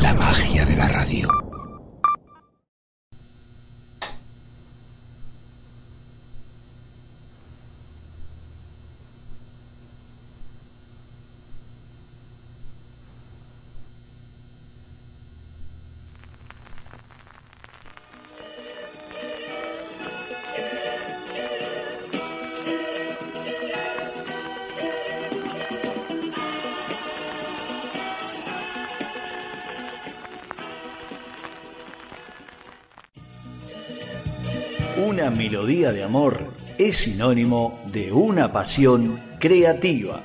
La magia de la radio. Melodía de amor es sinónimo de una pasión creativa.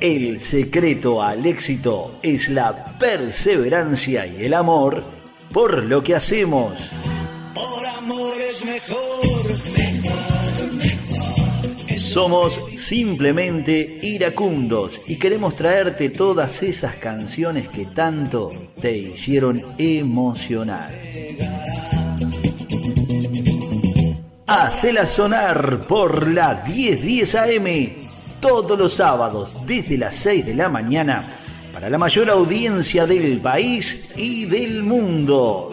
El secreto al éxito es la perseverancia y el amor por lo que hacemos. Por amor es mejor, mejor, mejor. Somos simplemente iracundos y queremos traerte todas esas canciones que tanto te hicieron emocionar. Hacela sonar por la 1010 AM todos los sábados desde las 6 de la mañana para la mayor audiencia del país y del mundo.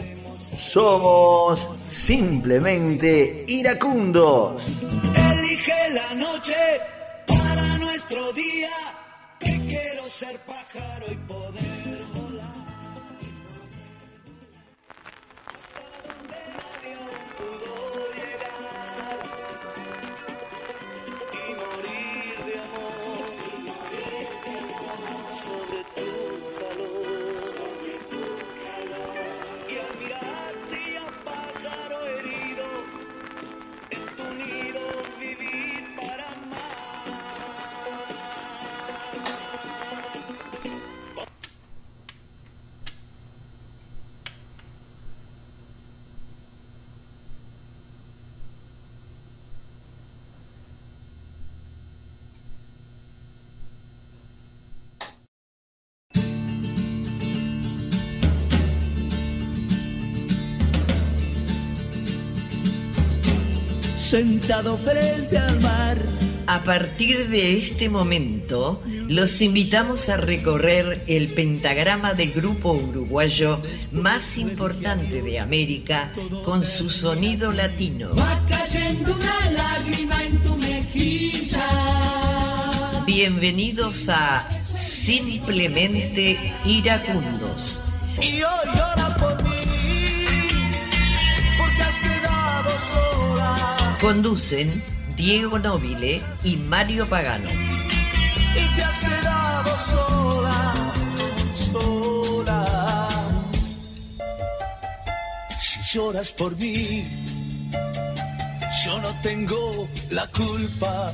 Somos simplemente iracundos. Elige la noche para nuestro día. Que quiero ser pájaro y poder Sentado frente al mar. A partir de este momento, los invitamos a recorrer el pentagrama de grupo uruguayo más importante de América con su sonido latino. Va cayendo una lágrima en tu mejilla. Bienvenidos a Simplemente Iracundos. Y hoy llora por Conducen Diego Nobile y Mario Pagano. Y te has quedado sola. Sola. Si lloras por mí, yo no tengo la culpa.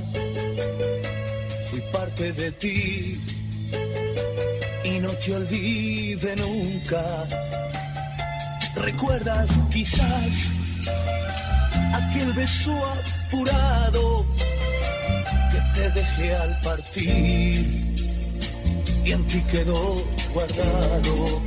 Fui parte de ti y no te olvide nunca. ¿Recuerdas quizás aquel beso apurado que te dejé al partir y en ti quedó guardado?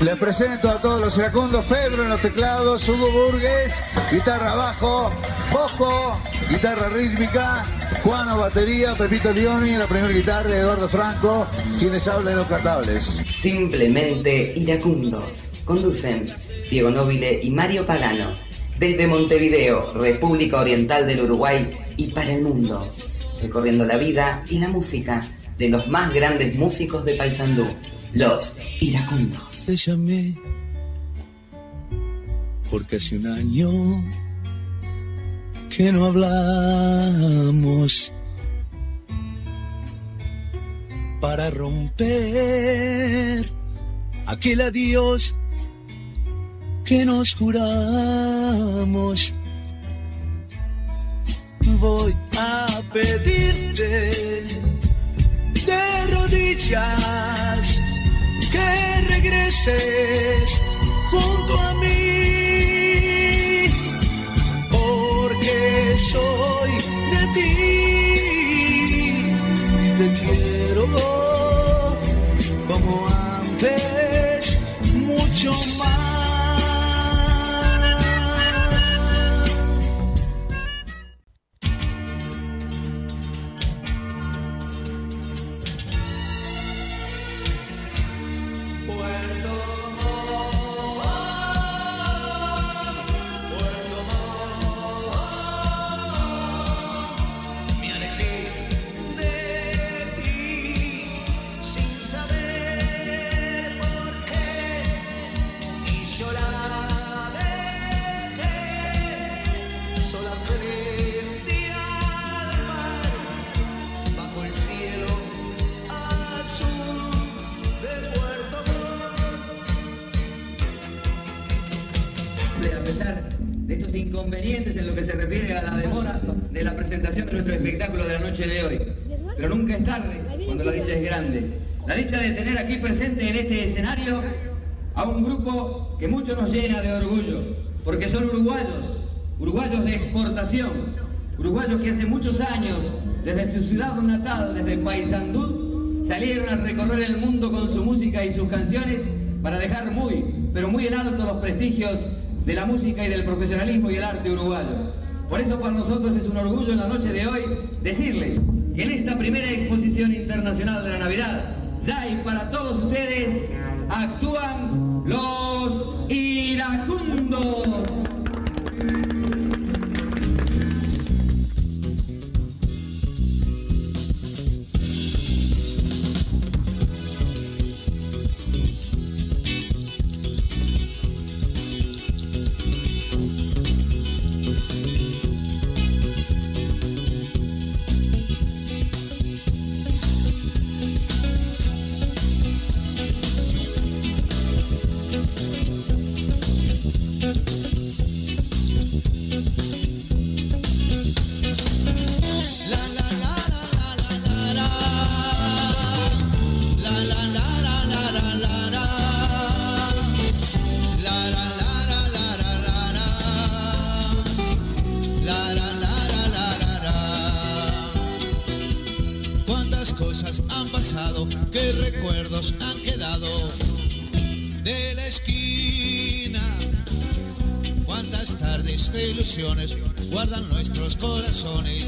Les presento a todos los iracundos, Pedro en los teclados, Hugo Burgues, guitarra bajo, Bosco, guitarra rítmica, Juano batería, Pepito Leoni en la primera guitarra, Eduardo Franco, quienes hablan los cantables. Simplemente iracundos. Conducen Diego Nobile y Mario Pagano. Desde Montevideo, República Oriental del Uruguay y para el mundo. Recorriendo la vida y la música de los más grandes músicos de Paysandú. Los iracundos. Te llamé porque hace un año que no hablamos para romper aquel adiós que nos juramos. Voy a pedirte de rodillas que regreses junto a mí, porque soy de ti te quiero como antes, mucho más. inconvenientes en lo que se refiere a la demora de la presentación de nuestro espectáculo de la noche de hoy. Pero nunca es tarde cuando la dicha es grande. La dicha de tener aquí presente en este escenario a un grupo que mucho nos llena de orgullo, porque son uruguayos, uruguayos de exportación, uruguayos que hace muchos años, desde su ciudad natal, desde Paysandú, salieron a recorrer el mundo con su música y sus canciones para dejar muy, pero muy en alto los prestigios de la música y del profesionalismo y el arte uruguayo. Por eso para nosotros es un orgullo en la noche de hoy decirles que en esta primera exposición internacional de la Navidad ya y para todos ustedes actúan los iracundos. guardan nuestros corazones.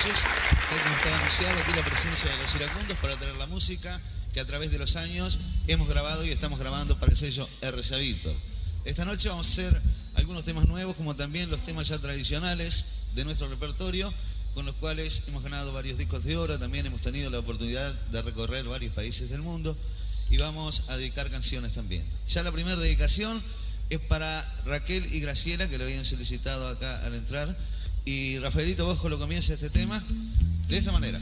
noches. Como estaba anunciado, aquí la presencia de los iracundos para traer la música que a través de los años hemos grabado y estamos grabando para el sello RCA Víctor. Esta noche vamos a hacer algunos temas nuevos, como también los temas ya tradicionales de nuestro repertorio, con los cuales hemos ganado varios discos de oro, también hemos tenido la oportunidad de recorrer varios países del mundo y vamos a dedicar canciones también. Ya la primera dedicación es para Raquel y Graciela, que lo habían solicitado acá al entrar y Rafaelito Bosco lo comienza este tema de esta manera.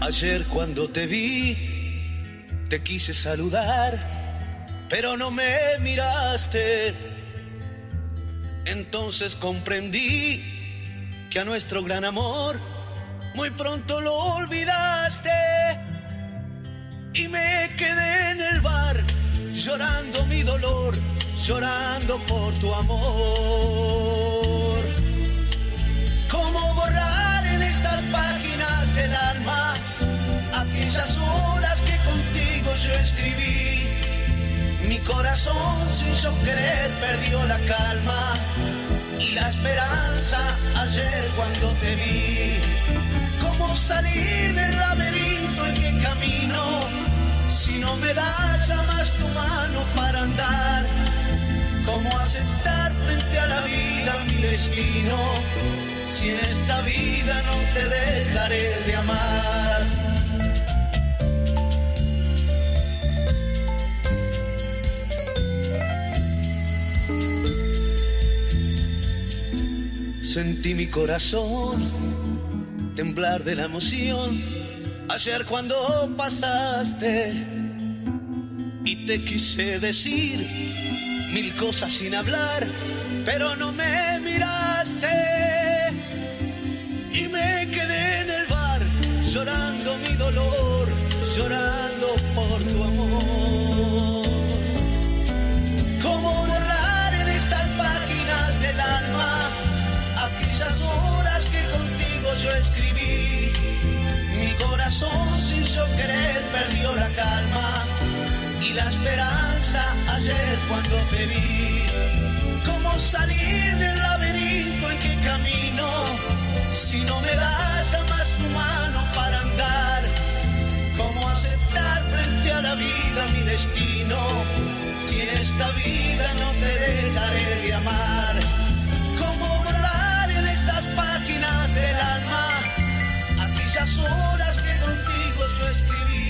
Ayer cuando te vi, te quise saludar, pero no me miraste. Entonces comprendí que a nuestro gran amor muy pronto lo olvidaste. Y me quedé en el bar llorando mi dolor, llorando por tu amor. ¿Cómo borrar en estas páginas del alma? aquellas horas que contigo yo escribí. Mi corazón sin yo querer perdió la calma y la esperanza ayer cuando te vi. ¿Cómo salir del laberinto en que camino si no me das ya más tu mano para andar? ¿Cómo aceptar frente a la vida mi destino si en esta vida no te dejaré de amar? Sentí mi corazón temblar de la emoción ayer cuando pasaste y te quise decir mil cosas sin hablar, pero no me miraste y me quedé en el bar llorando mi dolor, llorando por tu amor. ¿Cómo borrar en estas páginas del alma? horas que contigo yo escribí. Mi corazón sin yo querer perdió la calma y la esperanza ayer cuando te vi. ¿Cómo salir del laberinto en que camino si no me das ya más tu mano para andar? ¿Cómo aceptar frente a la vida mi destino si en esta vida no te dejaré de amar? del alma, aquellas horas que contigo yo escribí,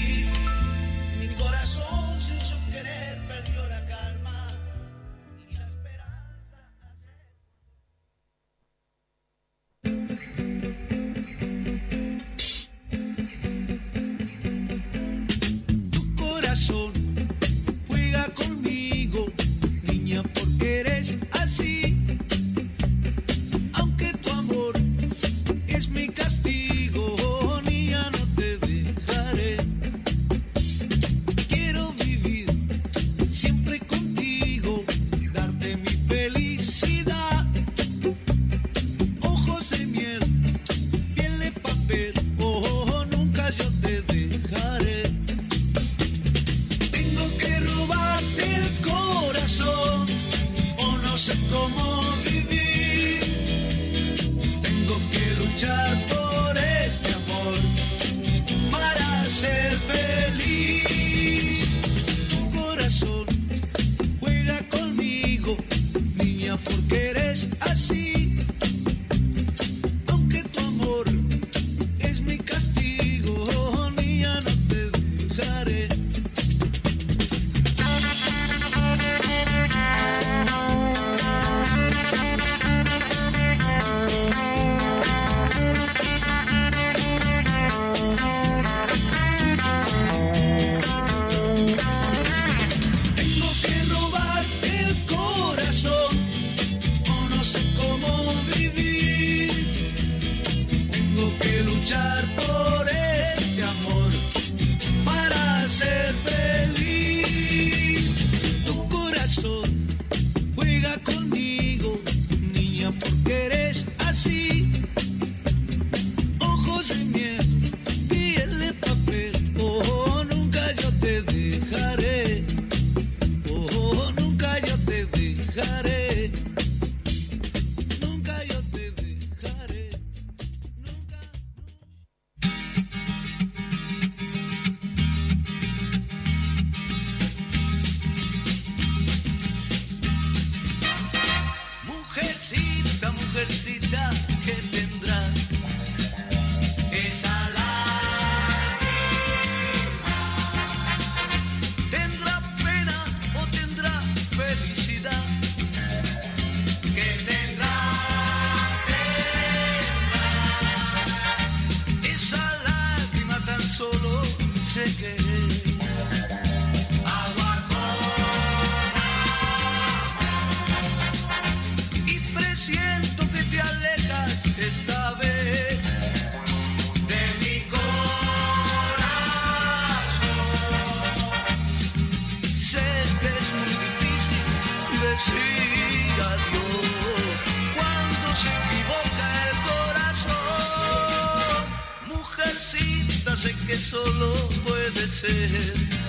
puede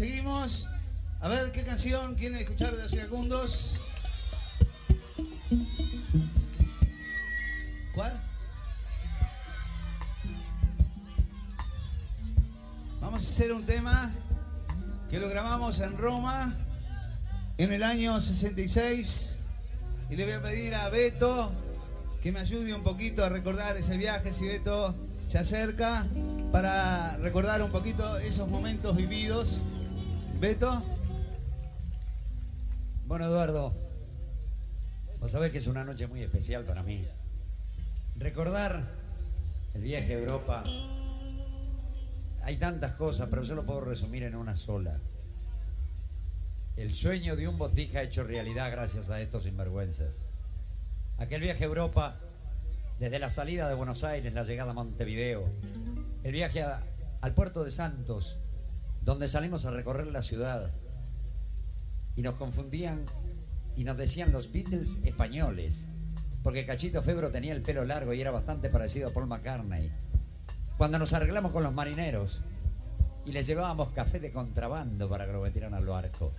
Seguimos. A ver qué canción quieren escuchar de los iracundos. ¿Cuál? Vamos a hacer un tema que lo grabamos en Roma en el año 66 y le voy a pedir a Beto que me ayude un poquito a recordar ese viaje si Beto se acerca para recordar un poquito esos momentos vividos. Beto. Bueno, Eduardo, vos sabés que es una noche muy especial para mí. Recordar el viaje a Europa. Hay tantas cosas, pero yo lo puedo resumir en una sola. El sueño de un botija hecho realidad gracias a estos sinvergüenzas. Aquel viaje a Europa, desde la salida de Buenos Aires, la llegada a Montevideo, el viaje al puerto de Santos, donde salimos a recorrer la ciudad y nos confundían y nos decían los Beatles españoles, porque Cachito Febro tenía el pelo largo y era bastante parecido a Paul McCartney. Cuando nos arreglamos con los marineros y les llevábamos café de contrabando para que lo metieran al barco.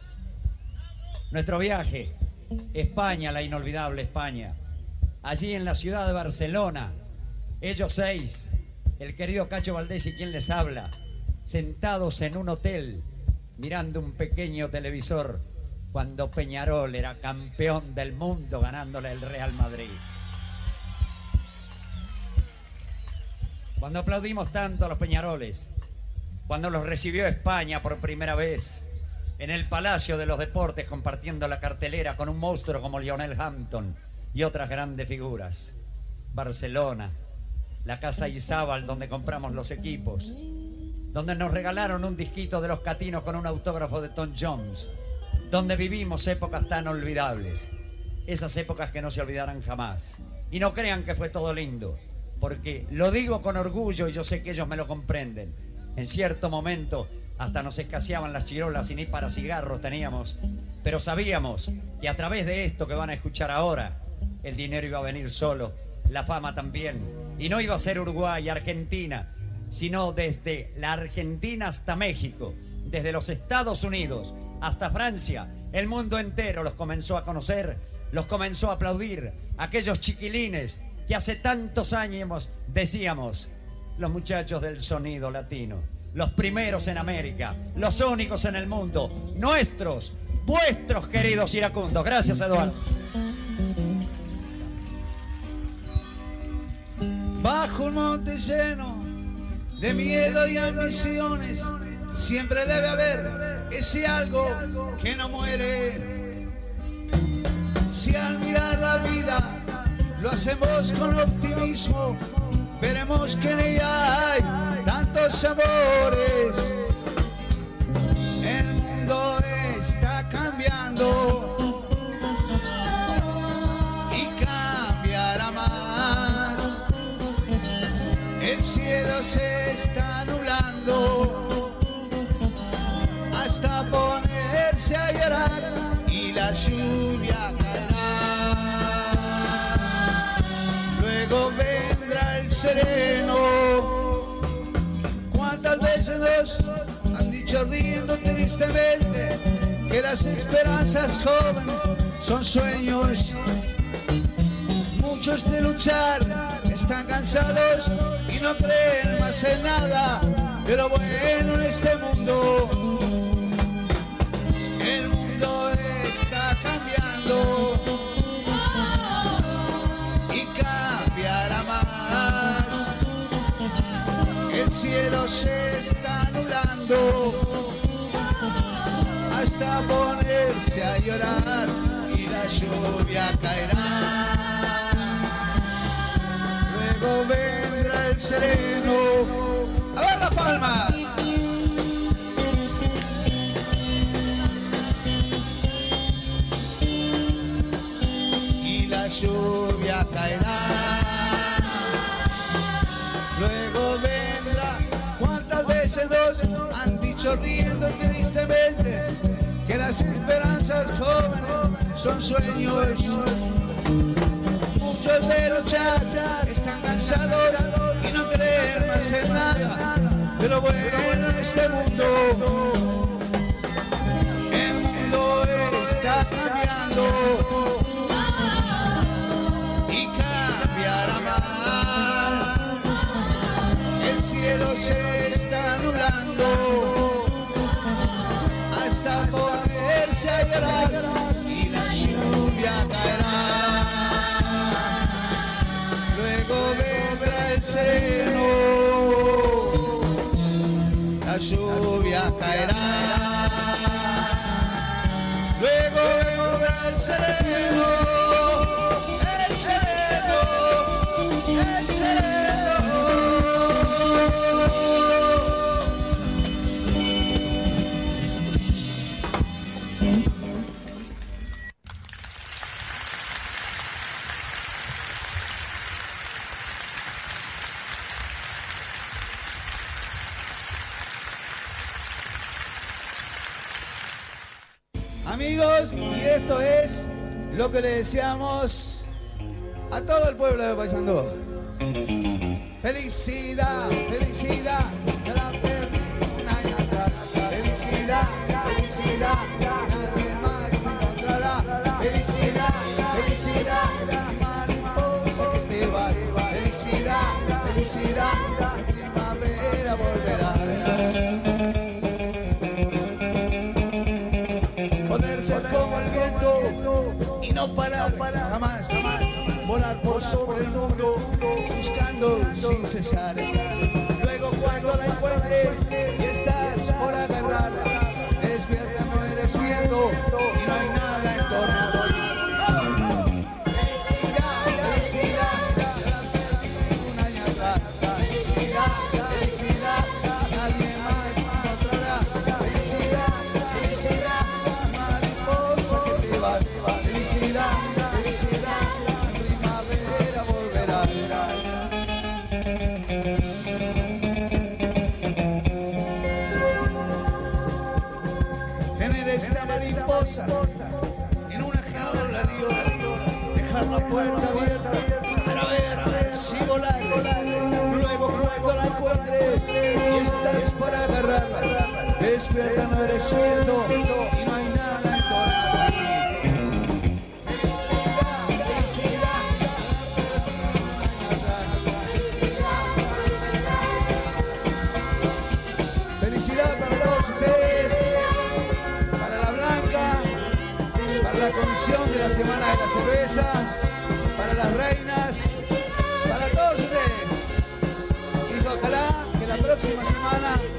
Nuestro viaje, España, la inolvidable España. Allí en la ciudad de Barcelona, ellos seis, el querido Cacho Valdés y quien les habla, sentados en un hotel, mirando un pequeño televisor, cuando Peñarol era campeón del mundo ganándole el Real Madrid. Cuando aplaudimos tanto a los Peñaroles, cuando los recibió España por primera vez en el Palacio de los Deportes compartiendo la cartelera con un monstruo como Lionel Hampton y otras grandes figuras. Barcelona, la casa Izábal donde compramos los equipos, donde nos regalaron un disquito de los catinos con un autógrafo de Tom Jones, donde vivimos épocas tan olvidables, esas épocas que no se olvidarán jamás. Y no crean que fue todo lindo, porque lo digo con orgullo y yo sé que ellos me lo comprenden. En cierto momento hasta nos escaseaban las chirolas y ni para cigarros teníamos, pero sabíamos que a través de esto que van a escuchar ahora, el dinero iba a venir solo, la fama también, y no iba a ser Uruguay, Argentina, sino desde la Argentina hasta México, desde los Estados Unidos hasta Francia, el mundo entero los comenzó a conocer, los comenzó a aplaudir, aquellos chiquilines que hace tantos años decíamos, los muchachos del sonido latino, los primeros en América, los únicos en el mundo, nuestros, vuestros queridos iracundos. Gracias, Eduardo. Bajo un monte lleno de miedo y ambiciones, siempre debe haber ese algo que no muere. Si al mirar la vida lo hacemos con optimismo, veremos que en ella hay tantos amores. El mundo está cambiando se está anulando ponerse a llorar y la lluvia caerá. Luego vendrá el sereno. ¿Cuántas veces nos han dicho riendo tristemente que las esperanzas jóvenes son sueños? Muchos de luchar están cansados y no creen más en nada, pero bueno en este mundo, el mundo está cambiando y cambiará más. El cielo se está anulando hasta ponerse a llorar y la lluvia caerá. Luego vendrá el sereno. A ver la palma. Y la lluvia caerá. Luego vendrá. ¿Cuántas veces nos han dicho riendo tristemente que las esperanzas jóvenes son sueños? Muchos de luchar están cansados y no creen más en nada. Pero bueno, en este mundo, el mundo está cambiando y cambiará más. El cielo se está nublando hasta ponerse a llorar y la lluvia caerá. Sereno, la lluvia caerá. Luego vendrá el sereno, el sereno, Y esto es lo que le deseamos a todo el pueblo de Paysandú. Felicidad. Felicidad, felicidad, sobre el mundo buscando sin cesar. Luego cuando la encuentres y estás por agarrarla, despierta, no eres viento y no hay nada La puerta abierta para ver si volar. Luego cuando la encuentres y estás para agarrarla, despierta, no eres viento y no hay nada en torno a ti. Felicidad, felicidad. Felicidad para todos ustedes, para la Blanca, para la comisión de la Semana de la Cerveza, Sana.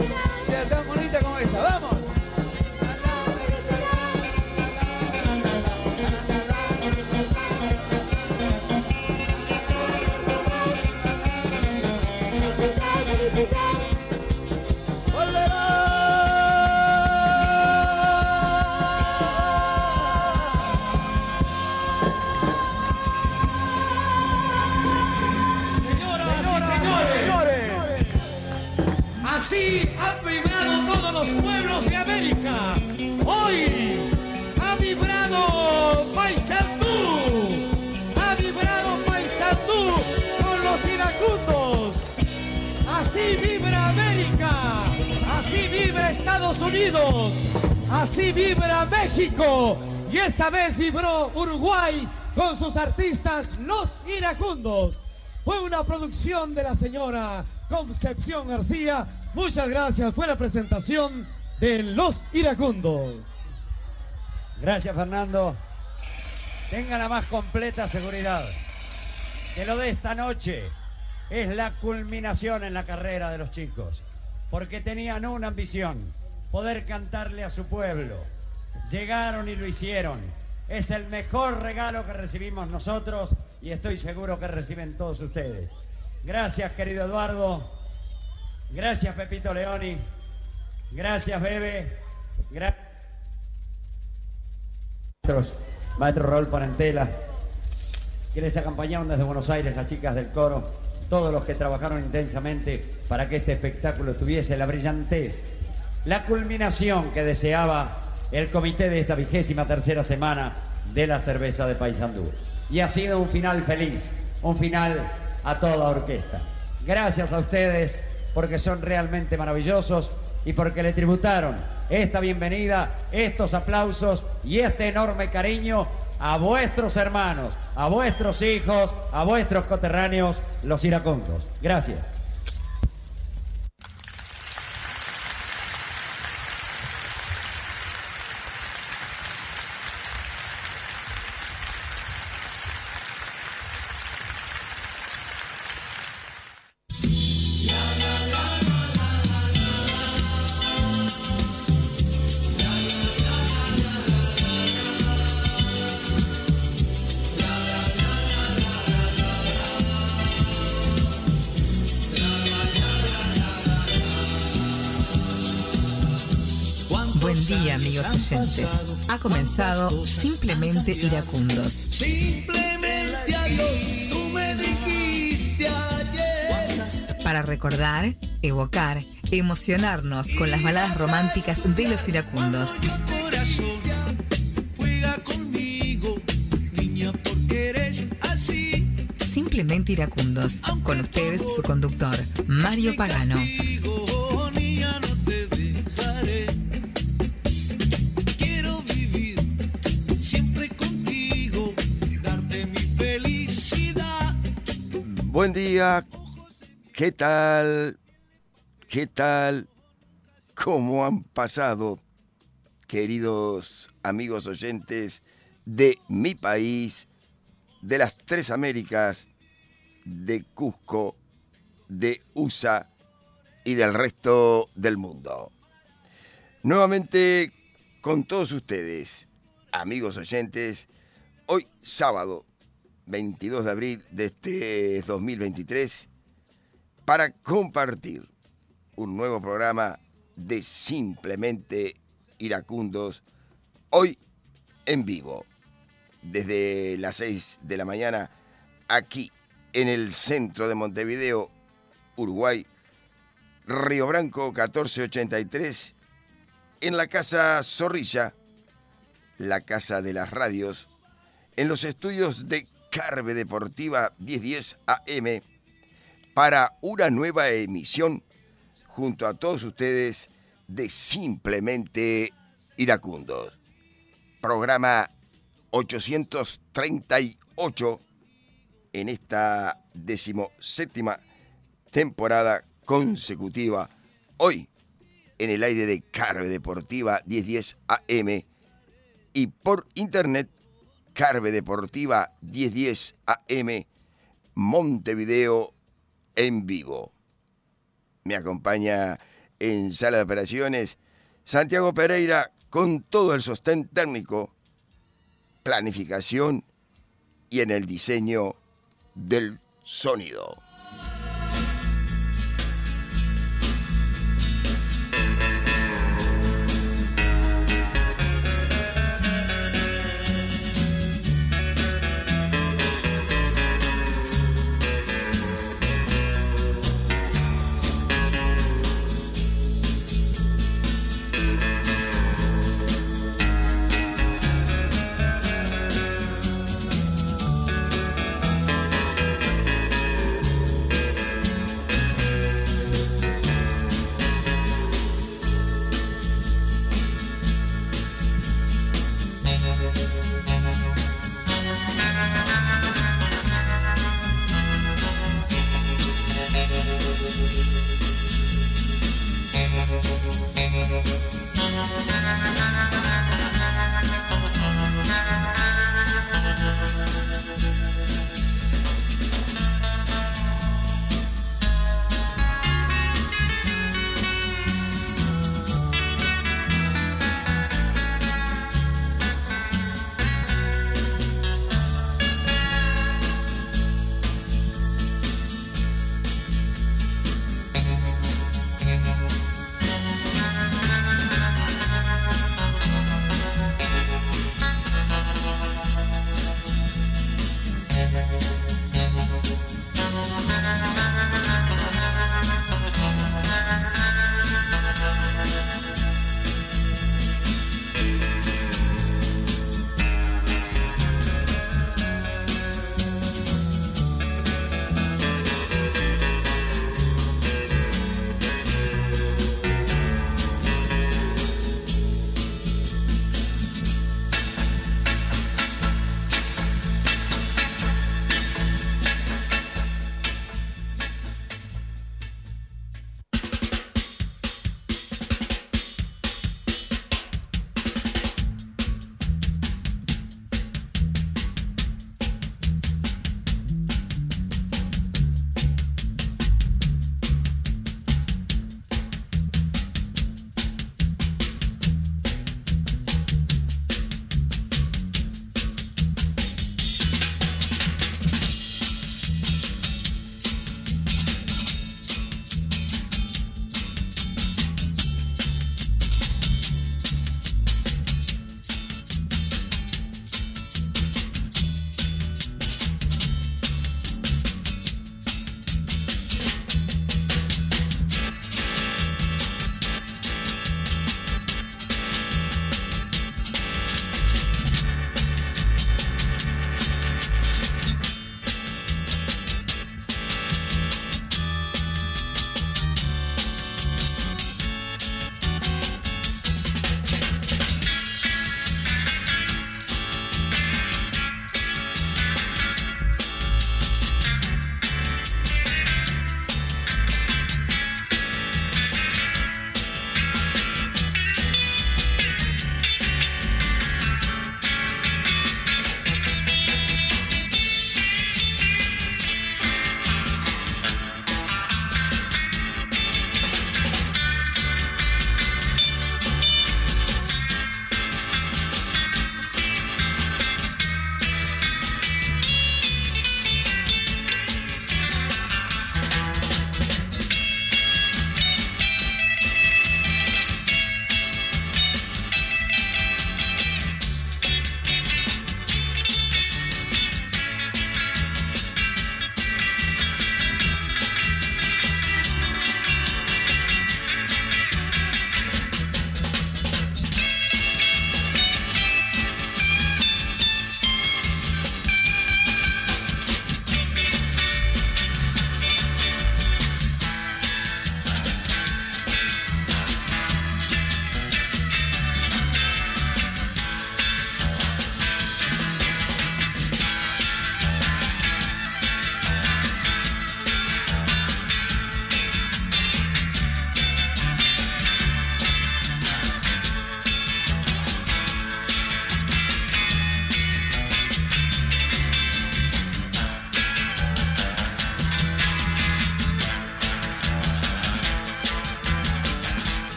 Así vibra México y esta vez vibró Uruguay con sus artistas Los Iracundos. Fue una producción de la señora Concepción García. Muchas gracias. Fue la presentación de Los Iracundos. Gracias, Fernando. Tenga la más completa seguridad. Que lo de esta noche es la culminación en la carrera de los chicos. Porque tenían una ambición, poder cantarle a su pueblo. Llegaron y lo hicieron. Es el mejor regalo que recibimos nosotros y estoy seguro que reciben todos ustedes. Gracias, querido Eduardo. Gracias, Pepito Leoni. Gracias, Bebe. Gracias. Maestro Raúl Panentela, que les acompañaron desde Buenos Aires, las chicas del coro, todos los que trabajaron intensamente para que este espectáculo tuviese la brillantez, la culminación que deseaba el comité de esta vigésima tercera semana de la cerveza de Paysandú. Y ha sido un final feliz, un final a toda orquesta. Gracias a ustedes porque son realmente maravillosos y porque le tributaron esta bienvenida, estos aplausos y este enorme cariño a vuestros hermanos, a vuestros hijos, a vuestros coterráneos, los iracundos. Gracias. Simplemente Iracundos. Simplemente adiós, tú me dijiste ayer. Para recordar, evocar, emocionarnos con las baladas románticas de los iracundos. Simplemente Iracundos. Con ustedes, su conductor, Mario Pagano. Buen día, ¿qué tal? ¿Qué tal? ¿Cómo han pasado, queridos amigos oyentes de mi país, de las tres Américas, de Cusco, de USA y del resto del mundo? Nuevamente con todos ustedes, amigos oyentes, hoy sábado 22 de abril de este 2023 para compartir un nuevo programa de Simplemente Iracundos, hoy en vivo, desde las 6 de la mañana, aquí en el centro de Montevideo, Uruguay, Río Branco 1483, en la Casa Zorrilla, la Casa de las Radios, en los estudios de Carve Deportiva 1010 AM para una nueva emisión junto a todos ustedes de Simplemente Iracundos. Programa 838 en esta decimoséptima temporada consecutiva. Hoy en el aire de Carve Deportiva 1010 AM y por internet Carve Deportiva 1010 AM Montevideo en vivo. Me acompaña en sala de operaciones Santiago Pereira con todo el sostén técnico, planificación y en el diseño del sonido.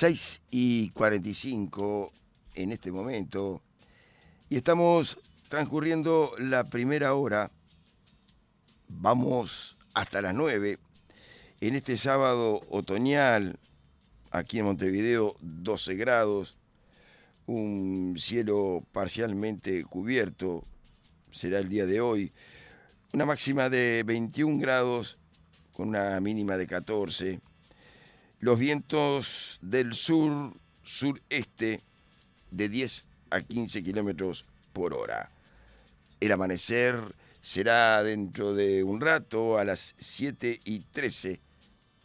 6 y 45 en este momento. Y estamos transcurriendo la primera hora. Vamos hasta las 9 en este sábado otoñal, aquí en Montevideo, 12 grados, un cielo parcialmente cubierto, será el día de hoy, una máxima de 21 grados con una mínima de 14 los vientos del sur, sureste, de 10 a 15 kilómetros por hora. El amanecer será dentro de un rato, a las 7 y 13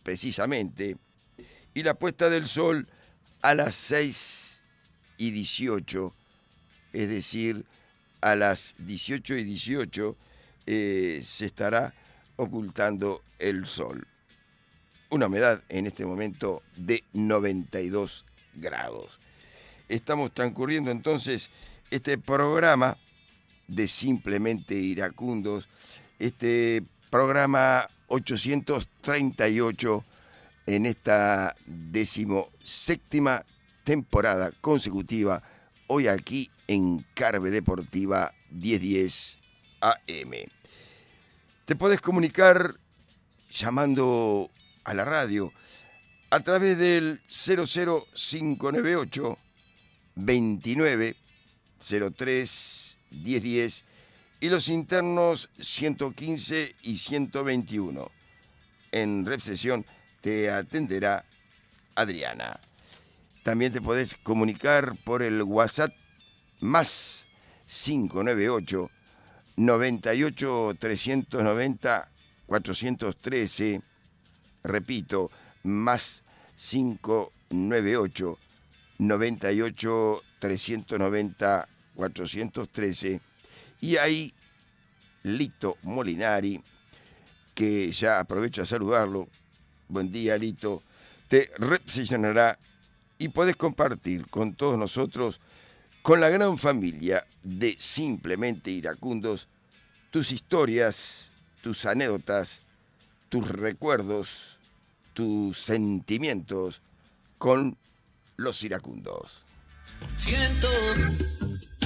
precisamente, y la puesta del sol a las 6 y 18, es decir, a las 18 y 18 eh, se estará ocultando el sol una humedad en este momento de 92 grados. Estamos transcurriendo entonces este programa de Simplemente Iracundos, este programa 838 en esta decimoséptima temporada consecutiva, hoy aquí en Carve Deportiva 1010 AM. Te puedes comunicar llamando a la radio a través del 00598 29 03 1010 y los internos 115 y 121. En recepción te atenderá Adriana. También te podés comunicar por el WhatsApp más 598 98 390 413 repito, más 598 98 390 413 y ahí Lito Molinari, que ya aprovecho a saludarlo. Buen día, Lito. Te recepcionará y puedes compartir con todos nosotros, con la gran familia de Simplemente Iracundos, tus historias, tus anécdotas, tus recuerdos tus sentimientos con los iracundos. Siento,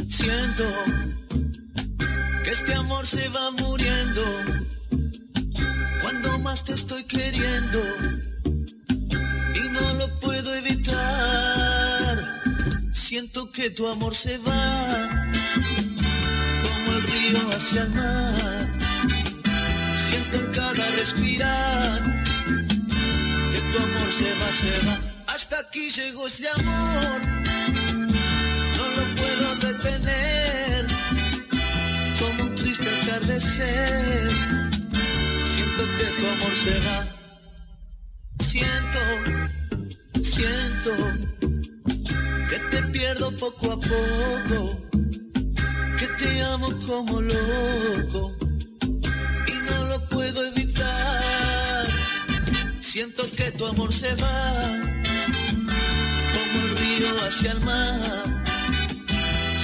siento que este amor se va muriendo cuando más te estoy queriendo y no lo puedo evitar. Siento que tu amor se va como el río hacia el mar. Siento en cada respirar se va, se va. Hasta aquí llegó este amor. No lo puedo detener. Como un triste atardecer. Siento que tu amor se va. Siento, siento que te pierdo poco a poco. Que te amo como loco. Y no lo puedo evitar Siento que tu amor se va como el río hacia el mar.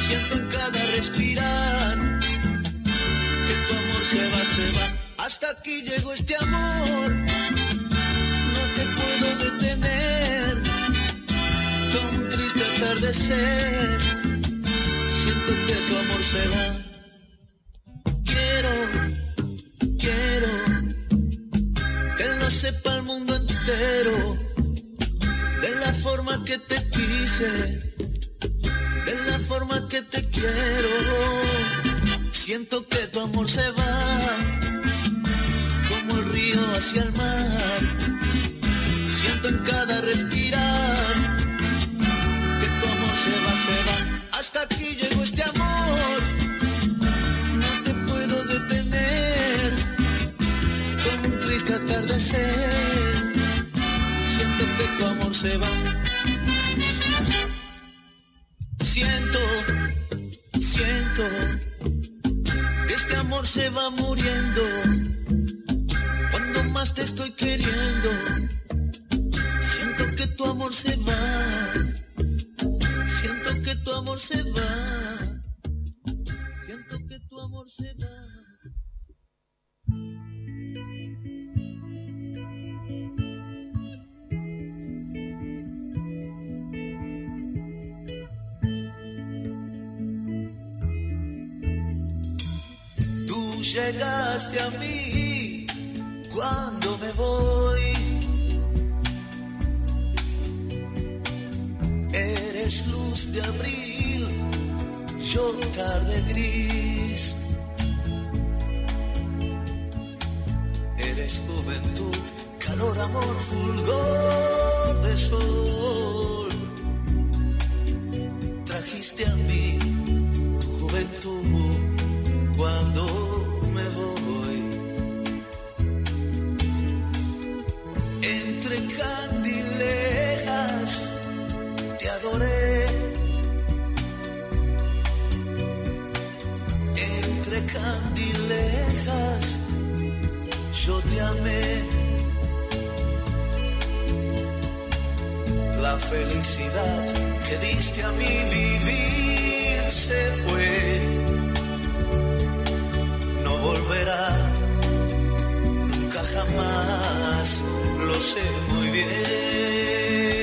Siento en cada respirar que tu amor se va, se va. Hasta aquí llegó este amor. No te puedo detener. Como un triste atardecer. Siento que tu amor se va. Quiero, quiero sepa el mundo entero de la forma que te quise, de la forma que te quiero. Siento que tu amor se va como el río hacia el mar. Siento en cada respirar que tu amor se va, se va. Hasta aquí llegó Siento que tu amor se va. Siento, siento que este amor se va muriendo. Cuando más te estoy queriendo, siento que tu amor se va. Siento que tu amor se va. Siento que tu amor se va. llegaste a mí cuando me voy. Eres luz de abril, yo tarde gris. Eres juventud, calor, amor, fulgor de sol. Trajiste a mí tu juventud cuando me voy. Entre candilejas te adoré. Entre candilejas yo te amé. la felicidad que diste a mi vivir se fue volverá. Nunca jamás, lo sé muy bien.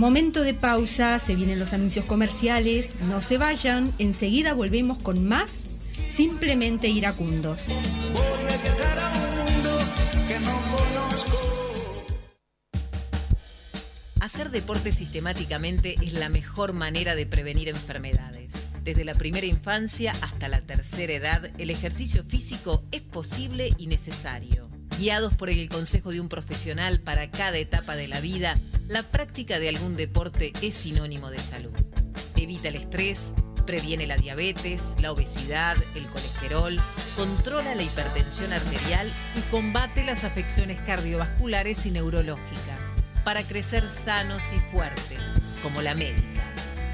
Momento de pausa, se vienen los anuncios comerciales, no se vayan, enseguida volvemos con más Simplemente Iracundos. Hacer deporte sistemáticamente es la mejor manera de prevenir enfermedades. Desde la primera infancia hasta la tercera edad, el ejercicio físico es posible y necesario. Guiados por el consejo de un profesional para cada etapa de la vida, la práctica de algún deporte es sinónimo de salud. Evita el estrés, previene la diabetes, la obesidad, el colesterol, controla la hipertensión arterial y combate las afecciones cardiovasculares y neurológicas para crecer sanos y fuertes, como la médica.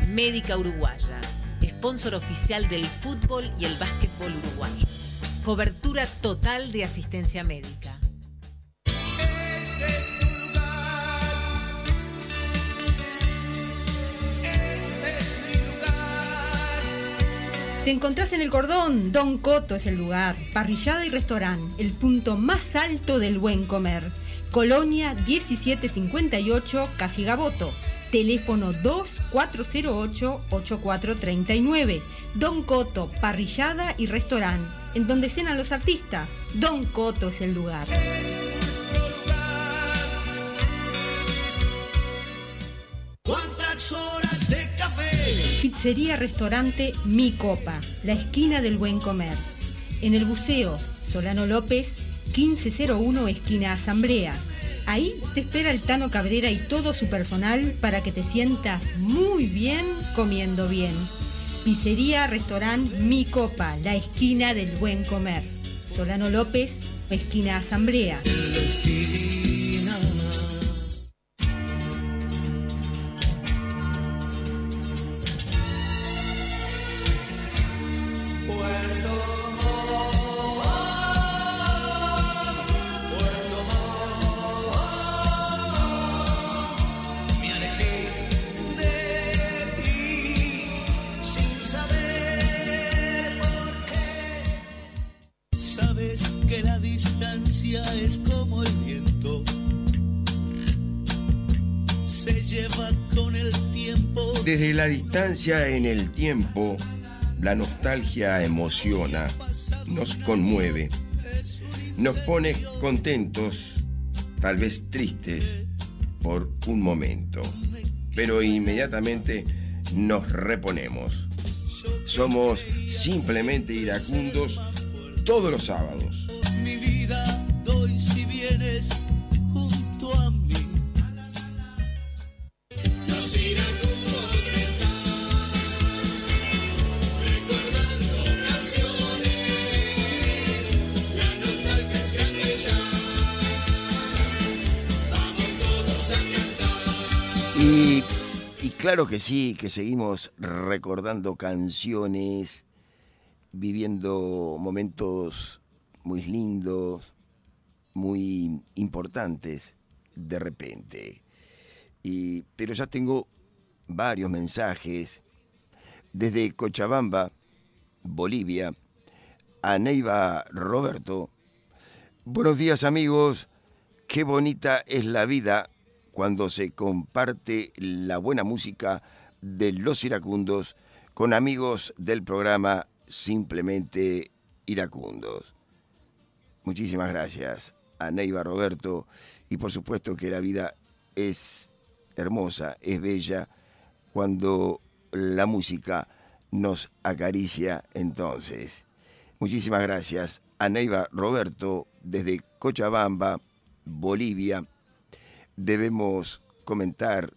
Médica Uruguaya, sponsor oficial del fútbol y el básquetbol uruguayos. Cobertura total de asistencia médica. Te encontrás en el cordón, Don Coto es el lugar, parrillada y restaurante, el punto más alto del buen comer. Colonia 1758, Casigaboto. Teléfono 2408-8439. Don Coto, parrillada y restaurante, en donde cenan los artistas. Don Coto es el lugar. Pizzería Restaurante Mi Copa, la esquina del buen comer. En el buceo, Solano López, 1501 esquina Asamblea. Ahí te espera el Tano Cabrera y todo su personal para que te sientas muy bien comiendo bien. Pizzería Restaurante Mi Copa, la esquina del buen comer. Solano López, esquina Asamblea. La distancia en el tiempo, la nostalgia emociona, nos conmueve, nos pone contentos, tal vez tristes, por un momento, pero inmediatamente nos reponemos. Somos simplemente iracundos todos los sábados. Mi vida doy si vienes claro que sí, que seguimos recordando canciones, viviendo momentos muy lindos, muy importantes de repente. Y, pero ya tengo varios mensajes desde Cochabamba, Bolivia, a Neiva Roberto. Buenos días amigos, qué bonita es la vida cuando se comparte la buena música de los iracundos con amigos del programa Simplemente Iracundos. Muchísimas gracias a Neiva Roberto y por supuesto que la vida es hermosa, es bella cuando la música nos acaricia entonces. Muchísimas gracias a Neiva Roberto desde Cochabamba, Bolivia. Debemos comentar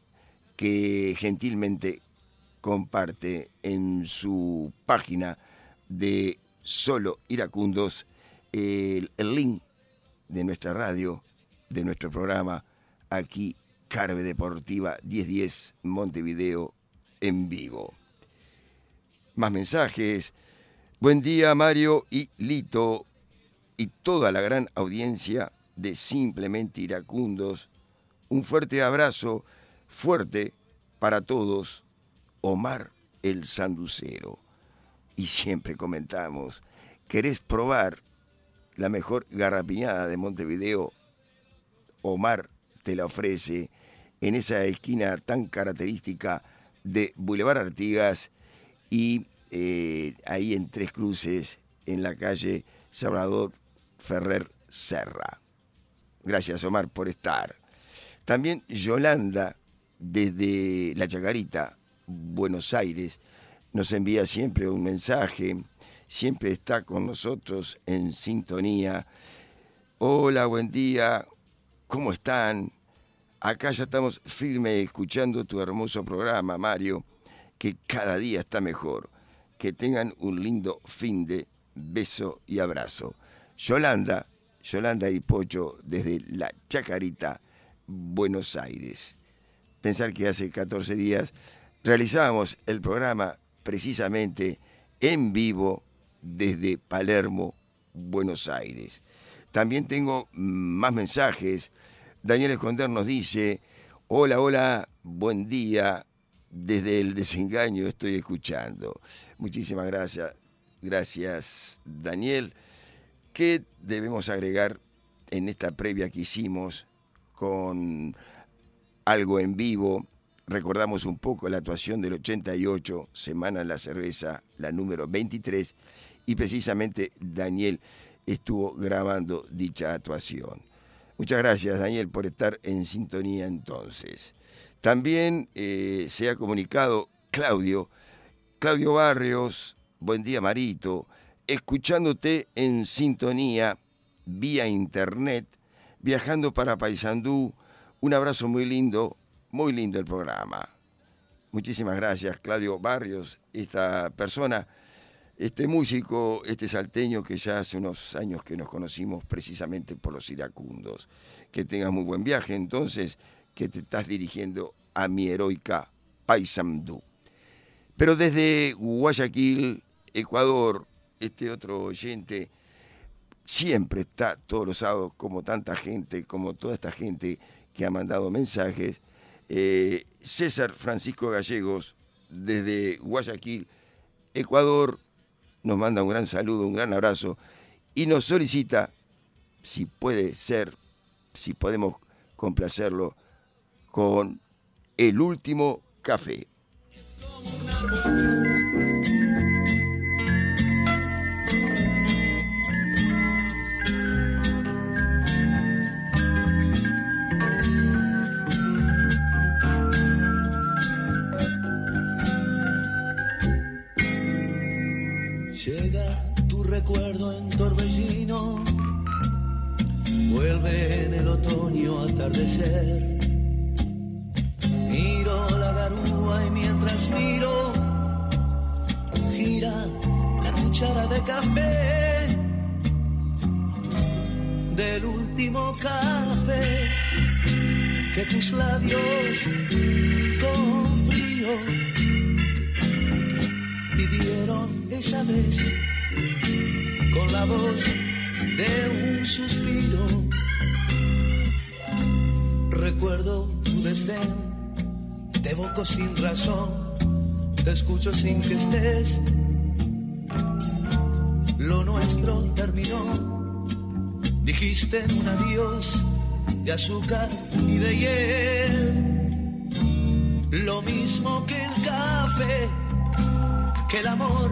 que gentilmente comparte en su página de Solo Iracundos el, link de nuestra radio, de nuestro programa, aquí Carve Deportiva 1010 Montevideo en vivo. Más mensajes. Buen día Mario y Lito y toda la gran audiencia de Simplemente Iracundos. Un fuerte abrazo, fuerte para todos. Omar el Sanducero. Y siempre comentamos, ¿querés probar la mejor garrapiñada de Montevideo? Omar te la ofrece en esa esquina tan característica de Boulevard Artigas y eh, ahí en Tres Cruces, en la calle Salvador Ferrer Serra. Gracias, Omar, por estar. También Yolanda, desde La Chacarita, Buenos Aires, nos envía siempre un mensaje, siempre está con nosotros en sintonía. Hola, buen día, ¿cómo están? Acá ya estamos firmes escuchando tu hermoso programa, Mario, que cada día está mejor. Que tengan un lindo fin de beso y abrazo. Yolanda, Yolanda y Pocho desde La Chacarita, Buenos Aires. Pensar que hace 14 días realizábamos el programa precisamente en vivo desde Palermo, Buenos Aires. También tengo más mensajes. Daniel Esconder nos dice, hola, hola, buen día. Desde el desengaño estoy escuchando. Muchísimas gracias. Gracias, Daniel. ¿Qué debemos agregar en esta previa que hicimos con algo en vivo? Recordamos un poco la actuación del 88, Semana en la Cerveza, la número 23, y precisamente Daniel estuvo grabando dicha actuación. Muchas gracias, Daniel, por estar en sintonía entonces. También eh, se ha comunicado Claudio, Claudio Barrios, buen día Marito, escuchándote en sintonía vía internet, viajando para Paysandú. Un abrazo muy lindo, muy lindo el programa. Muchísimas gracias, Claudio Barrios, esta persona, este músico, este salteño que ya hace unos años que nos conocimos precisamente por los iracundos. Que tengas muy buen viaje entonces, que te estás dirigiendo a mi heroica Paysandú. Pero desde Guayaquil, Ecuador, este otro oyente siempre está todos los sábados, como tanta gente, como toda esta gente que ha mandado mensajes. Eh, César Francisco Gallegos, desde Guayaquil, Ecuador, nos manda un gran saludo, un gran abrazo y nos solicita, si puede ser, si podemos complacerlo, con el último café. Recuerdo en torbellino, vuelve en el otoño atardecer. Miro la garúa y mientras miro, gira la cuchara de café. Del último café que tus labios con frío pidieron esa vez con la voz de un suspiro. Recuerdo tu desdén, te evoco sin razón, te escucho sin que estés. Lo nuestro terminó, dijiste un adiós de azúcar y de hiel. Lo mismo que el café, que el amor,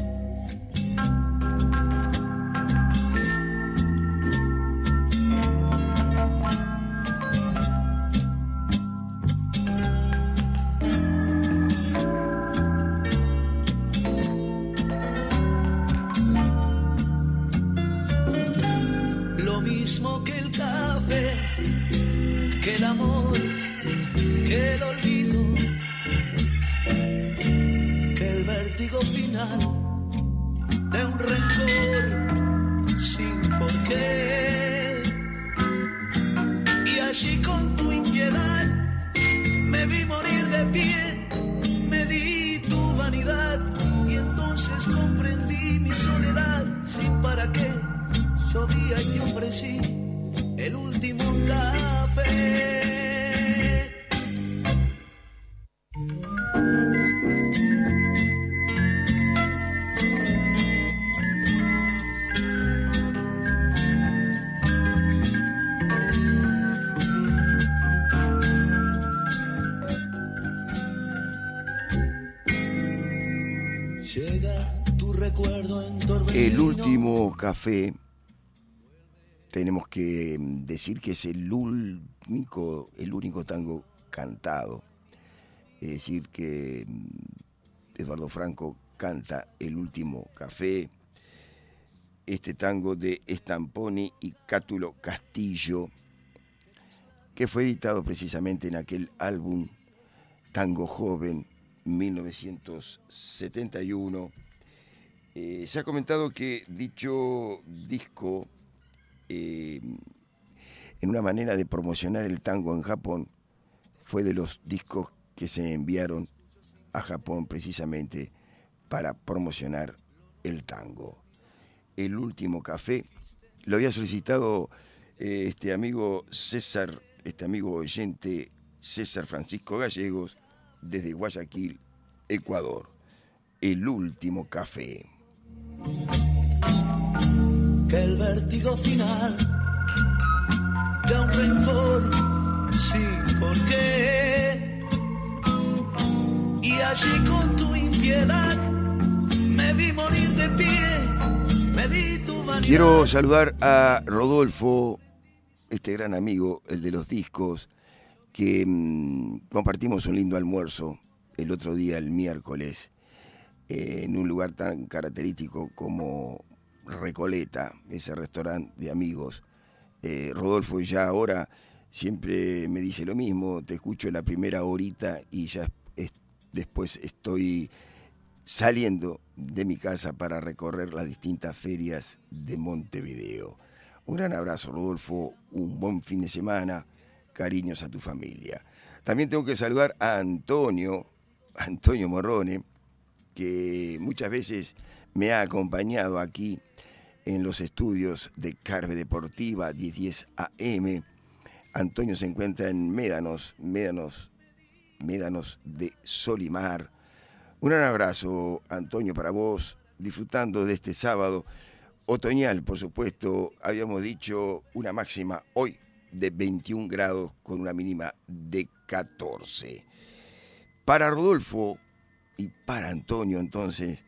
de un rencor sin por qué. Y allí con tu impiedad me vi morir de pie, me di tu vanidad y entonces comprendí mi soledad sin para qué. Llovía y ofrecí el último café. Café, tenemos que mm, decir que es el único, el único tango cantado. Es decir, que mm, Eduardo Franco canta El último café, este tango de Stamponi y Cátulo Castillo, que fue editado precisamente en aquel álbum Tango Joven 1971. Eh, se ha comentado que dicho disco, eh, en una manera de promocionar el tango en Japón, fue de los discos que se enviaron a Japón precisamente para promocionar el tango. El último café lo había solicitado eh, este amigo César, este amigo oyente César Francisco Gallegos, desde Guayaquil, Ecuador. El último café. Que el vértigo final da un rencor sin por qué. Y allí con tu impiedad me vi morir de pie, me di tu vanidad. Quiero saludar a Rodolfo, este gran amigo, el de los discos, que mm, compartimos un lindo almuerzo el otro día, el miércoles, eh, en un lugar tan característico como Recoleta, ese restaurante de amigos. Eh, Rodolfo ya ahora siempre me dice lo mismo, te escucho la primera horita y ya es- después estoy saliendo de mi casa para recorrer las distintas ferias de Montevideo. Un gran abrazo, Rodolfo, un buen fin de semana, cariños a tu familia. También tengo que saludar a Antonio, Antonio Morrone, que muchas veces me ha acompañado aquí en los estudios de Carve Deportiva 1010 AM. Antonio se encuentra en Médanos, Médanos, Médanos de Solimar. Un gran abrazo, Antonio, para vos, disfrutando de este sábado otoñal, por supuesto. Habíamos dicho una máxima hoy de 21 grados con una mínima de 14. Para Rodolfo y para Antonio, entonces,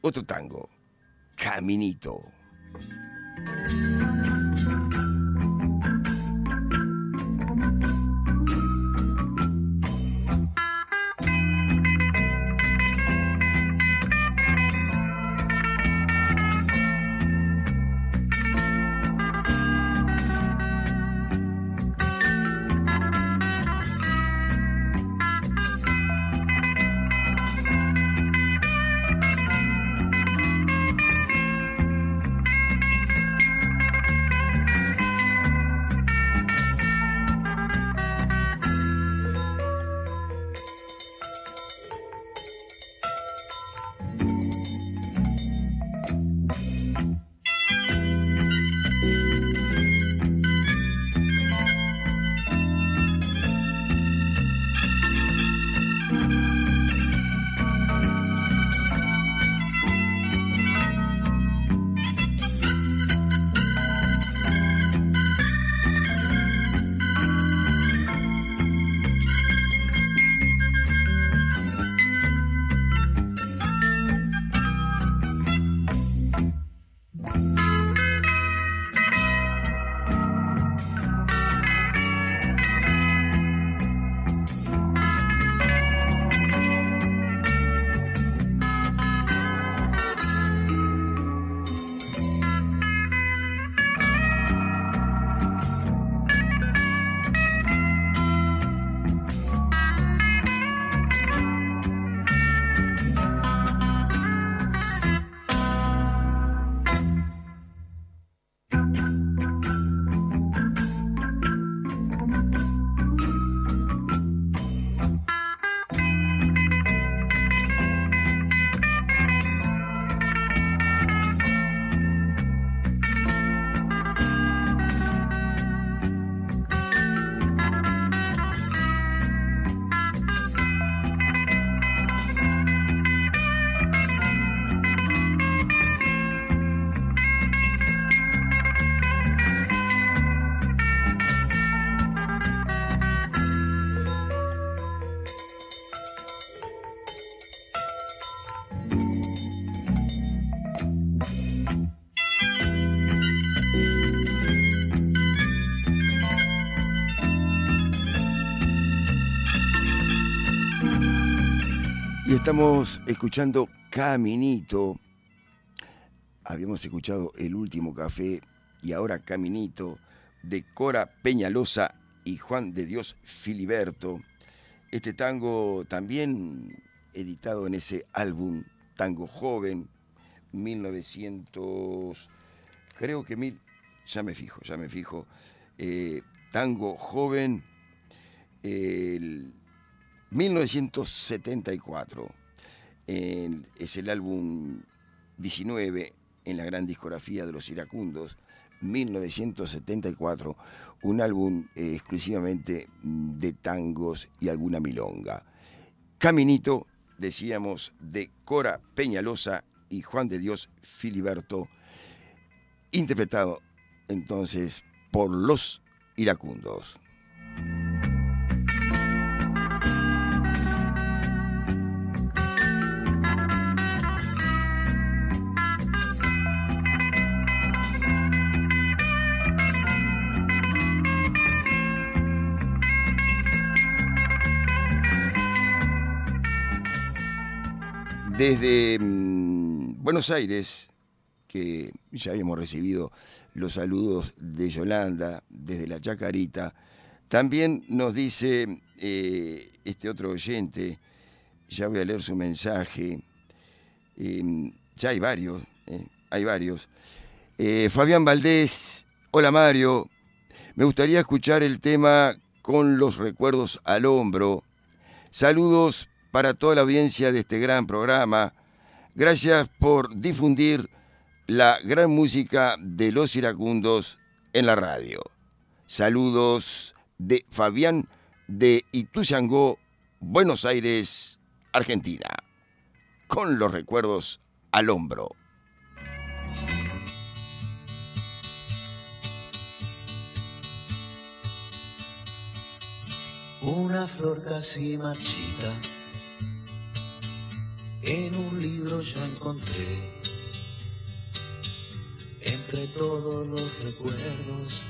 otro tango, Caminito. Estamos escuchando Caminito. Habíamos escuchado El último café y ahora Caminito de Cora Peñalosa y Juan de Dios Filiberto. Este tango también editado en ese álbum Tango Joven, 1900, creo que mil, ya me fijo, ya me fijo, eh, Tango Joven, el 1974. Es el álbum 19 en la gran discografía de los iracundos. 1974, un álbum eh, exclusivamente de tangos y alguna milonga. Caminito, decíamos, de Cora Peñalosa y Juan de Dios Filiberto, interpretado entonces por los iracundos. Desde mm, Buenos Aires, que ya habíamos recibido los saludos de Yolanda desde la Chacarita, también nos dice eh, este otro oyente, ya voy a leer su mensaje, eh, ya hay varios, eh, hay varios. Fabián Valdés, hola Mario, me gustaría escuchar el tema con los recuerdos al hombro. Saludos para toda la audiencia de este gran programa. Gracias por difundir la gran música de los iracundos en la radio. Saludos de Fabián de Ituzangó, Buenos Aires, Argentina. Con los recuerdos al hombro. Una flor casi marchita, en un libro yo encontré, entre todos los recuerdos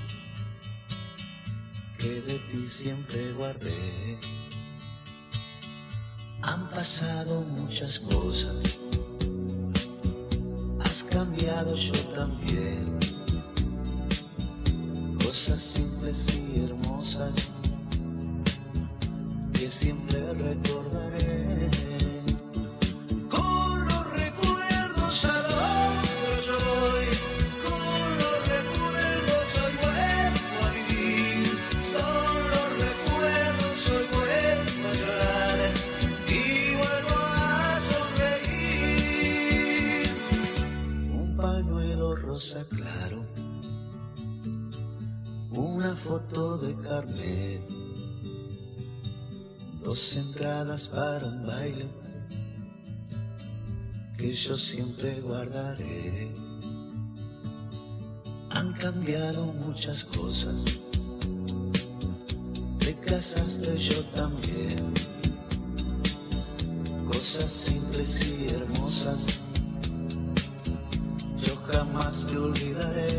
que de ti siempre guardé. Han pasado muchas cosas, has cambiado yo también, cosas simples y hermosas que siempre recordaré. Claro, una foto de carnet dos entradas para un baile que yo siempre guardaré. Han cambiado muchas cosas, te casaste yo también. Cosas simples y hermosas, yo jamás te olvidaré.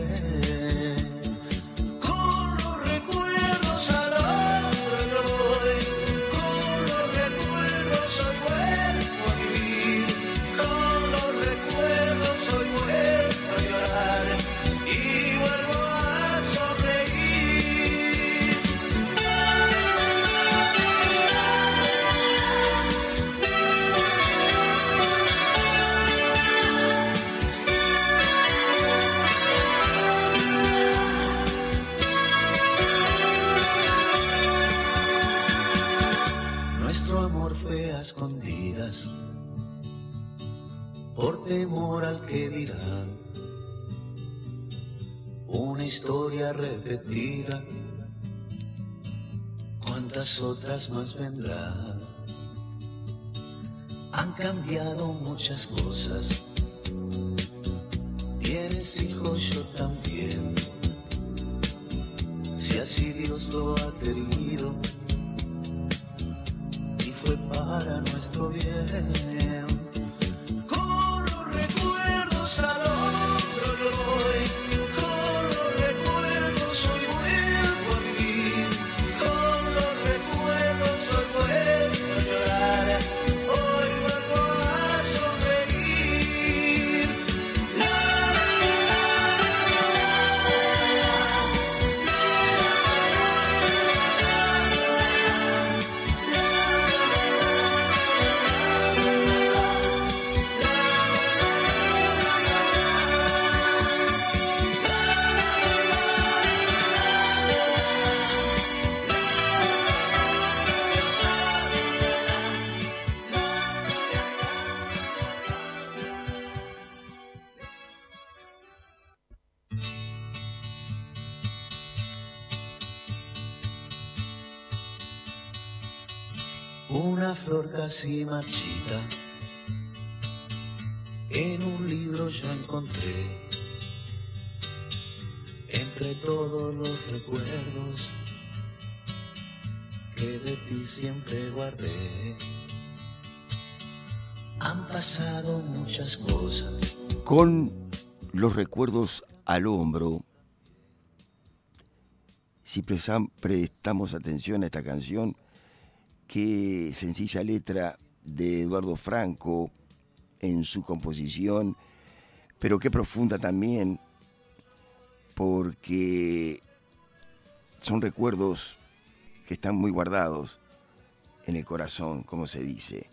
Que dirán. Una historia repetida, cuántas otras más vendrán. Han cambiado muchas cosas. Tienes hijos, yo también. Si así Dios lo ha querido y fue para nuestro bien. Casi marchita. En un libro yo encontré, entre todos los recuerdos que de ti siempre guardé. Han pasado muchas cosas. Con los recuerdos al hombro, si prestamos atención a esta canción, qué sencilla letra de Eduardo Franco en su composición, pero qué profunda también, porque son recuerdos que están muy guardados en el corazón, como se dice.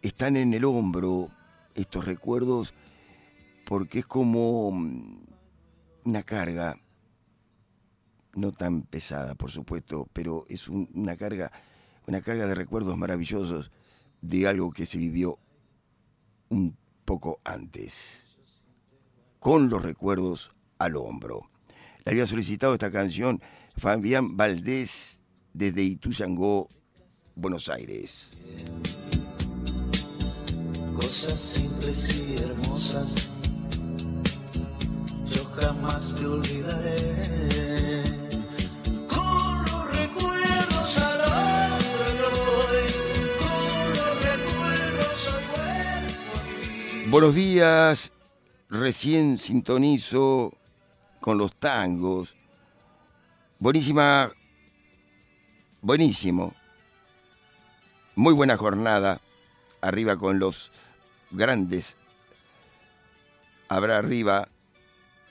Están en el hombro estos recuerdos porque es como mm, una carga, no tan pesada, por supuesto, pero es un- una carga, una carga de recuerdos maravillosos de algo que se vivió un poco antes. Con los recuerdos al hombro. Le había solicitado esta canción Fabián Valdés desde Ituzangó, Buenos Aires. cosas simples y hermosas. Yo jamás te olvidaré. Buenos días, recién sintonizo con los tangos. Buenísima, buenísimo. Muy buena jornada. Arriba con los grandes. Habrá arriba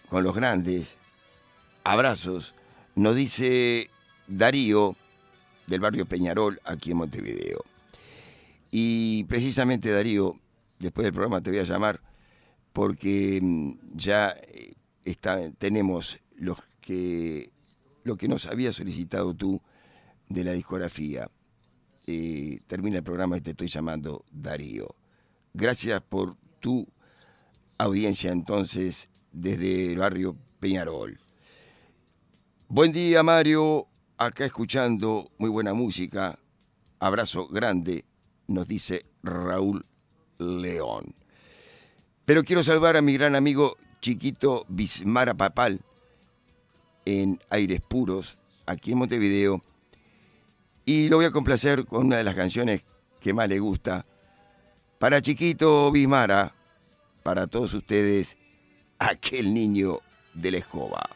con los grandes. Abrazos. Nos dice Darío del barrio Peñarol aquí en Montevideo. Y precisamente Darío, después del programa te voy a llamar porque mm, ya eh, tenemos los que, lo que nos había solicitado tú de la discografía. Eh, termina el programa y te estoy llamando Darío. Gracias por tu audiencia entonces desde el barrio Peñarol. Buen día Mario, acá escuchando muy buena música. Abrazo grande, nos dice Raúl León. Pero quiero salvar a mi gran amigo Chiquito Bismara Papal en Aires Puros, aquí en Montevideo. Y lo voy a complacer con una de las canciones que más le gusta. Para Chiquito Bismara, para todos ustedes, aquel niño de la escoba.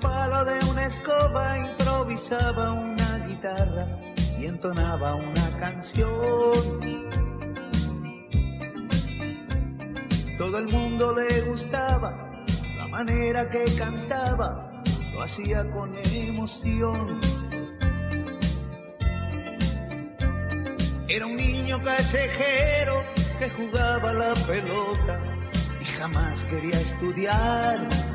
Palo de una escoba improvisaba una guitarra y entonaba una canción. Todo el mundo le gustaba la manera que cantaba, lo hacía con emoción. Era un niño callejero que jugaba la pelota y jamás quería estudiar.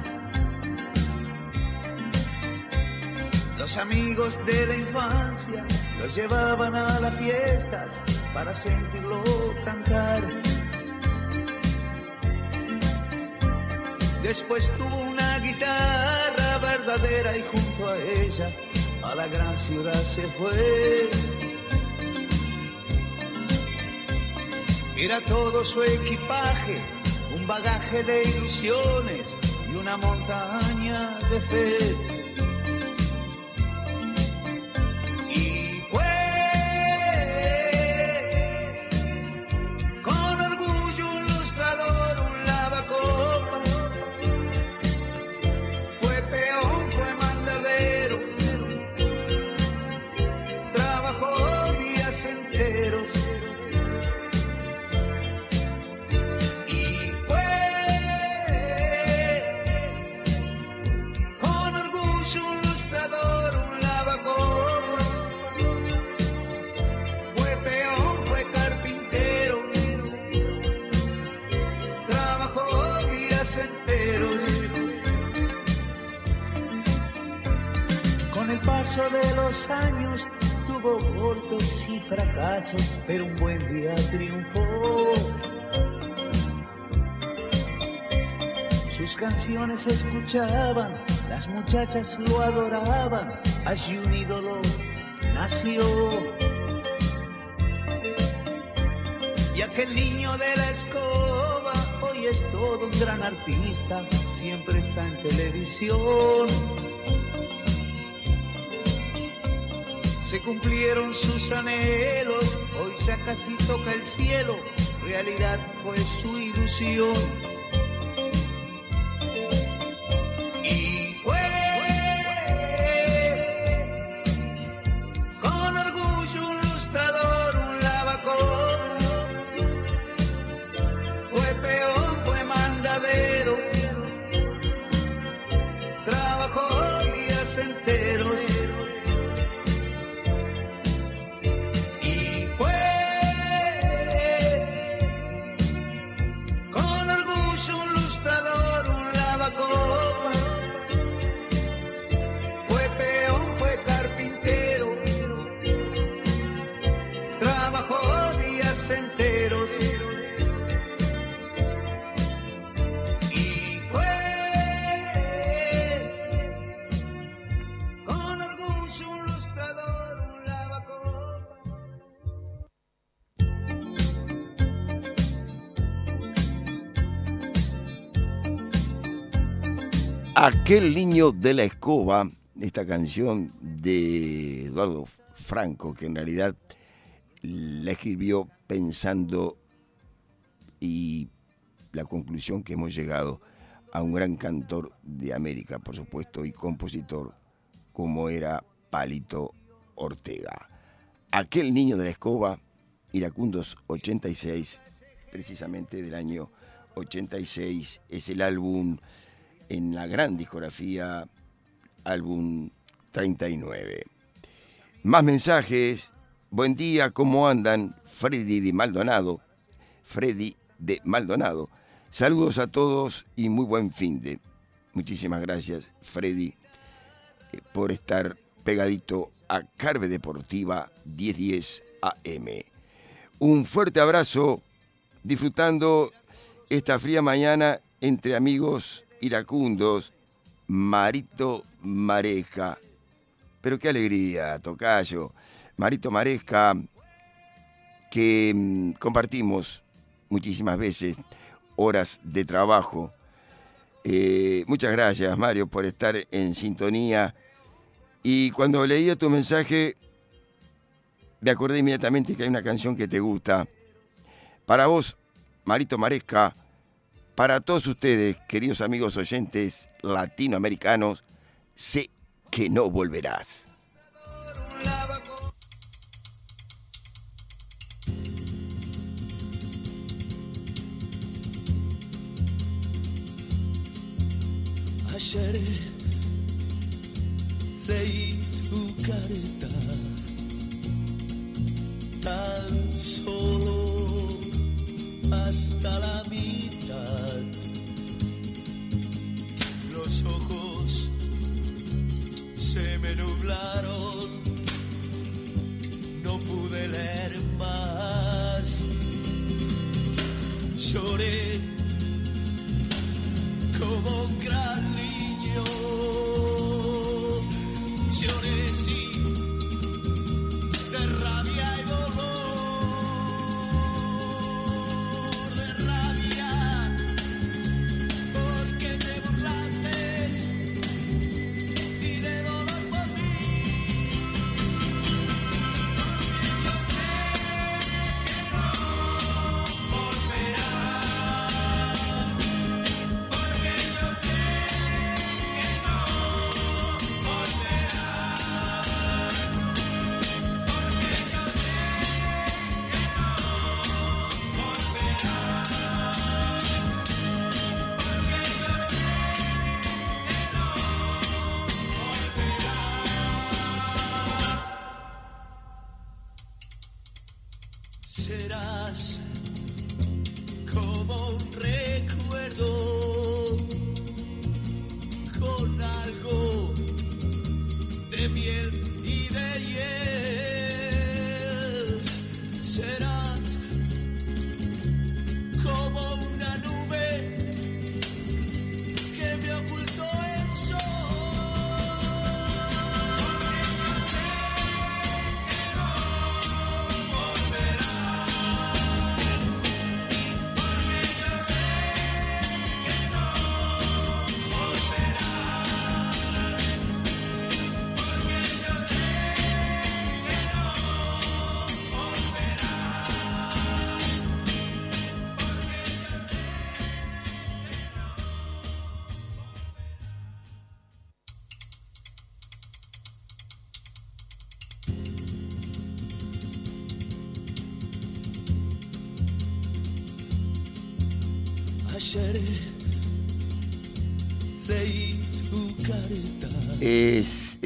Los amigos de la infancia los llevaban a las fiestas para sentirlo cantar. Después tuvo una guitarra verdadera y junto a ella a la gran ciudad se fue. Era todo su equipaje, un bagaje de ilusiones y una montaña de fe. Paso de los años tuvo golpes y fracasos, pero un buen día triunfó. Sus canciones se escuchaban, las muchachas lo adoraban, allí un ídolo nació. Y aquel niño de la escoba hoy es todo un gran artista, siempre está en televisión. Se cumplieron sus anhelos, hoy ya casi toca el cielo, realidad fue su ilusión. Aquel niño de la escoba, esta canción de Eduardo Franco, que en realidad la escribió pensando y la conclusión que hemos llegado a un gran cantor de América, por supuesto, y compositor como era Palito Ortega. Aquel niño de la escoba, Iracundos 86, precisamente del año 86, es el álbum en la gran discografía, álbum 39. Más mensajes. Buen día, ¿cómo andan? Freddy de Maldonado. Freddy de Maldonado. Saludos a todos y muy buen fin de. Muchísimas gracias, Freddy, eh, por estar pegadito a Carve Deportiva 1010 AM. Un fuerte abrazo, disfrutando esta fría mañana entre amigos iracundos, Marito Maresca. Pero qué alegría, Tocayo. Marito Maresca, que mm, compartimos muchísimas veces horas de trabajo. Eh, muchas gracias, Mario, por estar en sintonía. Y cuando leía tu mensaje, me acordé inmediatamente que hay una canción que te gusta. Para vos, Marito Maresca, para todos ustedes, queridos amigos oyentes latinoamericanos, sé que no volverás. Tan solo hasta la. Se me nublaron, no pude leer más. Lloré como un gran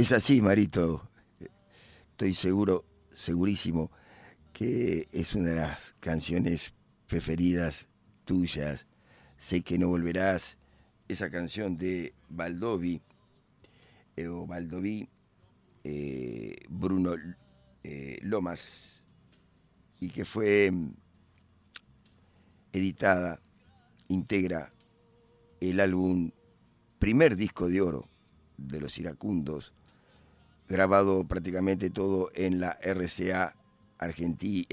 Es, así, Marito. Estoy seguro, segurísimo, que es una de las canciones preferidas tuyas. Sé que no volverás. Esa canción de Baldovi, eh, o Baldoví, eh, Bruno eh, Lomas, y que fue mm, editada, integra el álbum primer disco de oro de los iracundos, grabado prácticamente todo en la RCA argentina,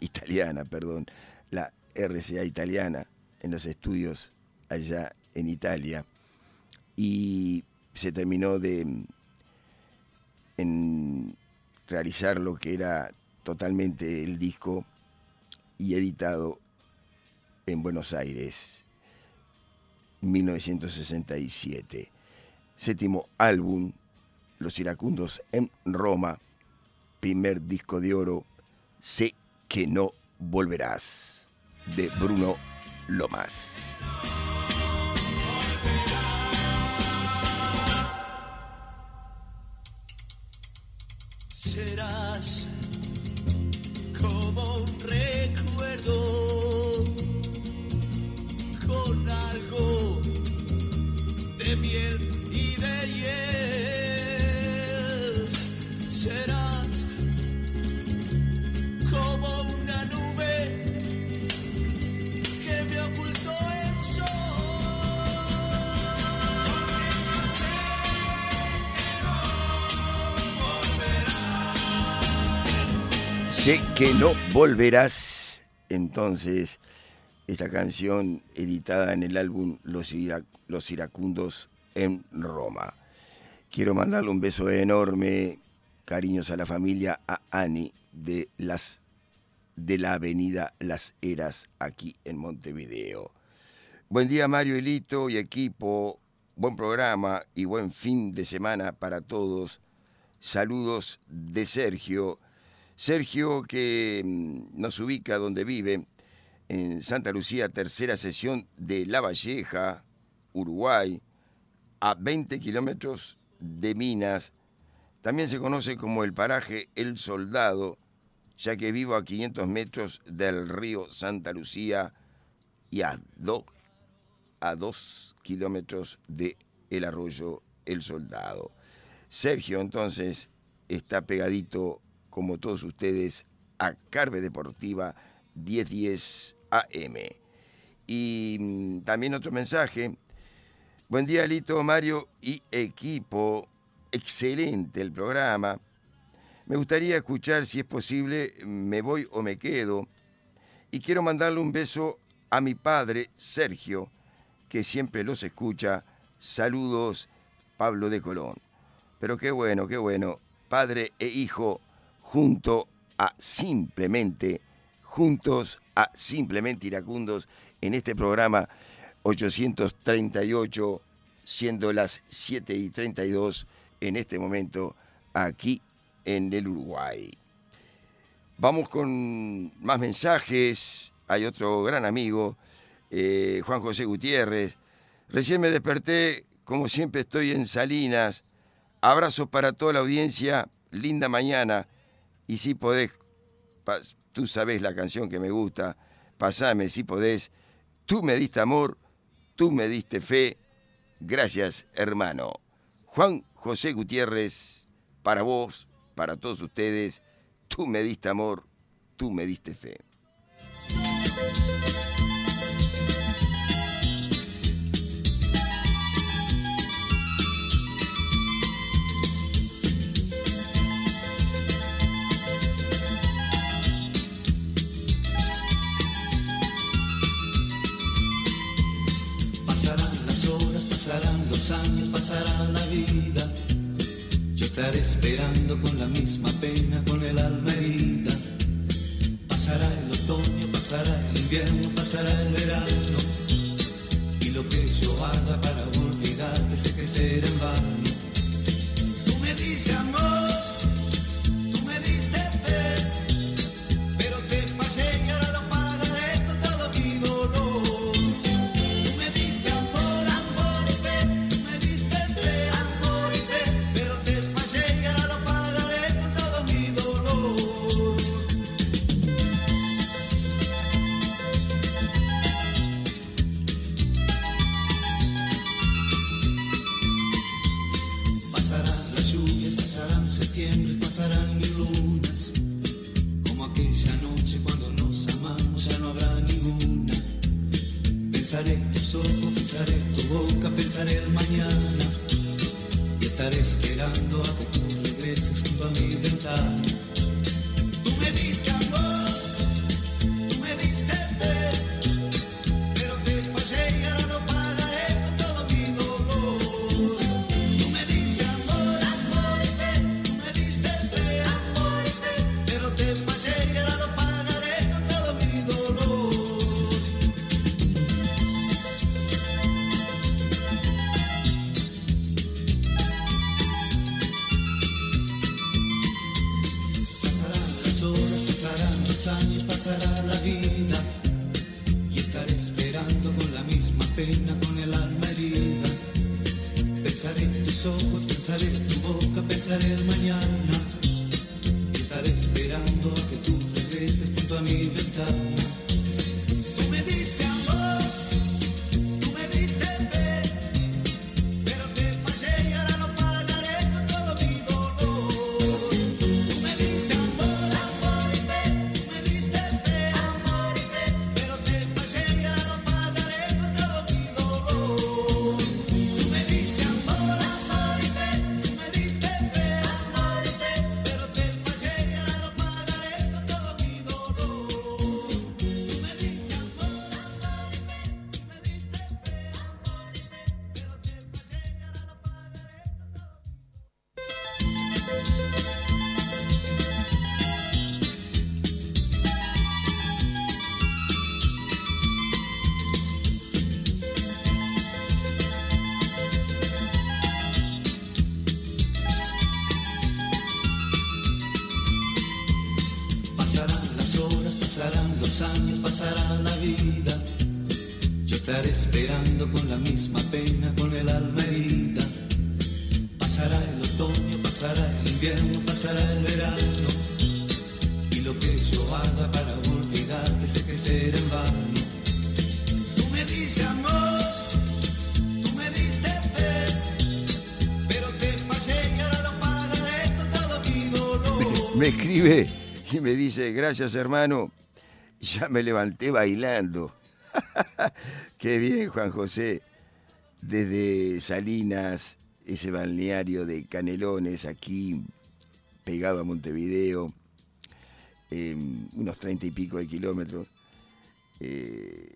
italiana, perdón, la RCA italiana, en los estudios allá en Italia, y se terminó de realizar lo que era totalmente el disco y editado en Buenos Aires, 1967. Séptimo álbum, Los Iracundos en Roma, primer disco de oro, Sé que no volverás, de Bruno Lomas. Serás como un recuerdo con algo de miel Sé que no volverás. Entonces, esta canción editada en el álbum Los, Ira- Los Iracundos en Roma. Quiero mandarle un beso enorme, cariños a la familia, a Ani de las de la avenida Las Heras aquí en Montevideo. Buen día Mario y Lito y equipo, buen programa y buen fin de semana para todos. Saludos de Sergio. Sergio que mm, nos ubica donde vive, en Santa Lucía, tercera sesión de La Valleja, Uruguay, a 20 kilómetros de Minas. También se conoce como el paraje El Soldado, ya que vivo a 500 metros del río Santa Lucía y a, do- a dos kilómetros de el arroyo El Soldado. Sergio entonces está pegadito, como todos ustedes, a Carve Deportiva 1010 AM. Y mm, también otro mensaje. Buen día, Lito, Mario y equipo. Excelente el programa. Me gustaría escuchar, si es posible, Me voy o me quedo. Y quiero mandarle un beso a mi padre, Sergio, que siempre los escucha. Saludos, Pablo de Colón. Pero qué bueno, qué bueno. Padre e hijo junto a simplemente, juntos a simplemente iracundos en este programa 838, siendo las 7 y 32 en este momento aquí en el Uruguay. Vamos con más mensajes. Hay otro gran amigo, eh, Juan José Gutiérrez. Recién me desperté, como siempre estoy en Salinas. Abrazos para toda la audiencia, linda mañana. Y si podés, tú sabés la canción que me gusta, pasame si podés. Tú me diste amor, tú me diste fe. Gracias, hermano. Juan José Gutiérrez, para vos, para todos ustedes, tú me diste amor, tú me diste fe. Esperando con la misma pena, con el alma herida. Pasará el otoño, pasará el invierno, pasará el verano. Y lo que yo haga para olvidarte sé que será en vano. El mañana. Y estaré esperando a que tú regreses junto a mi ventana. Regreses junto a gracias hermano, ya me levanté bailando. Qué bien, Juan José. Desde Salinas, ese balneario de Canelones, aquí pegado a Montevideo, eh, unos treinta y pico de kilómetros. Eh,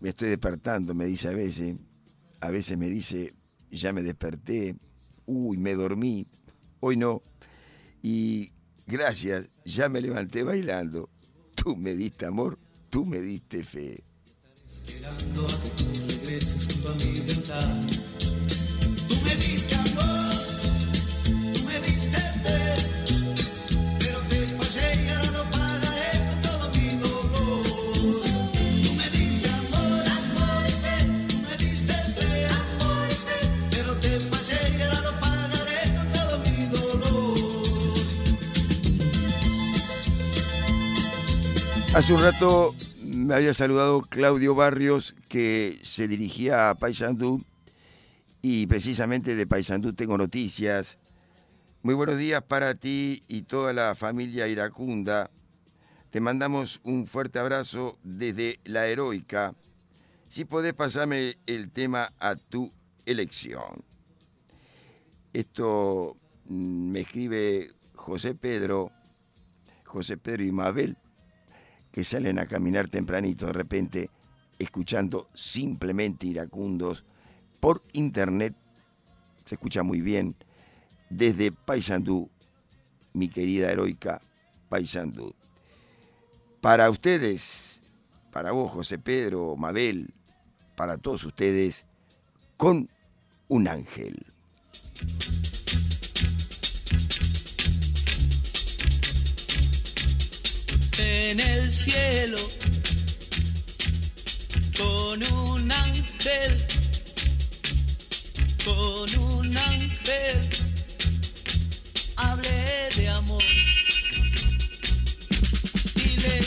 me estoy despertando, me dice a veces. A veces me dice, ya me desperté. Uy, me dormí. Hoy no. Y gracias, ya me levanté bailando. Tú me diste amor, tú me diste fe. Esperando a que tú regreses junto a mi ventana. Tú me diste amor, Hace un rato me había saludado Claudio Barrios, que se dirigía a Paysandú, y precisamente de Paysandú tengo noticias. Muy buenos días para ti y toda la familia iracunda. Te mandamos un fuerte abrazo desde la heroica. Si podés pasarme el tema a tu elección. Esto mm, me escribe José Pedro, José Pedro y Mabel, que salen a caminar tempranito de repente, escuchando simplemente iracundos por internet. Se escucha muy bien desde Paysandú, mi querida heroica Paysandú. Para ustedes, para vos, José Pedro, Mabel, para todos ustedes, con un ángel. En el cielo con un ángel, con un ángel, hablé de amor. Y le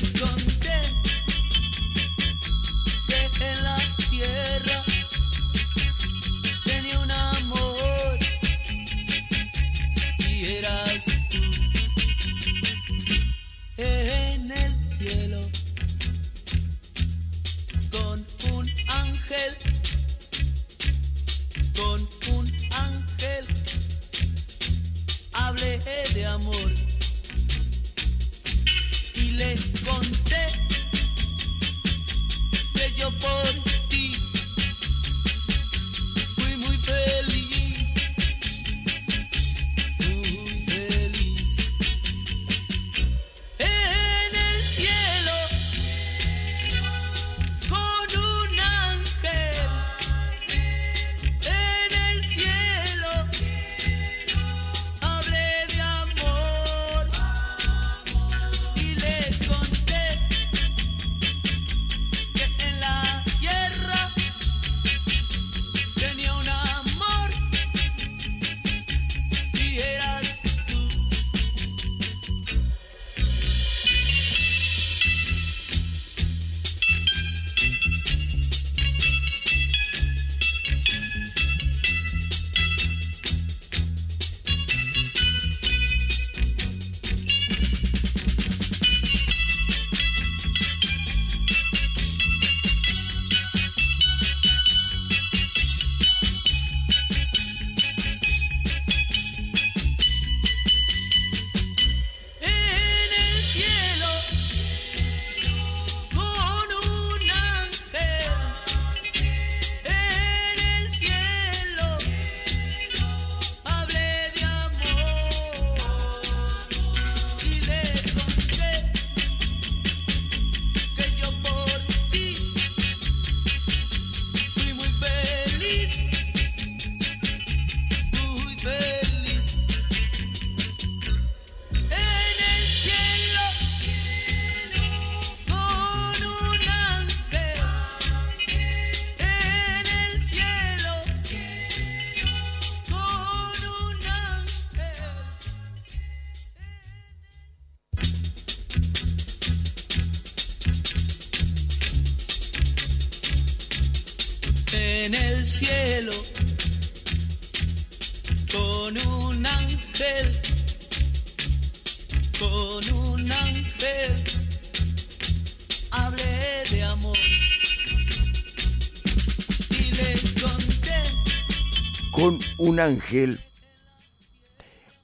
ángel,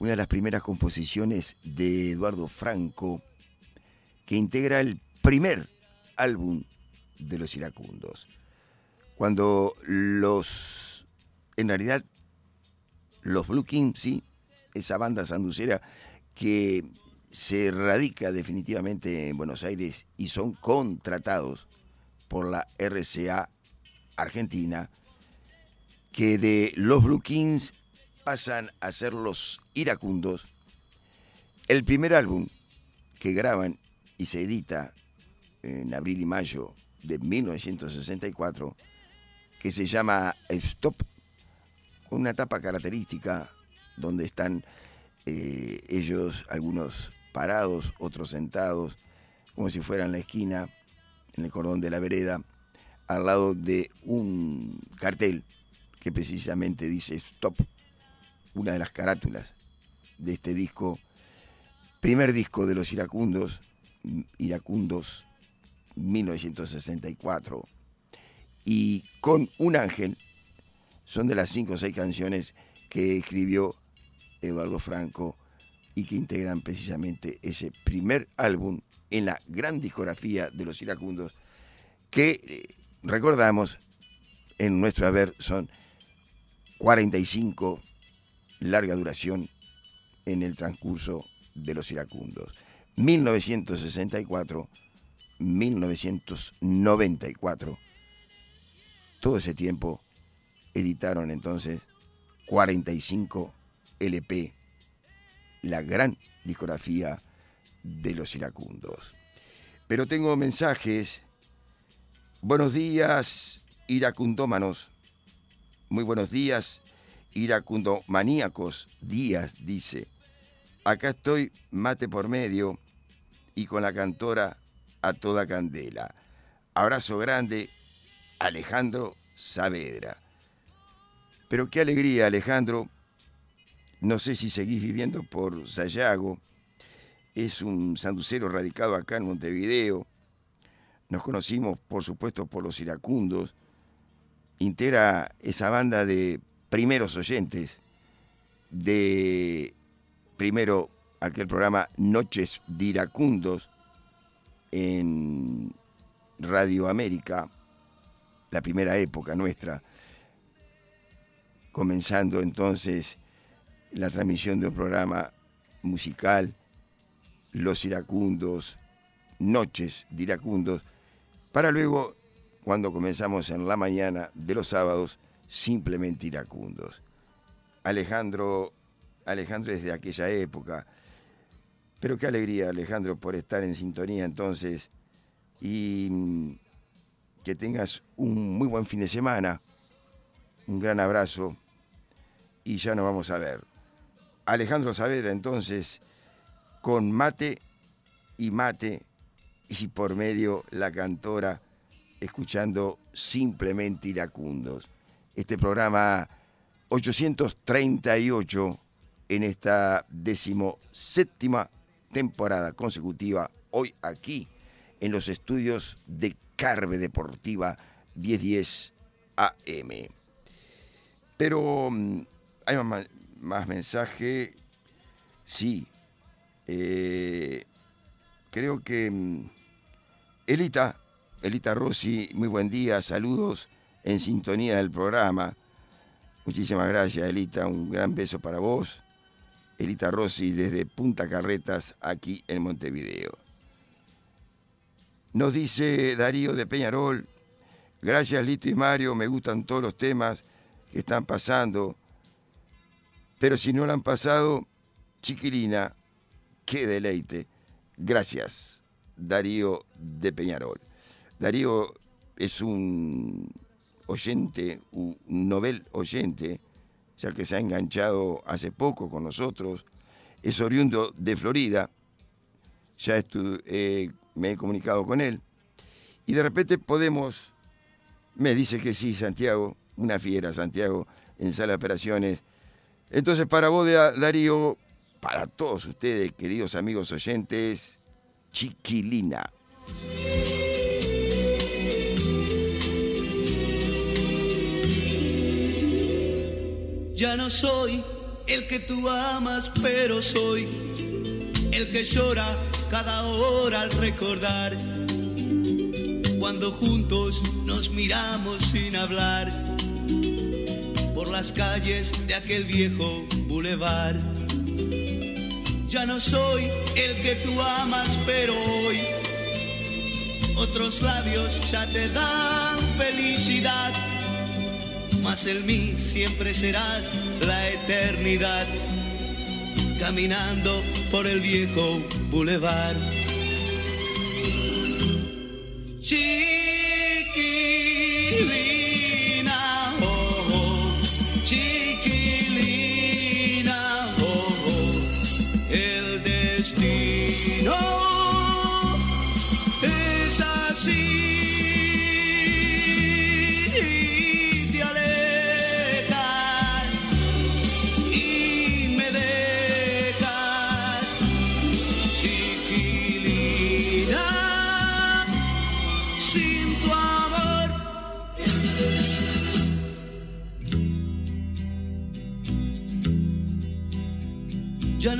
una de las primeras composiciones de Eduardo Franco, que integra el primer álbum de los iracundos. Cuando los, en realidad, los Blue Kings, sí, esa banda sanducera que se radica definitivamente en Buenos Aires y son contratados por la RCA Argentina, que de los Blue Kings pasan a ser los iracundos. El primer álbum que graban y se edita en abril y mayo de 1964, que se llama Stop, con una tapa característica donde están eh, ellos, algunos parados, otros sentados, como si fueran en la esquina, en el cordón de la vereda, al lado de un cartel que precisamente dice Stop, una de las carátulas de este disco, primer disco de los iracundos, iracundos 1964, y con un ángel, son de las cinco o seis canciones que escribió Eduardo Franco y que integran precisamente ese primer álbum en la gran discografía de los iracundos, que eh, recordamos en nuestro haber son 45 larga duración en el transcurso de los iracundos. 1964, 1994, todo ese tiempo editaron entonces 45 LP, la gran discografía de los iracundos. Pero tengo mensajes. Buenos días, iracundómanos. Muy buenos días, iracundomaníacos. Díaz dice. Acá estoy mate por medio y con la cantora a toda candela. Abrazo grande, Alejandro Saavedra. Pero qué alegría, Alejandro. No sé si seguís viviendo por Sayago. Es un sanducero radicado acá en Montevideo. Nos conocimos, por supuesto, por los iracundos. Integra esa banda de primeros oyentes de primero aquel programa Noches de Iracundos en Radio América, la primera época nuestra, comenzando entonces la transmisión de un programa musical, Los Iracundos, Noches de Iracundos, para luego, cuando comenzamos en la mañana de los sábados, simplemente Iracundos. Alejandro, Alejandro es de aquella época, pero qué alegría, Alejandro, por estar en sintonía entonces y mm, que tengas un muy buen fin de semana. Un gran abrazo y ya nos vamos a ver. Alejandro Saavedra entonces con mate y mate y por medio la cantora escuchando simplemente iracundos. Este programa 838 en esta decimoséptima temporada consecutiva, hoy aquí en los estudios de Carve Deportiva 1010 AM. Pero mm, hay más, más mensaje. Sí. Eh, creo que mm, Elita, Elita Rossi, muy buen día, saludos en sintonía del programa. Muchísimas gracias, Elita, un gran beso para vos. Elita Rossi desde Punta Carretas, aquí en Montevideo. Nos dice Darío de Peñarol, gracias Lito y Mario, me gustan todos los temas que están pasando, pero si no lo han pasado, chiquilina, qué deleite. Gracias, Darío de Peñarol. Darío es un oyente, un novel oyente, ya que se ha enganchado hace poco con nosotros, es oriundo de Florida, ya eh, me he comunicado con él, y de repente podemos, me dice que sí, Santiago, una fiera, Santiago, en sala de operaciones. Entonces, para vos, Darío, para todos ustedes, queridos amigos oyentes, Chiquilina. Ya no soy el que tú amas, pero soy el que llora cada hora al recordar. Cuando juntos nos miramos sin hablar por las calles de aquel viejo bulevar. Ya no soy el que tú amas, pero hoy otros labios ya te dan felicidad mas en mí siempre serás la eternidad, caminando por el viejo bulevar. Chiquilina,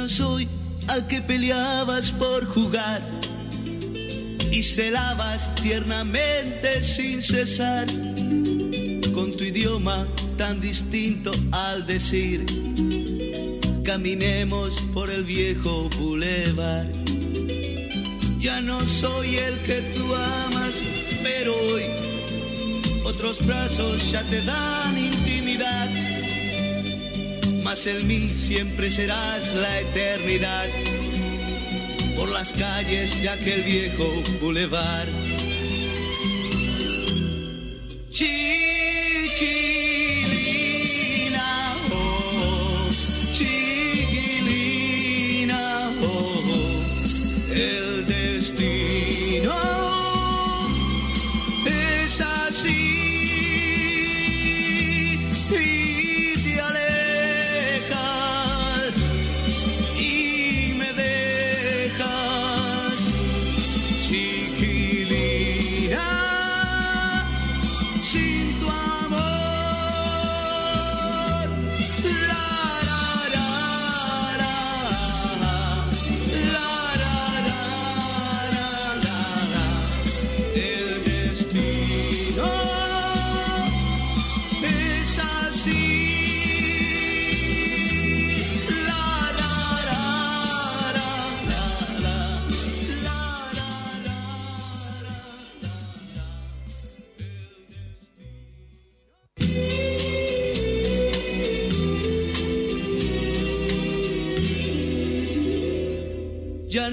soy al que peleabas por jugar y celabas tiernamente sin cesar con tu idioma tan distinto al decir caminemos por el viejo bulevar. Ya no soy el que tú amas, pero hoy otros brazos ya te dan intimidad. Mas en mí siempre serás la eternidad por las calles de aquel viejo bulevar.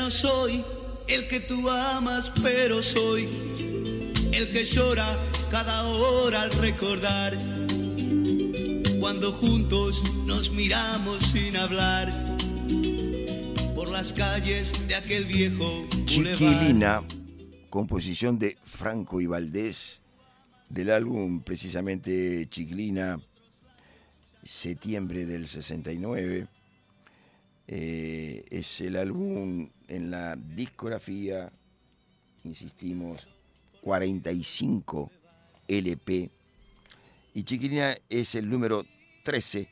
Soy el que tú amas, pero soy el que llora cada hora al recordar. Cuando juntos nos miramos sin hablar por las calles de aquel viejo boulevard. Chiquilina, composición de Franco y Valdés, del álbum precisamente Chiquilina, septiembre del 69. Eh, es el álbum en la discografía, insistimos, 45 LP. Y Chiquilina es el número 13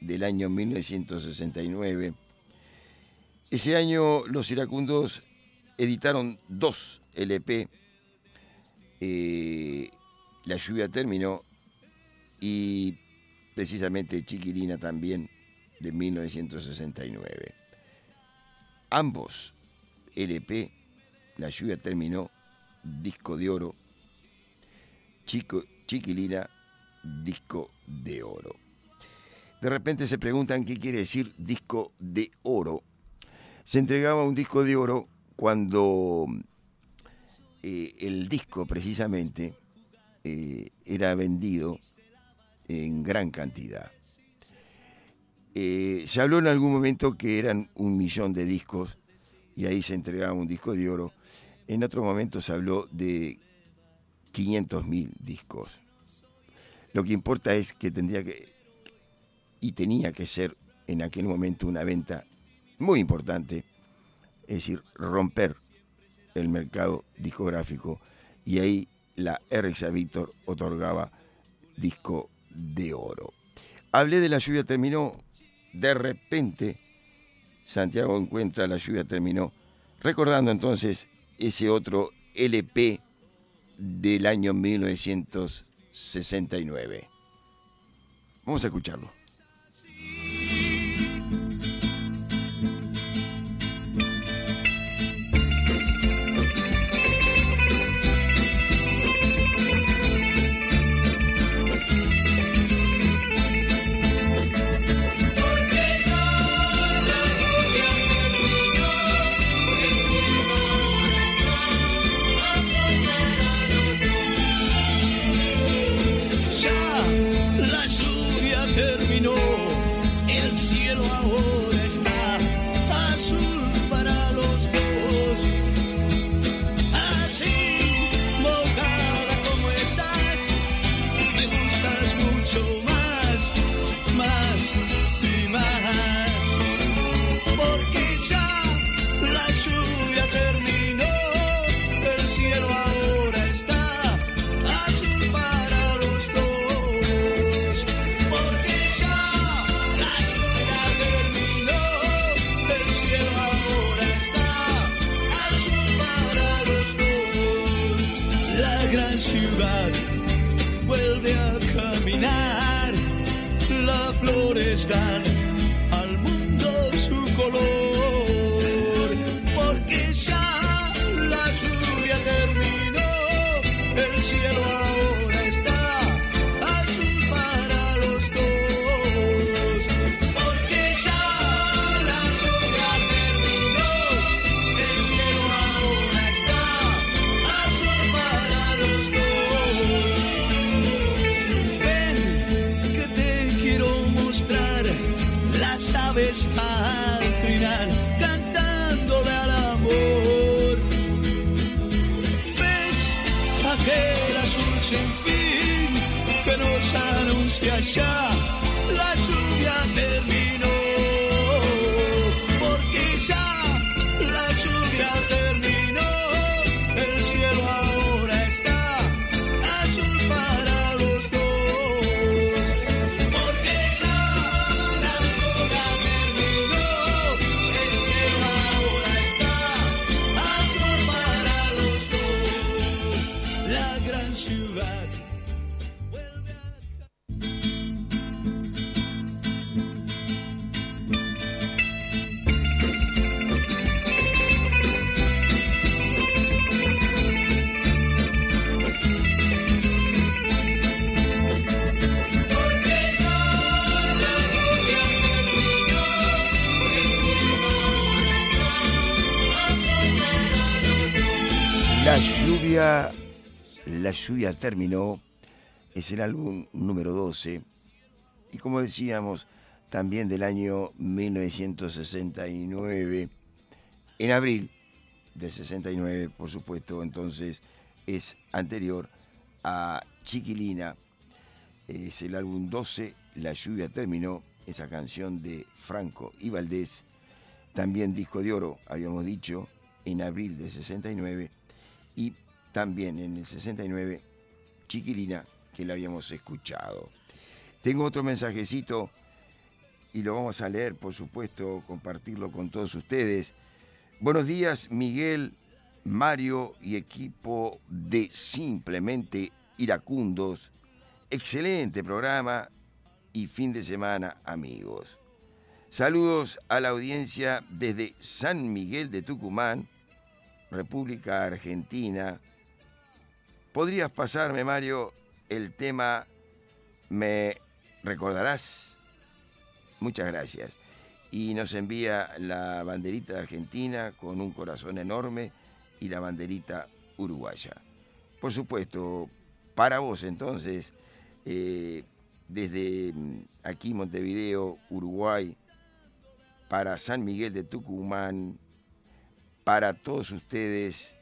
del año 1969. Ese año los iracundos editaron dos LP. Eh, la lluvia terminó y precisamente Chiquilina también de 1969. Ambos LP, La lluvia terminó, disco de oro, Chico, Chiquilina, disco de oro. De repente se preguntan qué quiere decir disco de oro. Se entregaba un disco de oro cuando eh, el disco precisamente eh, era vendido en gran cantidad. Eh, se habló en algún momento que eran un millón de discos y ahí se entregaba un disco de oro. En otro momento se habló de 500 mil discos. Lo que importa es que tendría que, y tenía que ser en aquel momento una venta muy importante, es decir, romper el mercado discográfico y ahí la RXA Víctor otorgaba disco de oro. Hablé de la lluvia terminó, de repente Santiago encuentra la lluvia terminó, recordando entonces ese otro LP del año 1969. Vamos a escucharlo. Lluvia terminó, es el álbum número 12 y como decíamos, también del año 1969, en abril del 69, por supuesto, entonces es anterior a Chiquilina, es el álbum 12, La lluvia terminó, esa canción de Franco y Valdés, también disco de oro, habíamos dicho, en abril del 69, y también en el 69, Chiquilina, que la habíamos escuchado. Tengo otro mensajecito y lo vamos a leer, por supuesto, compartirlo con todos ustedes. Buenos días, Miguel, Mario y equipo de Simplemente Iracundos. Excelente programa y fin de semana, amigos. Saludos a la audiencia desde San Miguel de Tucumán, República Argentina. ¿Podrías pasarme, Mario, el tema Me recordarás? Muchas gracias. Y nos envía la banderita de Argentina con un corazón enorme y la banderita uruguaya. Por supuesto, para vos entonces, eh, desde mm, aquí Montevideo, Uruguay, para San Miguel de Tucumán, para todos ustedes,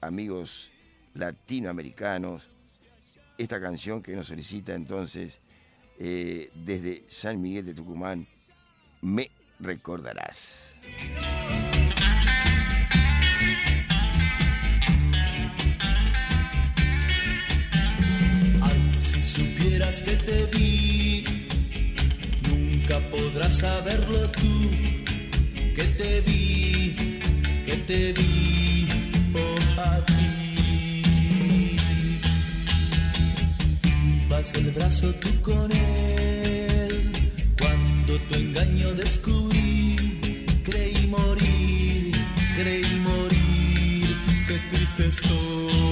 amigos latinoamericanos, esta canción que nos solicita entonces eh, desde San Miguel de Tucumán, me recordarás. Ay, si supieras que te vi, nunca podrás saberlo tú, que te vi, que te vi, oh Vas el brazo tú con él, cuando tu engaño descubrí, creí morir, creí morir, qué triste estoy.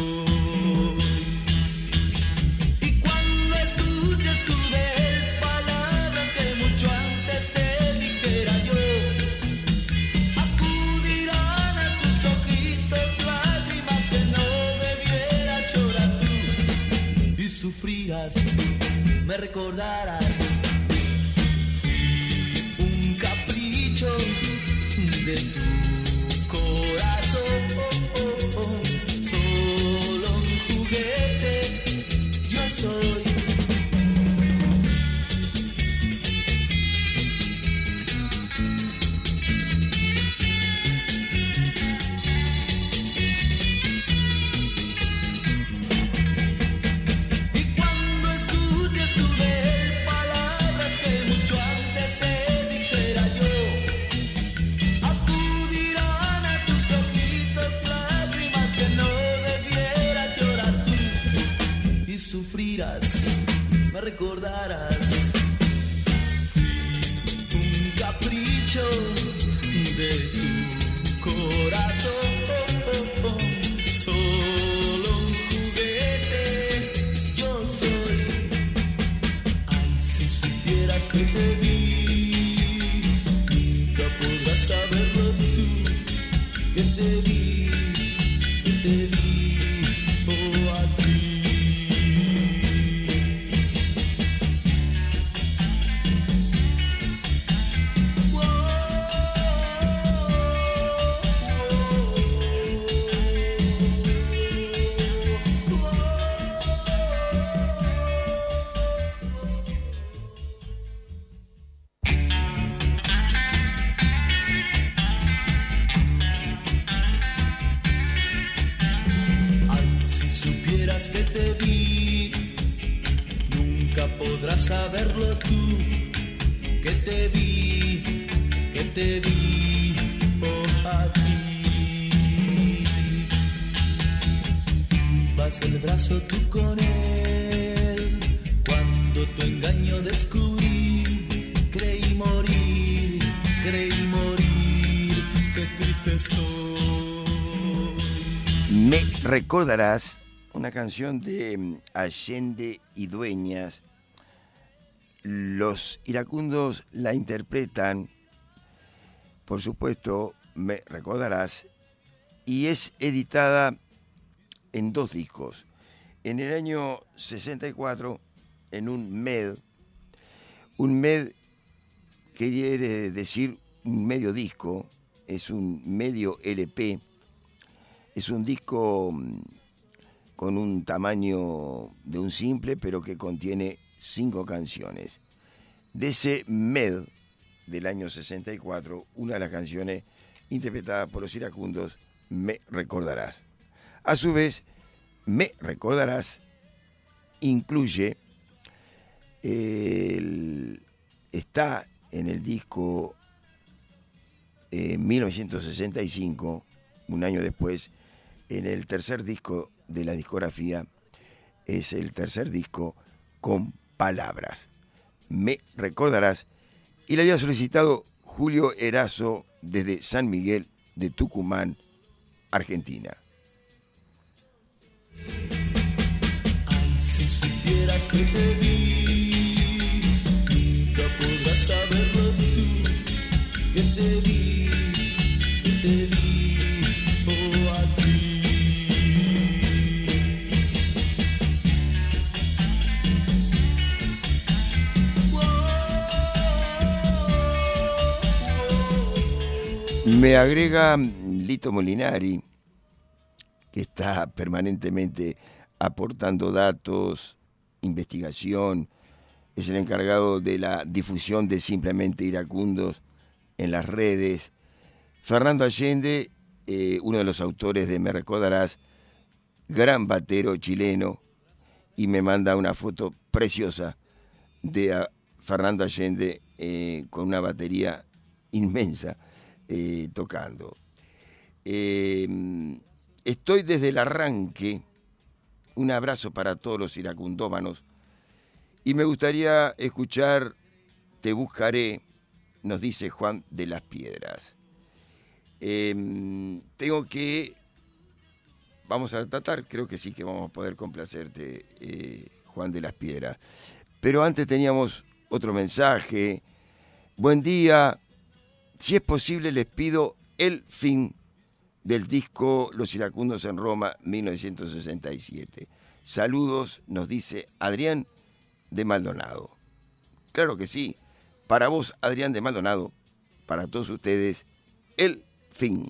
Me recordarás recordarás una canción de mm, Allende y Dueñas. Los iracundos la interpretan, por supuesto, me recordarás, y es editada en dos discos. En el año 64, en un MED, un MED quiere decir un medio disco, es un medio LP, es un disco mm, con un tamaño de un simple, pero que contiene cinco canciones. De ese MED del año 64, una de las canciones interpretada por los iracundos, Me Recordarás. A su vez, Me Recordarás incluye, está en el disco 1965, eh, un año después, en el tercer disco de la discografía, es el tercer disco con palabras. Me recordarás. Y le había solicitado Julio Erazo desde San Miguel de Tucumán, Argentina. si supieras que te vi, nunca podrás saberlo que te vi, Me agrega Lito Molinari, que está permanentemente aportando datos, investigación, es el encargado de la difusión de simplemente iracundos en las redes. Fernando Allende, eh, uno de los autores de Me Recordarás, gran batero chileno, y me manda una foto preciosa de Fernando Allende eh, con una batería inmensa eh, tocando. estoy desde el arranque un abrazo para todos los iracundómanos. Y me gustaría escuchar Te buscaré, nos dice Juan de las Piedras. Em, tengo que, vamos a tratar, creo que sí que vamos a poder complacerte, eh, Juan de las Piedras. Pero antes teníamos otro mensaje. Buen día, si es posible les pido el fin del disco Los Iracundos en Roma 1967. Saludos, nos dice Adrián de Maldonado. Claro que sí, para vos Adrián de Maldonado, para todos ustedes, el fin.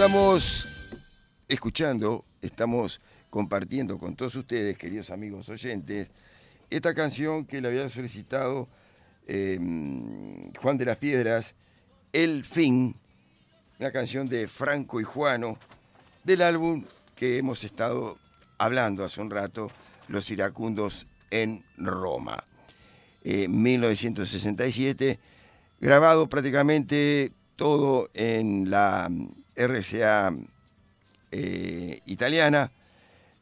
Estamos escuchando, estamos compartiendo con todos ustedes, queridos amigos oyentes, esta canción que le había solicitado eh, Juan de las Piedras, El Fin, una canción de Franco y Juano, del álbum que hemos estado hablando hace un rato, Los Iracundos en Roma. Eh, 1967, grabado prácticamente todo en la RCA eh, italiana,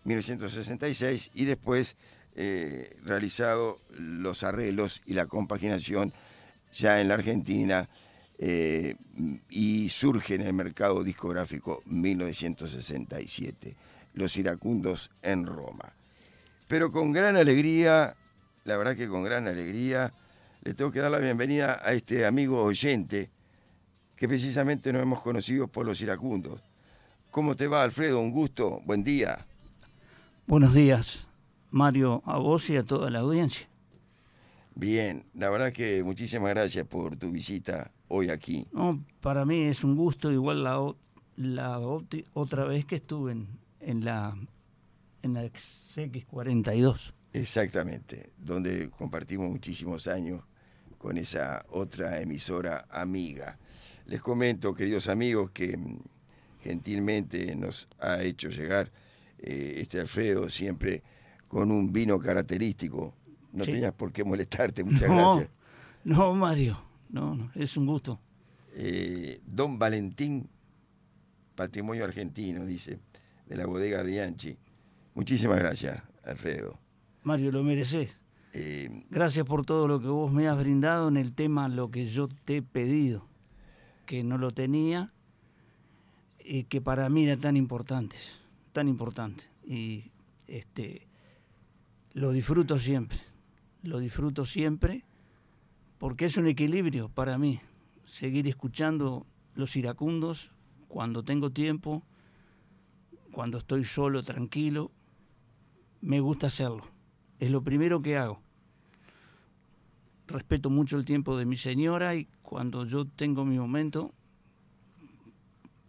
1966, y después eh, realizado los arreglos y la compaginación ya en la Argentina eh, y surge en el mercado discográfico 1967, Los Iracundos en Roma. Pero con gran alegría, la verdad que con gran alegría, le tengo que dar la bienvenida a este amigo oyente que precisamente nos hemos conocido por Los Iracundos. ¿Cómo te va, Alfredo? Un gusto, buen día. Buenos días, Mario, a vos y a toda la audiencia. Bien, la verdad que muchísimas gracias por tu visita hoy aquí. No, para mí es un gusto, igual la, la otra vez que estuve en, en la en la X42. Exactamente, donde compartimos muchísimos años con esa otra emisora amiga. Les comento, queridos amigos, que mm, gentilmente nos ha hecho llegar eh, este Alfredo siempre con un vino característico. No Sí. tenías por qué molestarte, muchas no, gracias. No, Mario, no, no, es un gusto. Eh, Don Valentín, Patrimonio Argentino, dice, de la bodega Bianchi. Muchísimas gracias, Alfredo. Mario, lo mereces. Eh, Gracias por todo lo que vos me has brindado en el tema, lo que yo te he pedido, que no lo tenía y que para mí era tan importante, tan importante. Y este, lo disfruto siempre, lo disfruto siempre, porque es un equilibrio para mí, seguir escuchando los iracundos cuando tengo tiempo, cuando estoy solo, tranquilo, me gusta hacerlo. Es lo primero que hago. Respeto mucho el tiempo de mi señora y cuando yo tengo mi momento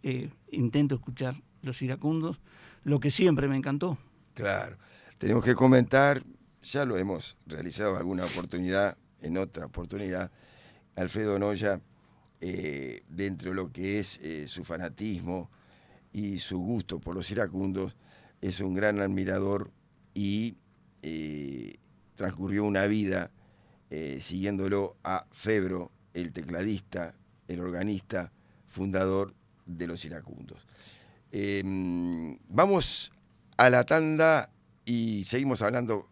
eh, intento escuchar los iracundos, lo que siempre me encantó. Claro, tenemos que comentar, ya lo hemos realizado alguna oportunidad, en otra oportunidad, Alfredo Noya, eh, dentro de lo que es eh, su fanatismo y su gusto por los iracundos, es un gran admirador y transcurrió una vida eh, siguiéndolo a Febro, el tecladista, el organista, fundador de los iracundos. Eh, vamos a la tanda y seguimos hablando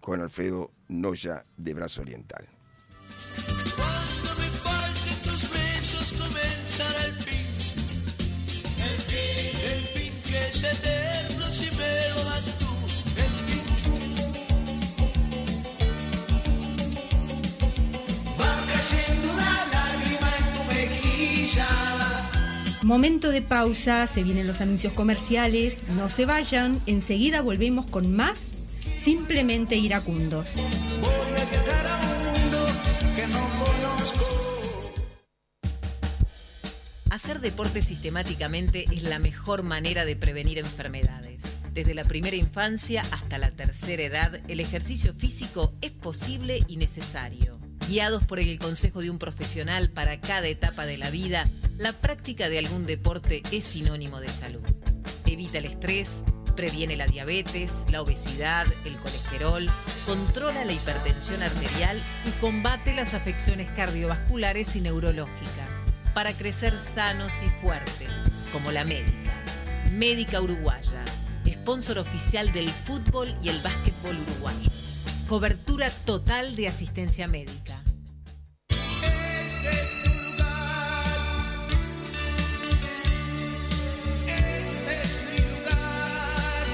con Alfredo Noya de Brazo Oriental. Momento de pausa, se vienen los anuncios comerciales, no se vayan, enseguida volvemos con más Simplemente Iracundos. Hacer deporte sistemáticamente es la mejor manera de prevenir enfermedades. Desde la primera infancia hasta la tercera edad, el ejercicio físico es posible y necesario. Guiados por el consejo de un profesional para cada etapa de la vida, la práctica de algún deporte es sinónimo de salud. Evita el estrés, previene la diabetes, la obesidad, el colesterol, controla la hipertensión arterial y combate las afecciones cardiovasculares y neurológicas para crecer sanos y fuertes, como la médica. Médica Uruguaya, sponsor oficial del fútbol y el básquetbol uruguayos. Cobertura total de asistencia médica. Este es tu lugar. Este es mi lugar.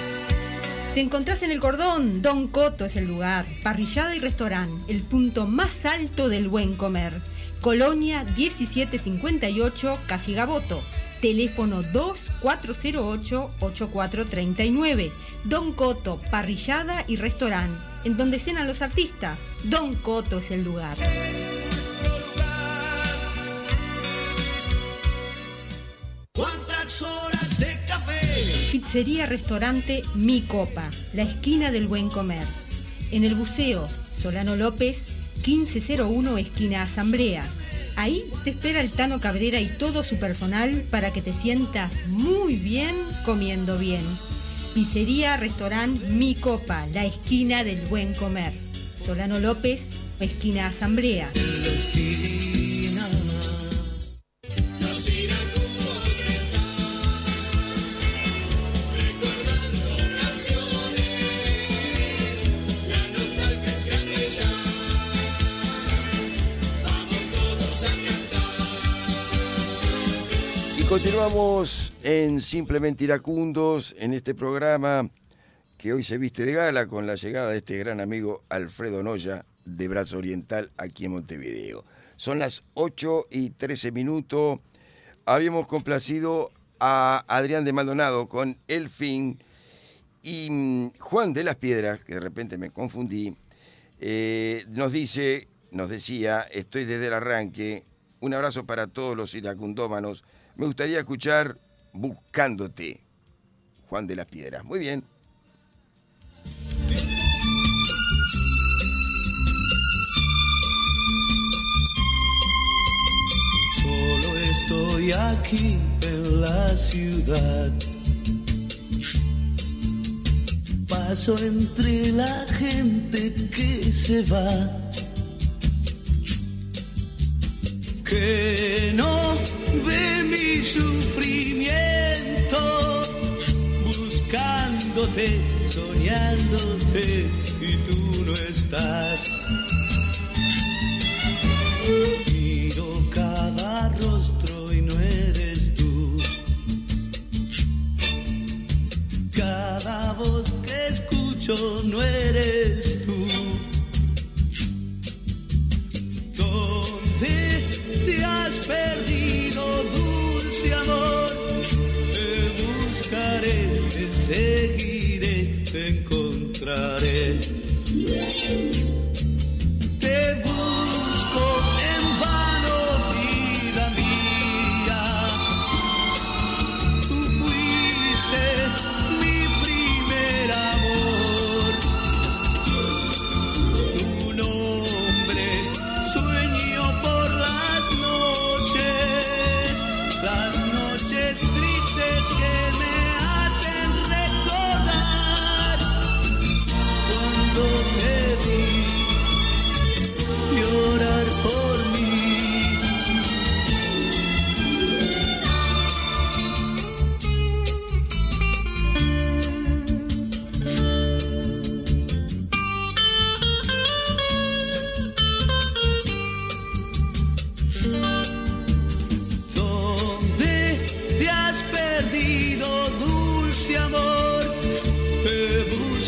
Te encontrás en el cordón, Don Coto es el lugar, parrillada y restaurante, el punto más alto del buen comer. Colonia 1758, Casi Gaboto. Teléfono 2408-8439. Don Coto, parrillada y restaurante, en donde cenan los artistas. Don Coto es el lugar. ¿Cuántas Pizzería Restaurante Mi Copa, la esquina del buen comer. En el buceo Solano López, 1501 esquina Asamblea. Ahí te espera el Tano Cabrera y todo su personal para que te sientas muy bien comiendo bien. Pizzería Restaurante Mi Copa, la esquina del buen comer. Solano López, esquina Asamblea. Continuamos en Simplemente Iracundos, en este programa que hoy se viste de gala con la llegada de este gran amigo Alfredo Noya de Brazo Oriental aquí en Montevideo. Son las 8 y 13 minutos. Habíamos complacido a Adrián de Maldonado con El Fin y mm, Juan de las Piedras, que de repente me confundí, eh, nos dice, nos decía, estoy desde el arranque, un abrazo para todos los iracundómanos. Me gustaría escuchar Buscándote, Juan de las Piedras. Muy bien. Solo estoy aquí en la ciudad. Paso entre la gente que se va. Que no ve mi sufrimiento. Buscándote, soñándote y tú no estás. Miro cada rostro y no eres tú. Cada voz que escucho no eres tú. Perdido, dulce amor? Te buscaré, te seguiré, te encontraré.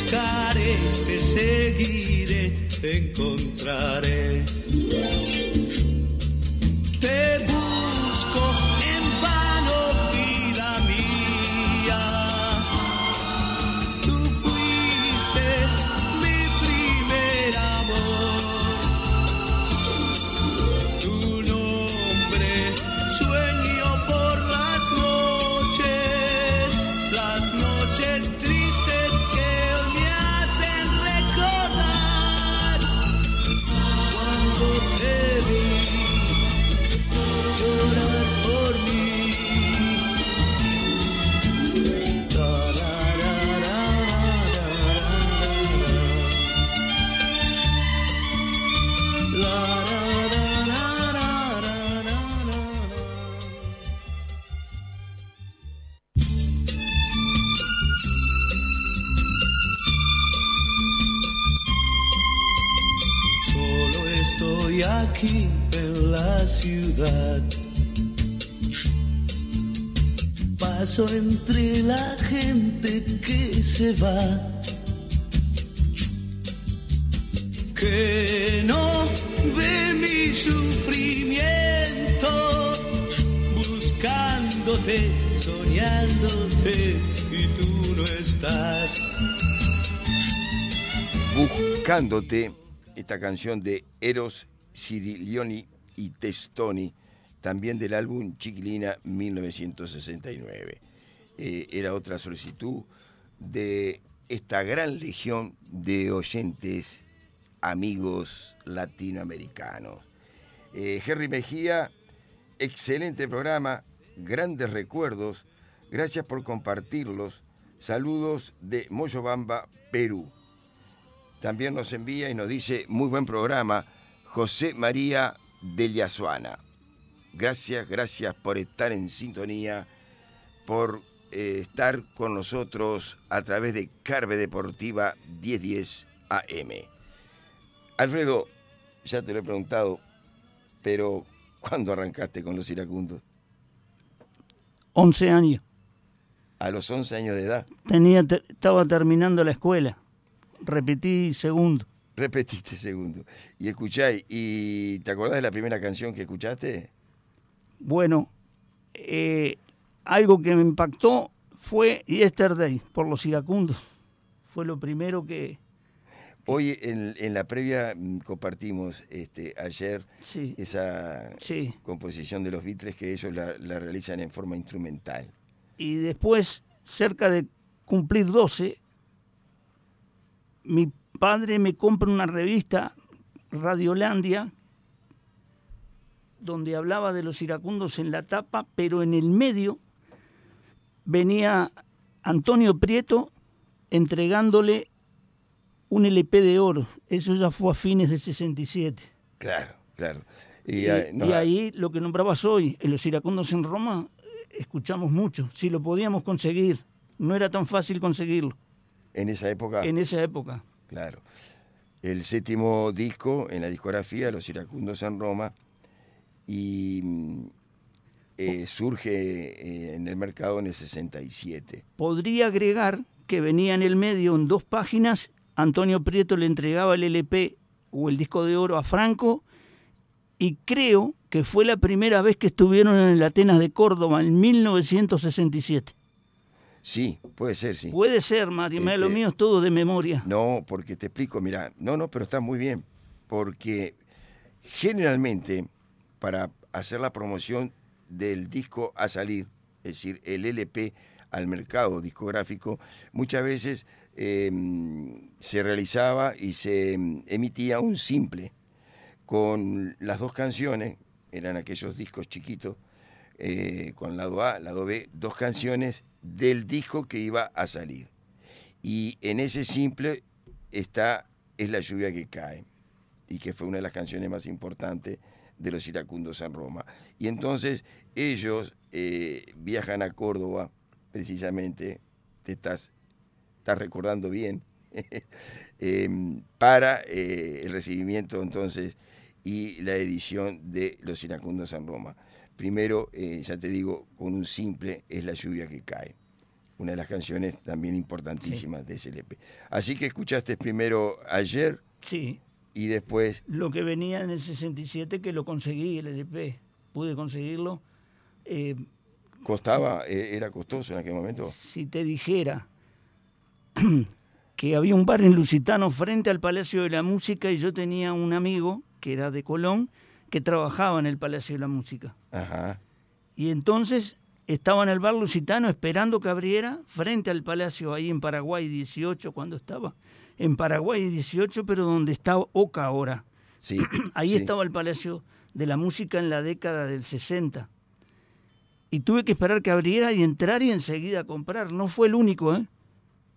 Buscaré, te seguiré, te encontraré. Paso entre la gente que se va. Que no ve mi sufrimiento. Buscándote, soñándote y tú no estás. Buscándote, esta canción de Eros Ciriglioni y Testoni, también del álbum Chiquilina 1969. Eh, era otra solicitud de esta gran legión de oyentes, amigos latinoamericanos. Eh, Henry Mejía, excelente programa, grandes recuerdos, gracias por compartirlos. Saludos de Moyobamba, Perú. También nos envía y nos dice, muy buen programa, José María de Liazuana. Gracias, gracias por estar en sintonía, por eh, estar con nosotros a través de Carve Deportiva 1010 AM. Alfredo, ya te lo he preguntado, pero ¿cuándo arrancaste con los iracundos? 11 años. A los 11 años de edad. Tenía, te- estaba terminando la escuela. Repetí segundo. Repetiste segundo. Y escucháis, ¿y te acordás de la primera canción que escuchaste? Bueno, eh, algo que me impactó fue Yesterday por los iracundos. Fue lo primero que... Hoy en, en la previa mm, compartimos este, ayer Sí. esa Sí. composición de los Beatles que ellos la, la realizan en forma instrumental. Y después, cerca de cumplir 12, mi padre me compra una revista, Radiolandia, donde hablaba de los iracundos en la tapa, pero en el medio venía Antonio Prieto entregándole un LP de oro. Eso ya fue a fines del 67. Claro, claro. Y, Y, nos- y ahí lo que nombrabas hoy, en los iracundos en Roma, eh, escuchamos mucho. Si lo podíamos conseguir, no era tan fácil conseguirlo en esa época, en esa época. claro. El séptimo disco en la discografía, Los Iracundos en Roma, y mm, eh, surge eh, en el mercado en el 67. Podría agregar que venía en el medio en dos páginas, Antonio Prieto le entregaba el LP o el disco de oro a Franco y creo que fue la primera vez que estuvieron en el Atenas de Córdoba en 1967. Sí, puede ser, sí. Puede ser, Mario, me- lo Este- mío es todo de memoria. No, porque te explico, mira, no, no, pero está muy bien, porque generalmente para hacer la promoción del disco a salir, es decir, el LP al mercado discográfico, muchas veces eh, se realizaba y se mm, emitía un simple con las dos canciones, eran aquellos discos chiquitos, eh, con lado A, lado B, dos canciones del disco que iba a salir. Y en ese simple está Es la lluvia que cae, y que fue una de las canciones más importantes de los iracundos en Roma. Y entonces ellos eh, viajan a Córdoba, precisamente, te estás, estás recordando bien, em, para eh, el recibimiento entonces y la edición de Los Iracundos en Roma. Primero, eh, ya te digo, con un simple es la lluvia que cae. Una de las canciones también importantísimas de ese LP. Así que escuchaste primero ayer Sí, y después, lo que venía en el 67 que lo conseguí, el LP. Pude conseguirlo. Eh, ¿costaba? eh, ¿Era costoso en aquel momento? si te dijera que había un bar en Lusitano frente al Palacio de la Música y yo tenía un amigo que era de Colón que trabajaba en el Palacio de la Música. Ajá. Y entonces estaba en el bar Lusitano esperando que abriera frente al Palacio ahí en Paraguay 18 cuando estaba. En Paraguay 18, pero donde está Oca ahora. Sí. Ahí sí. estaba el Palacio de la Música en la década del 60. Y tuve que esperar que abriera y entrar y enseguida comprar. No fue el único, ¿eh?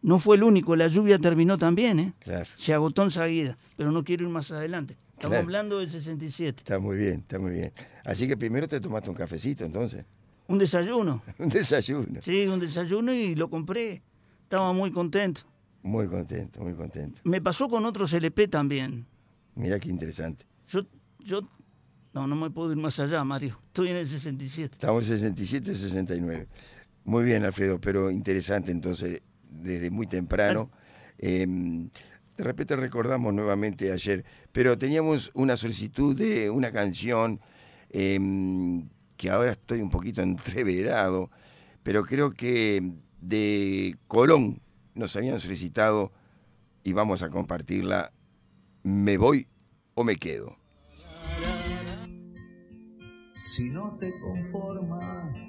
No fue el único. La lluvia terminó también, ¿eh? Claro. Se agotó enseguida. Pero no quiero ir más adelante. Estamos Claro. hablando del 67. Está muy bien, está muy bien. Así que primero te tomaste un cafecito, entonces. Un desayuno. Un desayuno. Sí, un desayuno y lo compré. Estaba muy contento. Muy contento, muy contento. Me pasó con otros LP también. Mira qué interesante. Yo, yo, no, no me puedo ir más allá, Mario. Estoy en el 67. Estamos en 67, 69. Muy bien, Alfredo, pero interesante entonces, desde muy temprano. Eh, de repente recordamos nuevamente ayer, pero teníamos una solicitud de una canción eh, que ahora estoy un poquito entreverado, pero creo que de Colón nos habían solicitado y vamos a compartirla. ¿Me voy o me quedo? si no te conformas.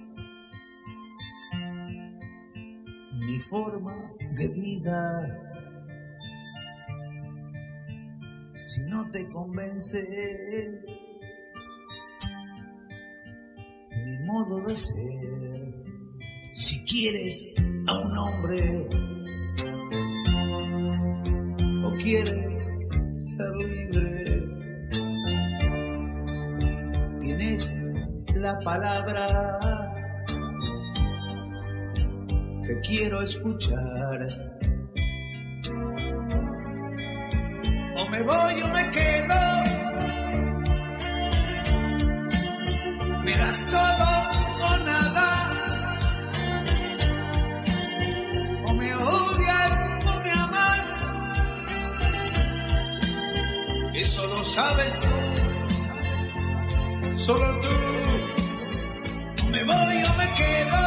mi forma de vida. Si no te convence mi modo de ser, si quieres a un hombre o quieres ser libre, tienes la palabra que quiero escuchar. O me voy o me quedo. Me das todo Eso lo sabes tú. Solo tú. Me voy o me quedo.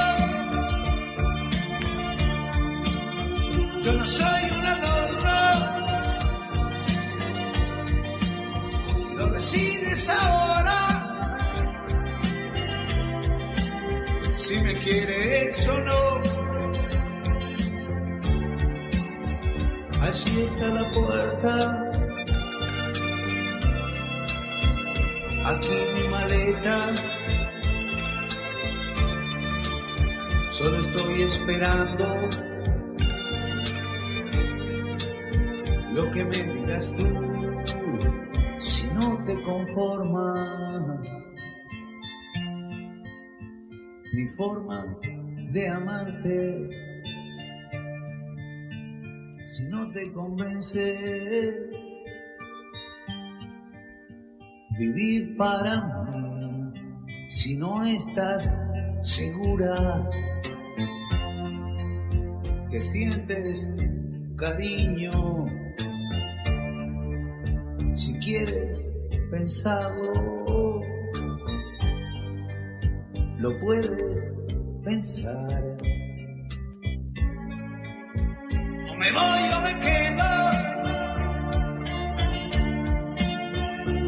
Yo no soy un adorno. Lo decides ahora. Si me quieres o no. Allí está la puerta. Aquí mi maleta. Solo estoy esperando lo que me digas tú, si no te conformas, mi forma de amarte, si no te convence, vivir para mí, si no estás segura que sientes cariño si quieres pensarlo, lo puedes pensar. O me voy o me quedo.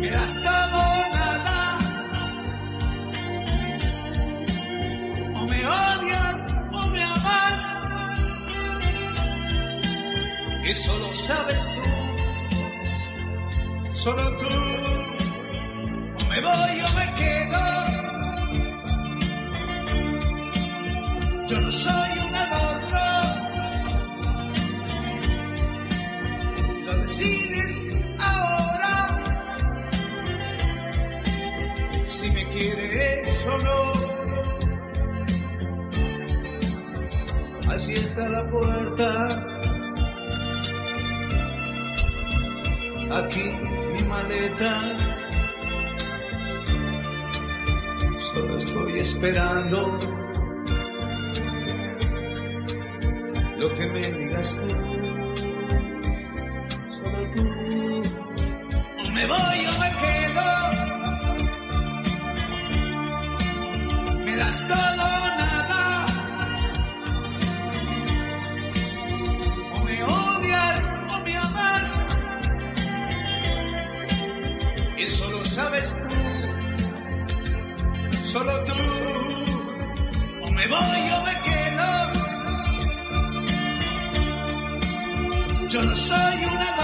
Me das todo nada. O me odias o me amas. Eso lo sabes tú solo tú. O me voy o me quedo. Yo no soy un adorno. Lo decides quieres o no. Así está la puerta. Aquí mi maleta. Solo estoy esperando lo que me digas tú. Yo no soy un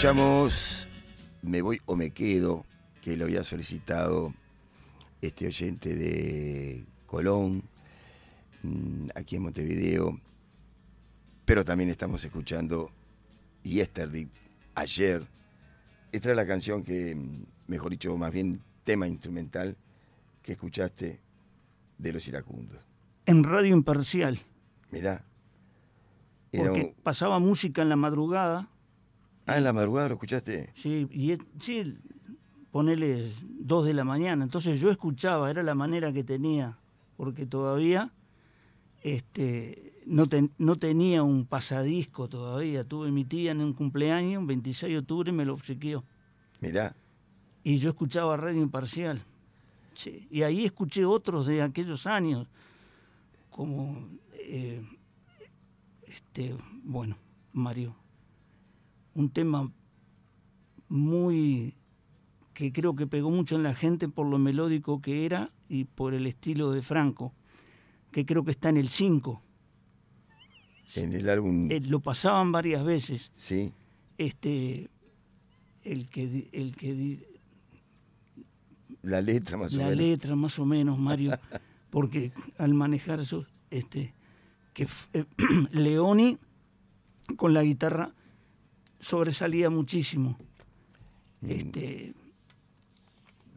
Escuchamos Me voy o me quedo, que lo había solicitado este oyente de Colón, mm, aquí en Montevideo. Pero también estamos escuchando Yesterday, ayer. Esta es la canción que, mm, mejor dicho, más bien tema instrumental que escuchaste de los iracundos. En Radio Imparcial. Mirá. Porque pasaba música en la madrugada. Ah, en la madrugada lo escuchaste. Sí, y sí, ponele dos de la mañana. Entonces yo escuchaba, era la manera que tenía, porque todavía este, no, no tenía un pasadisco todavía. Tuve mi tía en un cumpleaños, 26 de octubre, y me lo obsequió. Mirá. Y yo escuchaba Radio Imparcial. Sí. Y ahí escuché otros de aquellos años, como, eh, este, bueno, Mario, un tema muy que creo que pegó mucho en la gente por lo melódico que era y por el estilo de Franco, que creo que está en el 5. En el álbum. Eh, lo pasaban varias veces. Sí. Este, el que, el que la letra más o menos. La letra más o menos, Mario, porque al manejar eso, este, que eh, Leoni con la guitarra sobresalía muchísimo. Mm. Este,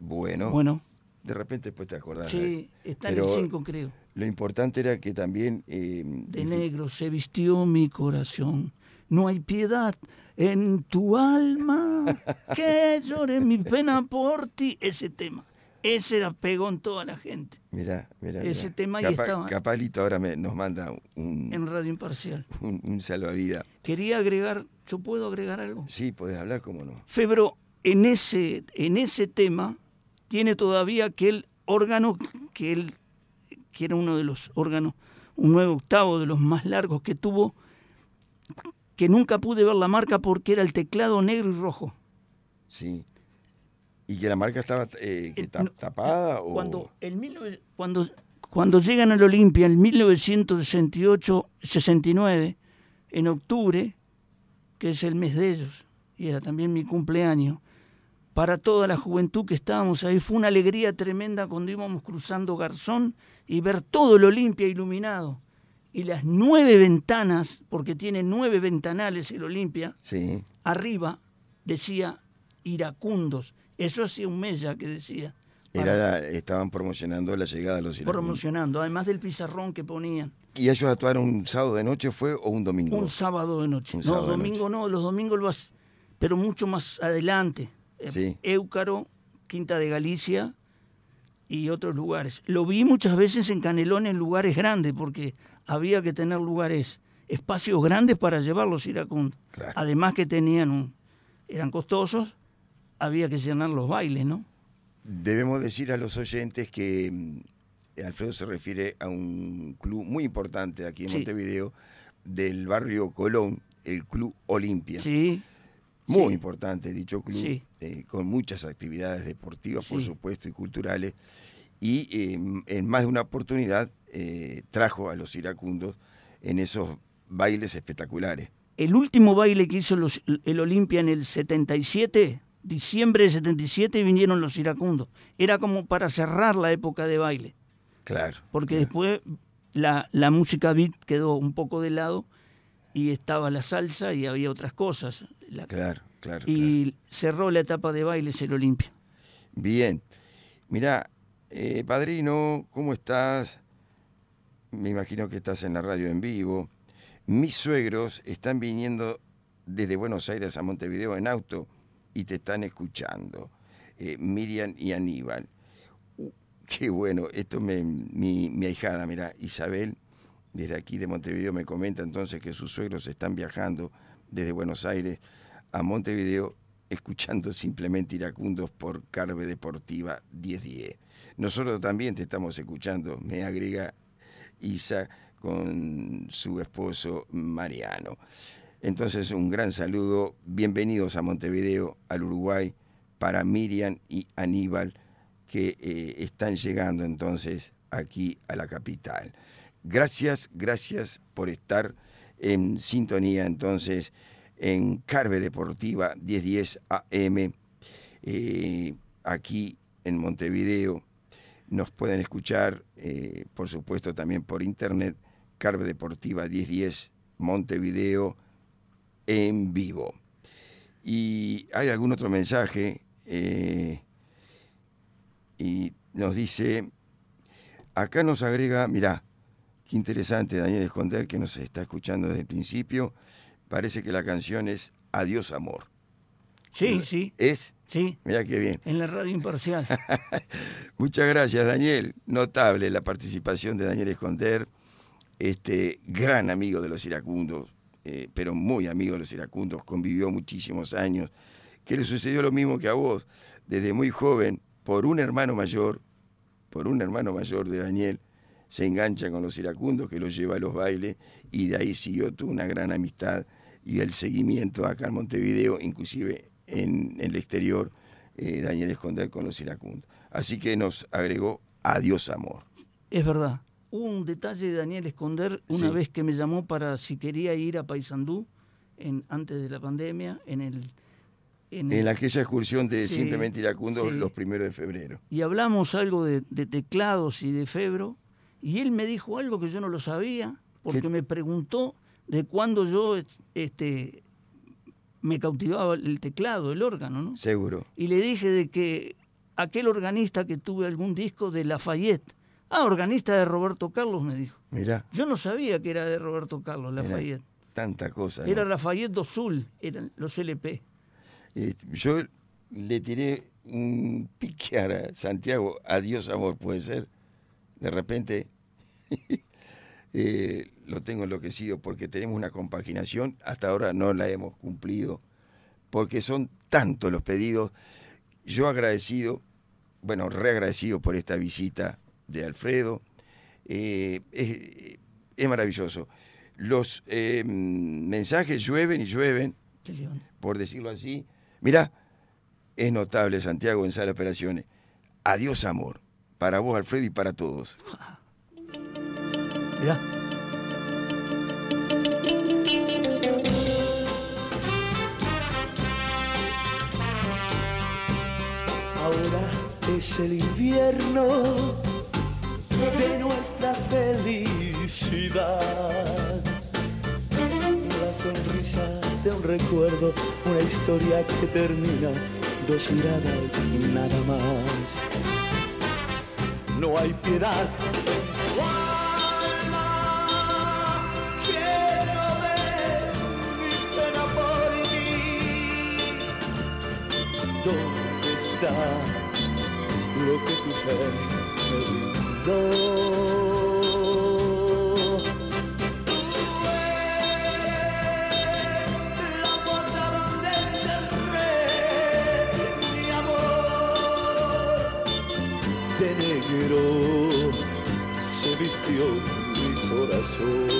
bueno. Bueno. De repente después te acordás. Sí, está en el 5 creo. Lo importante era que también... Eh, de negro se vistió mi corazón. No hay piedad en tu alma que llore mi pena por ti. Ese tema. Ese era pegó en toda la gente. Mira, mira. Ese tema ahí estaba. Capalito ahora me, nos manda un. En Radio Imparcial. Un, un salvavidas. Quería agregar. ¿Yo puedo agregar algo? Sí, puedes hablar, cómo no. Febro, en ese, en ese tema, tiene todavía aquel órgano que él. que era uno de los órganos, un nuevo octavo de los más largos que tuvo, que nunca pude ver la marca porque era el teclado negro y rojo. Sí. ¿Y que la marca estaba eh, tapada? Cuando, el cuando, cuando llegan al Olimpia en 1968-69, en octubre, que es el mes de ellos, y era también mi cumpleaños, para toda la juventud que estábamos ahí, fue una alegría tremenda cuando íbamos cruzando Garzón y ver todo el Olimpia iluminado. Y las nueve ventanas, porque tiene nueve ventanales el Olimpia, sí. arriba decía iracundos eso hacía un mes ya que decía. Era, estaban promocionando la llegada de los iracundos. Promocionando, además del pizarrón que ponían. ¿Y ellos actuaron un sábado de noche fue o un domingo? Un sábado de noche. no, domingo no, los domingos lo hacen, pero mucho más adelante. Eh, sí. Éucaro, Quinta de Galicia y otros lugares. Lo vi muchas veces en Canelón en lugares grandes, porque había que tener lugares, espacios grandes para llevar los iracundos. Además que tenían un, eran costosos había que llenar los bailes, ¿no? Debemos decir a los oyentes que mm, Alfredo se refiere a un club muy importante aquí en Montevideo, del barrio Colón, el Club Olimpia. Sí. Muy importante dicho club, eh, con muchas actividades deportivas, por supuesto, y culturales. Y eh, en más de una oportunidad eh, trajo a los iracundos en esos bailes espectaculares. El último baile que hizo el Olimpia en el 77 diciembre de 77 vinieron los iracundos. Era como para cerrar la época de baile. Claro. Porque después la, música beat quedó un poco de lado y estaba la salsa y había otras cosas. claro, claro. Y cerró la etapa de baile el Olimpia. Bien. Mirá, eh, padrino, ¿cómo estás? Me imagino que estás en la radio en vivo. Mis suegros están viniendo desde Buenos Aires a Montevideo en auto y te están escuchando. Eh, Miriam y Aníbal. Qué bueno, esto me, mi, mi ahijada, mira, Isabel, desde aquí de Montevideo me comenta entonces que sus suegros están viajando desde Buenos Aires a Montevideo escuchando simplemente iracundos por Carve Deportiva 1010. Nosotros también te estamos escuchando, me agrega Isa con su esposo Mariano. Entonces, un gran saludo. Bienvenidos a Montevideo, al Uruguay, para Miriam y Aníbal, que eh, están llegando entonces aquí a la capital. Gracias, gracias por estar en sintonía entonces en Carve Deportiva 1010 AM, eh, aquí en Montevideo. Nos pueden escuchar, eh, por supuesto, también por internet, Carve Deportiva 1010 Montevideo en vivo. Y hay algún otro mensaje y nos dice, acá nos agrega, mirá, qué interesante Daniel Esconder que nos está escuchando desde el principio, parece que la canción es Adiós Amor. Sí, sí. ¿Es? Sí. Mirá qué bien. En la radio imparcial. Muchas gracias, Daniel. Notable la participación de Daniel Esconder, este gran amigo de los iracundos, eh, pero muy amigo de los iracundos, convivió muchísimos años, que le sucedió lo mismo que a vos, desde muy joven, por un hermano mayor, por un hermano mayor de Daniel, se engancha con los iracundos, que lo lleva a los bailes, y de ahí siguió tú una gran amistad y el seguimiento acá en Montevideo, inclusive en, el exterior, eh, Daniel Esconder con los iracundos. Así que nos agregó Adiós Amor. Es verdad. Hubo un detalle de Daniel Esconder una Sí. vez que me llamó para si quería ir a Paysandú en, antes de la pandemia, en el... en el- En aquella excursión de Sí, Simplemente Iracundo sí. los primeros de febrero. y hablamos algo de, de teclados y de febro, y él me dijo algo que yo no lo sabía, porque me preguntó de cuándo yo este, me cautivaba el teclado, el órgano, ¿no? Seguro. Y le dije de que aquel organista que tuve algún disco de Lafayette, ah, organista de Roberto Carlos, me dijo. Mirá, Yo no sabía que era de Roberto Carlos, mirá, Lafayette. tanta cosa. ¿no? Era Lafayette do Sul, eran los LP. Eh, yo le tiré un pique a Santiago, adiós amor, puede ser. De repente eh, lo tengo enloquecido porque tenemos una compaginación, hasta ahora no la hemos cumplido, porque son tantos los pedidos. Yo agradecido, bueno, reagradecido por esta visita de Alfredo. Eh, es, es maravilloso. Los eh, mensajes llueven y llueven, por decirlo así. Mirá, es notable Santiago en sala de operaciones. Adiós amor, para vos Alfredo y para todos. Mirá. Ahora es el invierno de nuestra felicidad. La sonrisa de un recuerdo, una historia que termina, dos miradas nada más. No hay piedad. en tu alma. Quiero ver mi pena por ti. ¿Dónde está lo que tu ser me brindó? Mi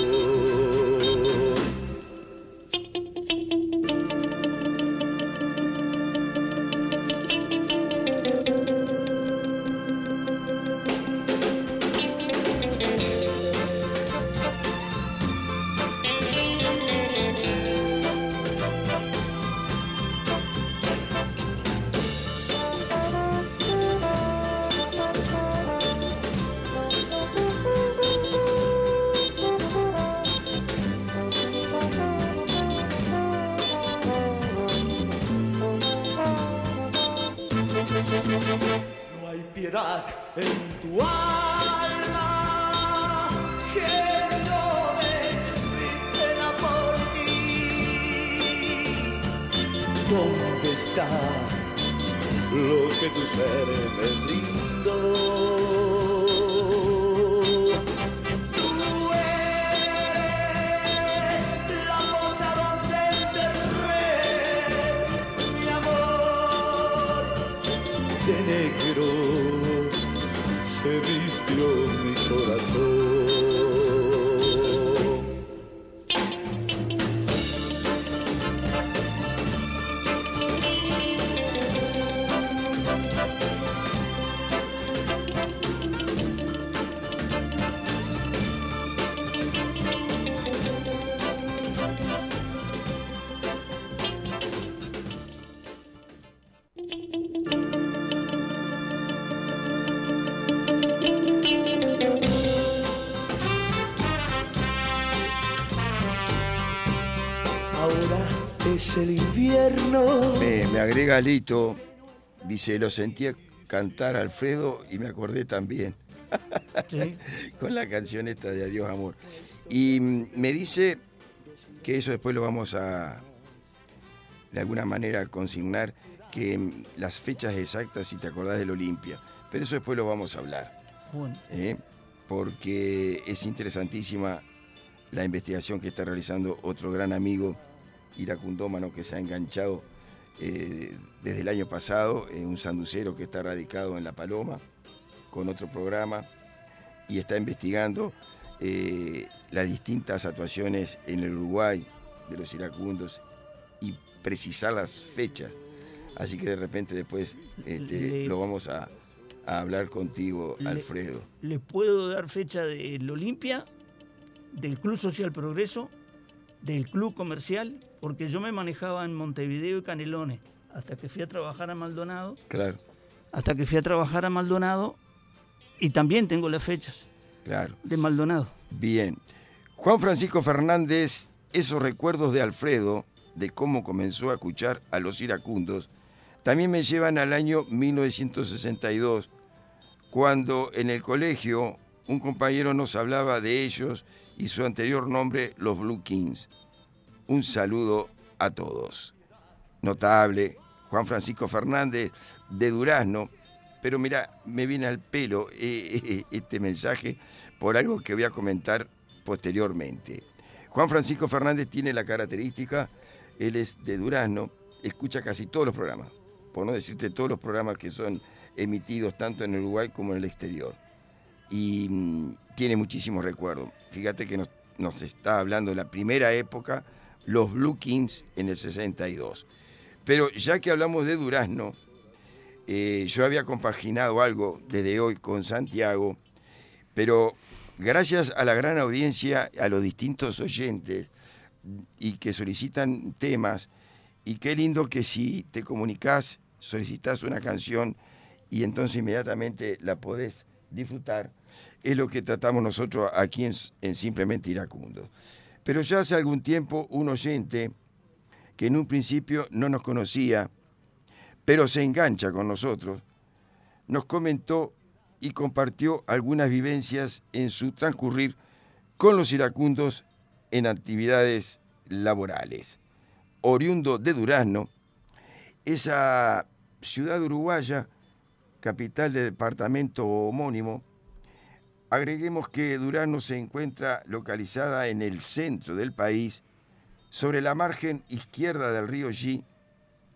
agrega Lito, dice, lo sentía cantar Alfredo y me acordé también. Sí. Con la canción esta de Adiós Amor. Y mm, me dice que eso después lo vamos a, de alguna manera, consignar, que mm, las fechas exactas, si te acordás del Olimpia. Pero eso después lo vamos a hablar. Bueno, ¿eh? porque es interesantísima la investigación que está realizando otro gran amigo iracundómano que se ha enganchado eh, desde el año pasado, eh, un sanducero que está radicado en La Paloma, con otro programa, y está investigando eh, las distintas actuaciones en el Uruguay de los iracundos y precisar las fechas. Así que de repente después este, Le- lo vamos a, a hablar contigo, Le- Alfredo. ¿les puedo dar fecha del Olimpia, del Club Social Progreso, del Club Comercial? Porque yo me manejaba en Montevideo y Canelones, hasta que fui a trabajar a Maldonado, Claro, hasta que fui a trabajar a Maldonado, y también tengo las fechas claro. de Maldonado. Bien. Juan Francisco Fernández, esos recuerdos de Alfredo, de cómo comenzó a escuchar a los iracundos, también me llevan al año 1962, cuando en el colegio un compañero nos hablaba de ellos y su anterior nombre, los Blue Kings. Un saludo a todos. Notable, Juan Francisco Fernández de Durazno, pero mira, me viene al pelo eh, eh, este mensaje por algo que voy a comentar posteriormente. Juan Francisco Fernández tiene la característica, él es de Durazno, escucha casi todos los programas, por no decirte todos los programas que son emitidos tanto en Uruguay como en el exterior. Y mm, tiene muchísimos recuerdos. Fíjate que nos, está hablando de la primera época, los Blue Kings en el 62. Pero ya que hablamos de Durazno, eh, yo había compaginado algo desde hoy con Santiago, pero gracias a la gran audiencia, a los distintos oyentes y que solicitan temas, y qué lindo que si te comunicas, solicitas una canción y entonces inmediatamente la podés disfrutar, es lo que tratamos nosotros aquí en, en Simplemente Iracundo. Pero ya hace algún tiempo un oyente que en un principio no nos conocía, pero se engancha con nosotros, nos comentó y compartió algunas vivencias en su transcurrir con los iracundos en actividades laborales. Oriundo de Durazno, esa ciudad uruguaya, capital del departamento homónimo, agreguemos que Durazno se encuentra localizada en el centro del país, sobre la margen izquierda del río G,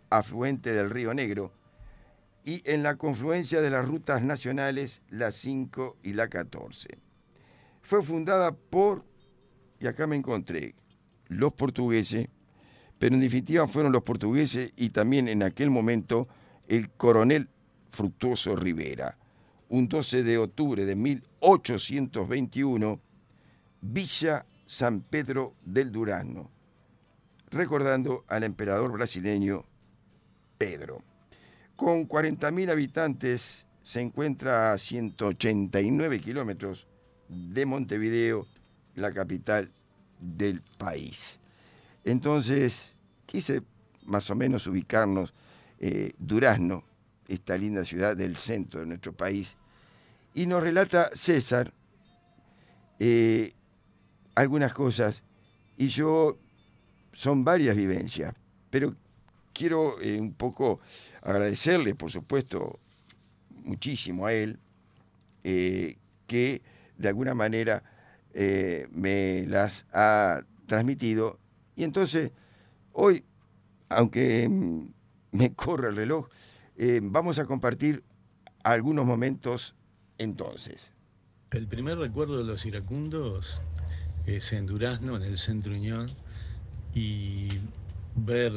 afluente del río Negro, y en la confluencia de las rutas nacionales la 5 y la 14. Fue fundada por, y acá me encontré, los portugueses, pero en definitiva fueron los portugueses y también en aquel momento el coronel Fructuoso Rivera. Un 12 de octubre de 1821, Villa San Pedro del Durazno, recordando al emperador brasileño Pedro. Con 40.000 habitantes se encuentra a 189 kilómetros de Montevideo, la capital del país. Entonces, quise más o menos ubicarnos eh, Durazno, esta linda ciudad del centro de nuestro país, y nos relata César eh, algunas cosas, y yo son varias vivencias, pero quiero eh, un poco agradecerle, por supuesto, muchísimo a él, eh, que de alguna manera me las ha transmitido. Y entonces, hoy, aunque mm, me corre el reloj, eh, vamos a compartir algunos momentos entonces. El primer recuerdo de los iracundos es en Durazno, en el Centro Unión, y ver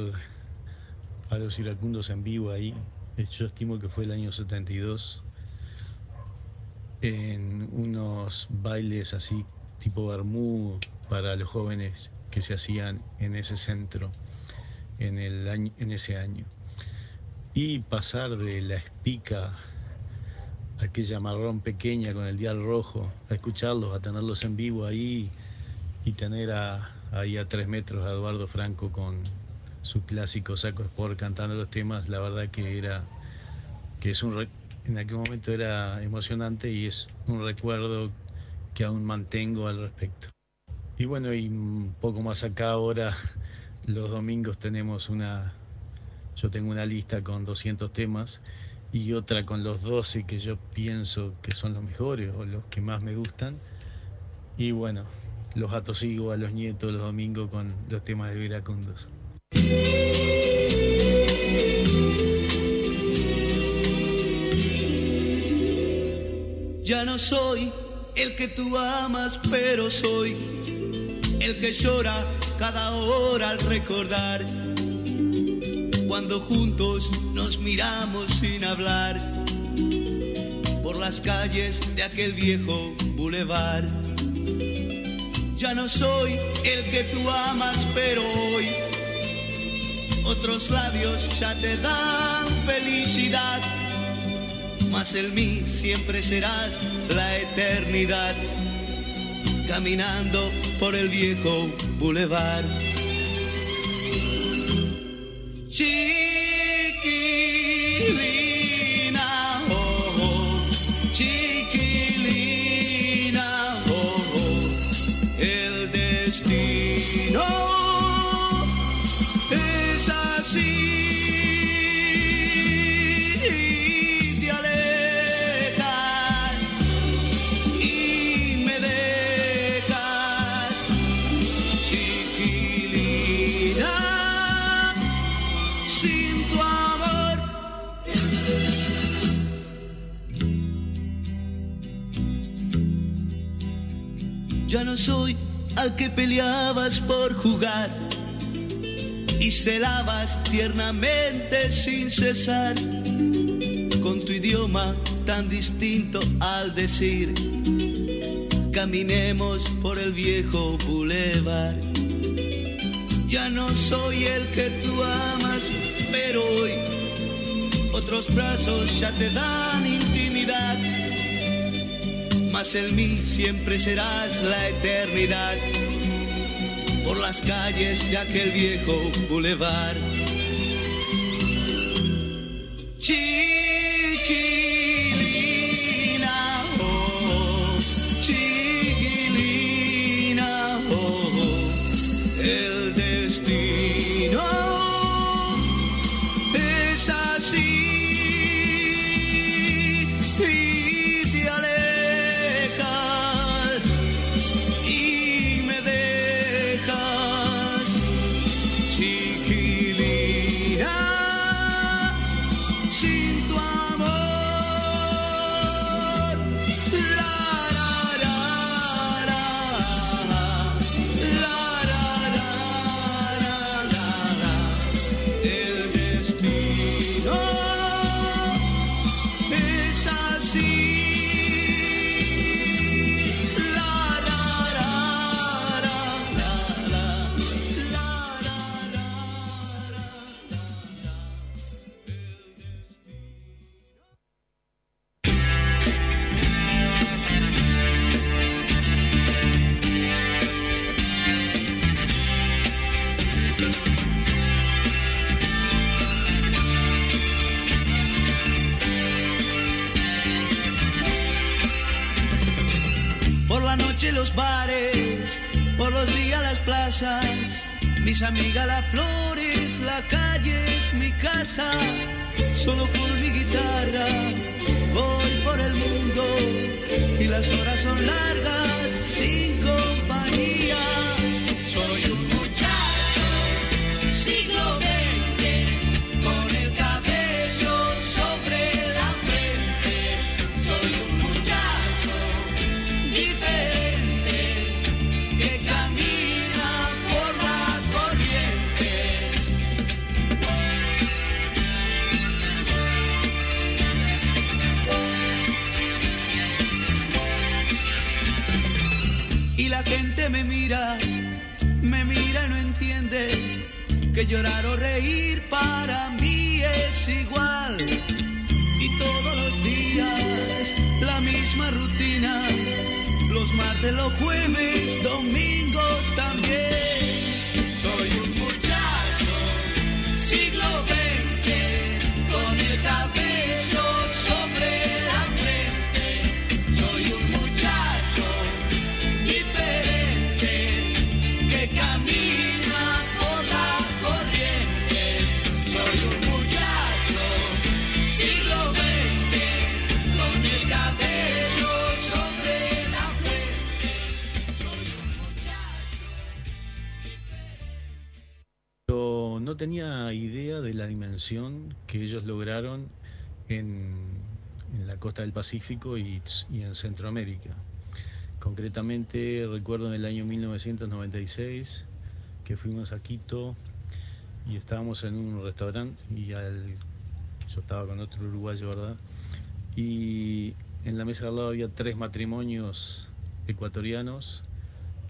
a los iracundos en vivo ahí, eh, yo estimo que fue el año 72, en unos bailes así tipo Bermú para los jóvenes que se hacían en ese centro en, ese año. Y pasar de la espica aquella marrón pequeña con el dial rojo, a escucharlos, a tenerlos en vivo ahí y tener ahí a tres metros a Eduardo Franco con, su clásico saco sport cantando los temas, la verdad que era que es un en aquel momento era emocionante y es un recuerdo que aún mantengo al respecto. Y bueno, y un poco más acá ahora, los domingos tenemos una, yo tengo una lista con 200 temas y otra con los 12 que yo pienso que son los mejores o los que más me gustan. Y bueno, los atosigo a los nietos los domingos con los temas de Viracundos. Ya no soy el que tú amas, pero soy el que llora cada hora al recordar. Cuando juntos nos miramos sin hablar por las calles de aquel viejo bulevar. Ya no soy el que tú amas, pero hoy otros labios ya te dan felicidad mas en mí siempre serás la eternidad, caminando por el viejo bulevar. chiquilín. Al que peleabas por jugar y celabas tiernamente sin cesar con tu idioma tan distinto al decir caminemos por el viejo bulevar. Ya no soy el que tú amas, pero hoy otros brazos ya te dan. Mas en mí siempre serás la eternidad por las calles de aquel viejo bulevar. Mis amigas las flores, la calle es mi casa. Solo con mi guitarra voy por el mundo y las horas son largas llorar o reír para mí es igual. Y todos los días la misma rutina, los martes, los jueves, domingos también. No tenía idea de la dimensión que ellos lograron en, en la costa del Pacífico y, y en Centroamérica. Concretamente recuerdo en el año 1996 que fuimos a Quito y estábamos en un restaurante y al- yo estaba con otro uruguayo, ¿verdad? Y en la mesa de al lado había tres matrimonios ecuatorianos,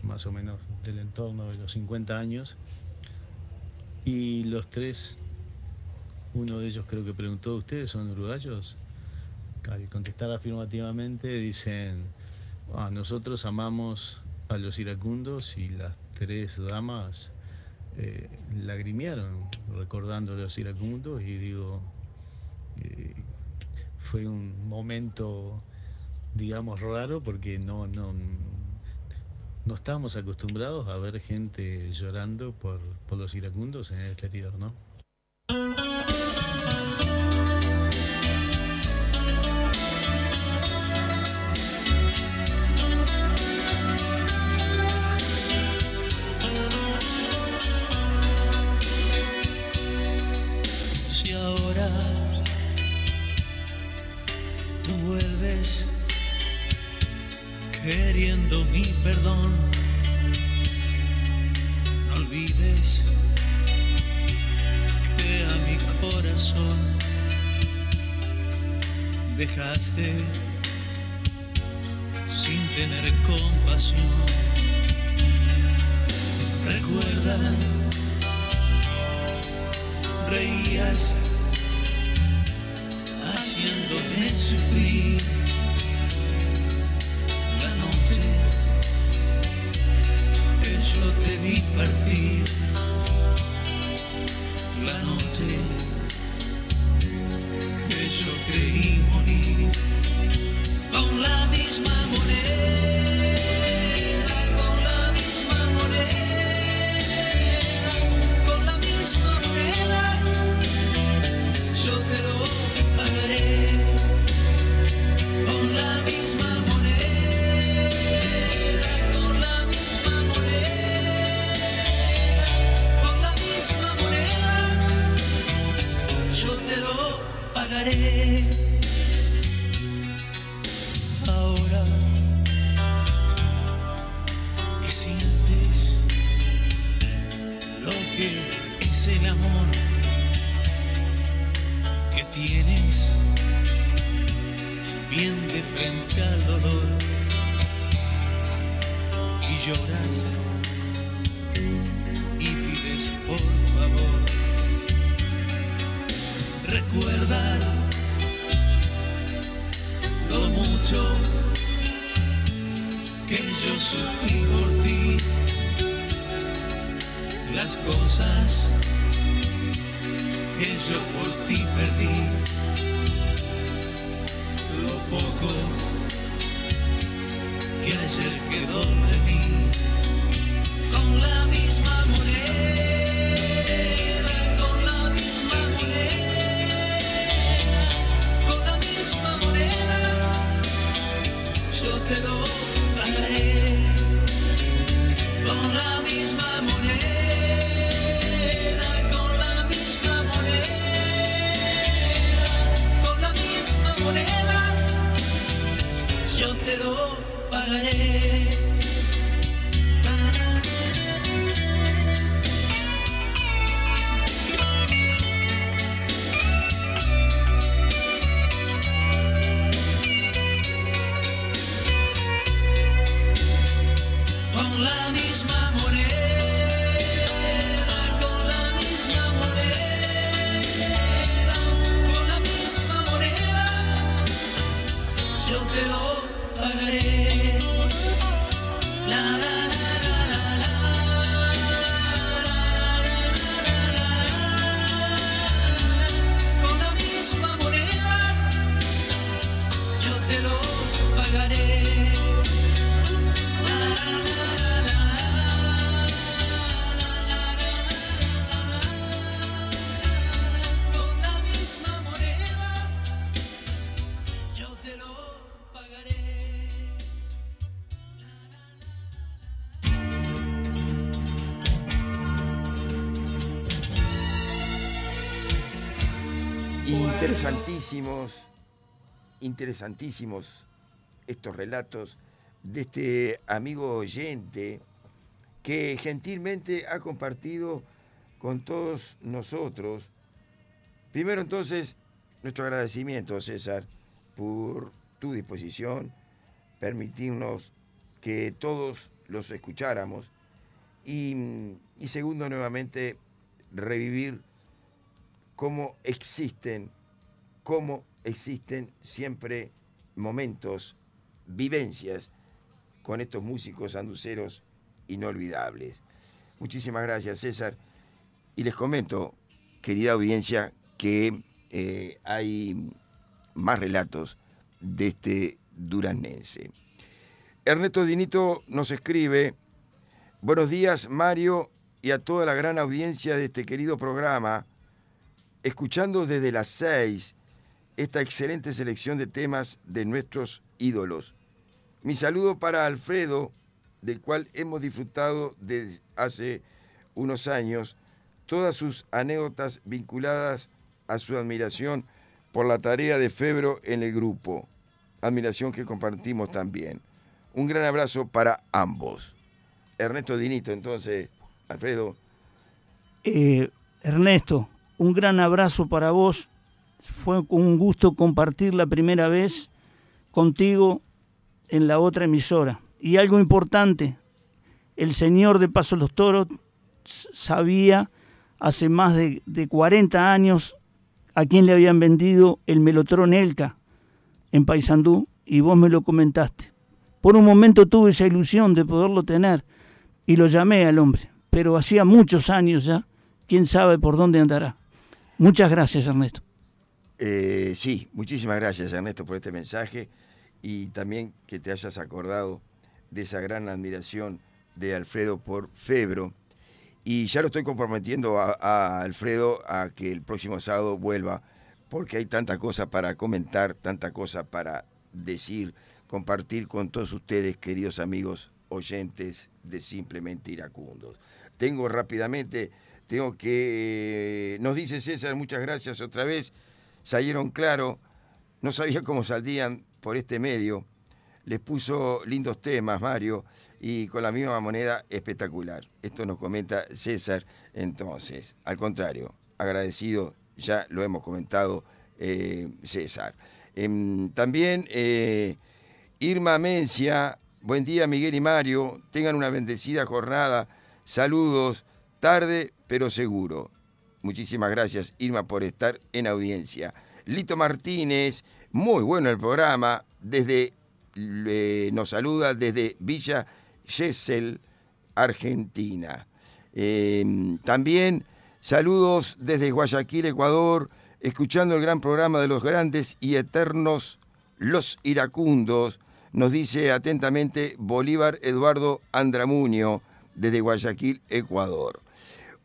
más o menos del entorno de los 50 años, y los tres, uno de ellos creo que preguntó, ¿ustedes son uruguayos? Al contestar afirmativamente dicen, "Ah, nosotros amamos a los iracundos y las tres damas eh, lagrimearon recordando a los iracundos y digo, eh, fue un momento, digamos, raro porque no, no, no estábamos acostumbrados a ver gente llorando por, por los iracundos en el exterior, ¿no? Interesantísimos, estos relatos de este amigo oyente que gentilmente ha compartido con todos nosotros. Primero entonces, nuestro agradecimiento, César, por tu disposición, permitirnos que todos los escucháramos y, y segundo, nuevamente, revivir cómo existen, cómo existen siempre momentos, vivencias con estos músicos anduceros inolvidables. Muchísimas gracias, César. Y les comento, querida audiencia, que eh, hay más relatos de este duranense. Ernesto Dinito nos escribe, buenos días Mario y a toda la gran audiencia de este querido programa, escuchando desde las seis esta excelente selección de temas de nuestros ídolos. Mi saludo para Alfredo, del cual hemos disfrutado desde hace unos años todas sus anécdotas vinculadas a su admiración por la tarea de Febro en el grupo, admiración que compartimos también. Un gran abrazo para ambos. Ernesto Dinito, entonces, Alfredo. Eh, Ernesto, un gran abrazo para vos. Fue un gusto compartir la primera vez contigo en la otra emisora. Y algo importante, el señor de Paso los Toros sabía hace más de, de 40 años a quién le habían vendido el Melotrón Elka en Paysandú y vos me lo comentaste. Por un momento tuve esa ilusión de poderlo tener y lo llamé al hombre, pero hacía muchos años ya, quién sabe por dónde andará. Muchas gracias, Ernesto. Eh, sí, muchísimas gracias, Ernesto, por este mensaje y también que te hayas acordado de esa gran admiración de Alfredo por Febro. Y ya lo estoy comprometiendo a, Alfredo a que el próximo sábado vuelva, porque hay tanta cosa para comentar, tanta cosa para decir, compartir con todos ustedes, queridos amigos oyentes de Simplemente Iracundos. Tengo rápidamente, tengo que, nos dice César, muchas gracias otra vez, salieron claro, no sabía cómo saldrían por este medio, les puso lindos temas, Mario, y con la misma moneda espectacular. Esto nos comenta César entonces. Al contrario, agradecido, ya lo hemos comentado eh, César. Em, también eh, Irma Mencia, buen día Miguel y Mario, tengan una bendecida jornada, saludos, tarde pero seguro. Muchísimas gracias Irma por estar en audiencia. Lito Martínez, muy bueno el programa, desde nos saluda desde Villa Gesell, Argentina. Eh, también saludos desde Guayaquil, Ecuador, escuchando el gran programa de los grandes y eternos Los Iracundos, nos dice atentamente Bolívar Eduardo Andramuño, desde Guayaquil, Ecuador.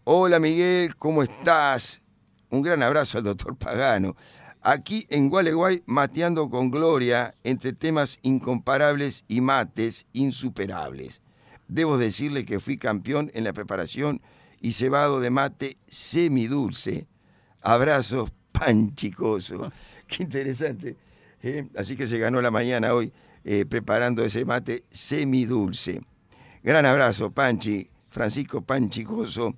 Hola Miguel, ¿cómo estás? Un gran abrazo al doctor Pagano. Aquí en Gualeguay, mateando con gloria entre temas incomparables y mates insuperables. Debo decirle que fui campeón en la preparación y cebado de mate semidulce. Abrazos panchicoso. Qué interesante. ¿eh? Así que se ganó la mañana hoy eh, preparando ese mate semidulce. Gran abrazo, Panchi, Francisco Panchicoso,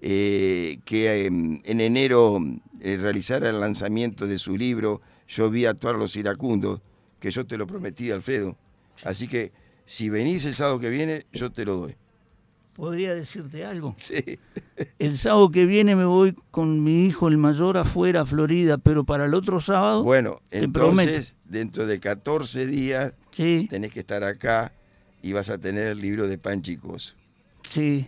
eh, que em, en enero eh, realizara el lanzamiento de su libro Yo vi actuar los iracundos, que yo te lo prometí, Alfredo. Así que si venís el sábado que viene, yo te lo doy. ¿Podría decirte algo? Sí. El sábado que viene me voy con mi hijo el mayor afuera a Florida, pero para el otro sábado. Bueno, te prometo. entonces, dentro de 14 días, Sí. tenés que estar acá y vas a tener el libro de Panchicos. Sí.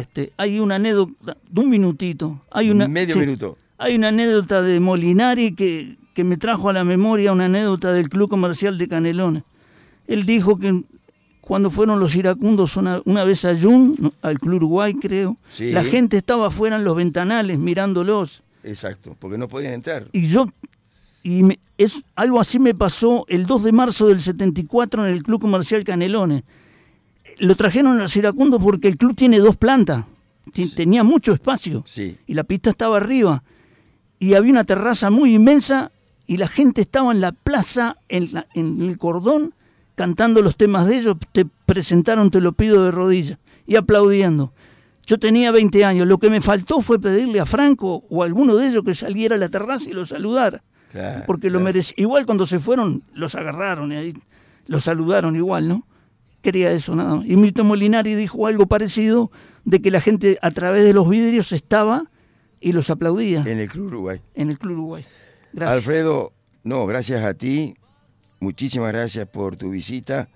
Este, hay una anécdota, de un minutito. Hay una, Medio sí. minuto. Hay una anécdota de Molinari que, que me trajo a la memoria una anécdota del Club Comercial de Canelones. Él dijo que cuando fueron los iracundos una, una vez a Jun, al Club Uruguay creo, Sí. la gente estaba afuera en los ventanales mirándolos. Exacto, porque no podían entrar. Y yo, y me- es, algo así me pasó el 2 de marzo del 74 en el Club Comercial Canelones. Lo trajeron a los iracundos porque el club tiene dos plantas, tenía mucho espacio Sí. y la pista estaba arriba. y había una terraza muy inmensa y la gente estaba en la plaza, en, la- en el cordón, cantando los temas de ellos, te presentaron Te lo pido de rodillas y aplaudiendo. Yo tenía 20 años, lo que me faltó fue pedirle a Franco o a alguno de ellos que saliera a la terraza y lo saludara, Claro, porque lo merecía. Igual cuando se fueron, los agarraron y ahí los saludaron igual, ¿no? Quería eso nada más. Y Milton Molinari dijo algo parecido de que la gente a través de los vidrios estaba y los aplaudía. En el Club Uruguay. En el Club Uruguay. Gracias. Alfredo, no, gracias a ti. Muchísimas gracias por tu visita.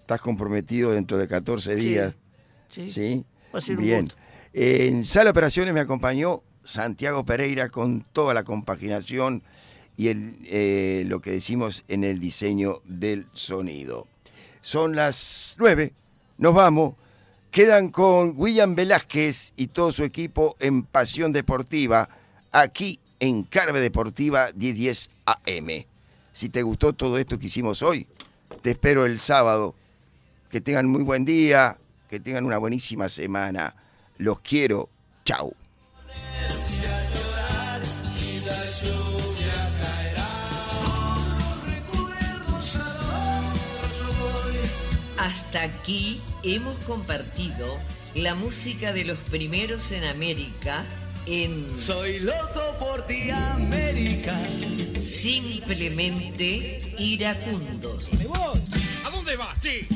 Estás comprometido dentro de 14 Sí, días. sí. Sí. Va a ser un Bien. gusto. En Sala de Operaciones me acompañó Santiago Pereira con toda la compaginación y el, eh, lo que decimos en el diseño del sonido. Son las 9. Nos vamos. Quedan con William Velázquez y todo su equipo en Pasión Deportiva, aquí en Carve Deportiva 1010 AM. Si te gustó todo esto que hicimos hoy, te espero el sábado. Que tengan muy buen día, que tengan una buenísima semana. Los quiero. Chau. Hasta aquí hemos compartido la música de los primeros en América en Soy loco por ti, América. Simplemente Iracundos. ¿A dónde vas, che?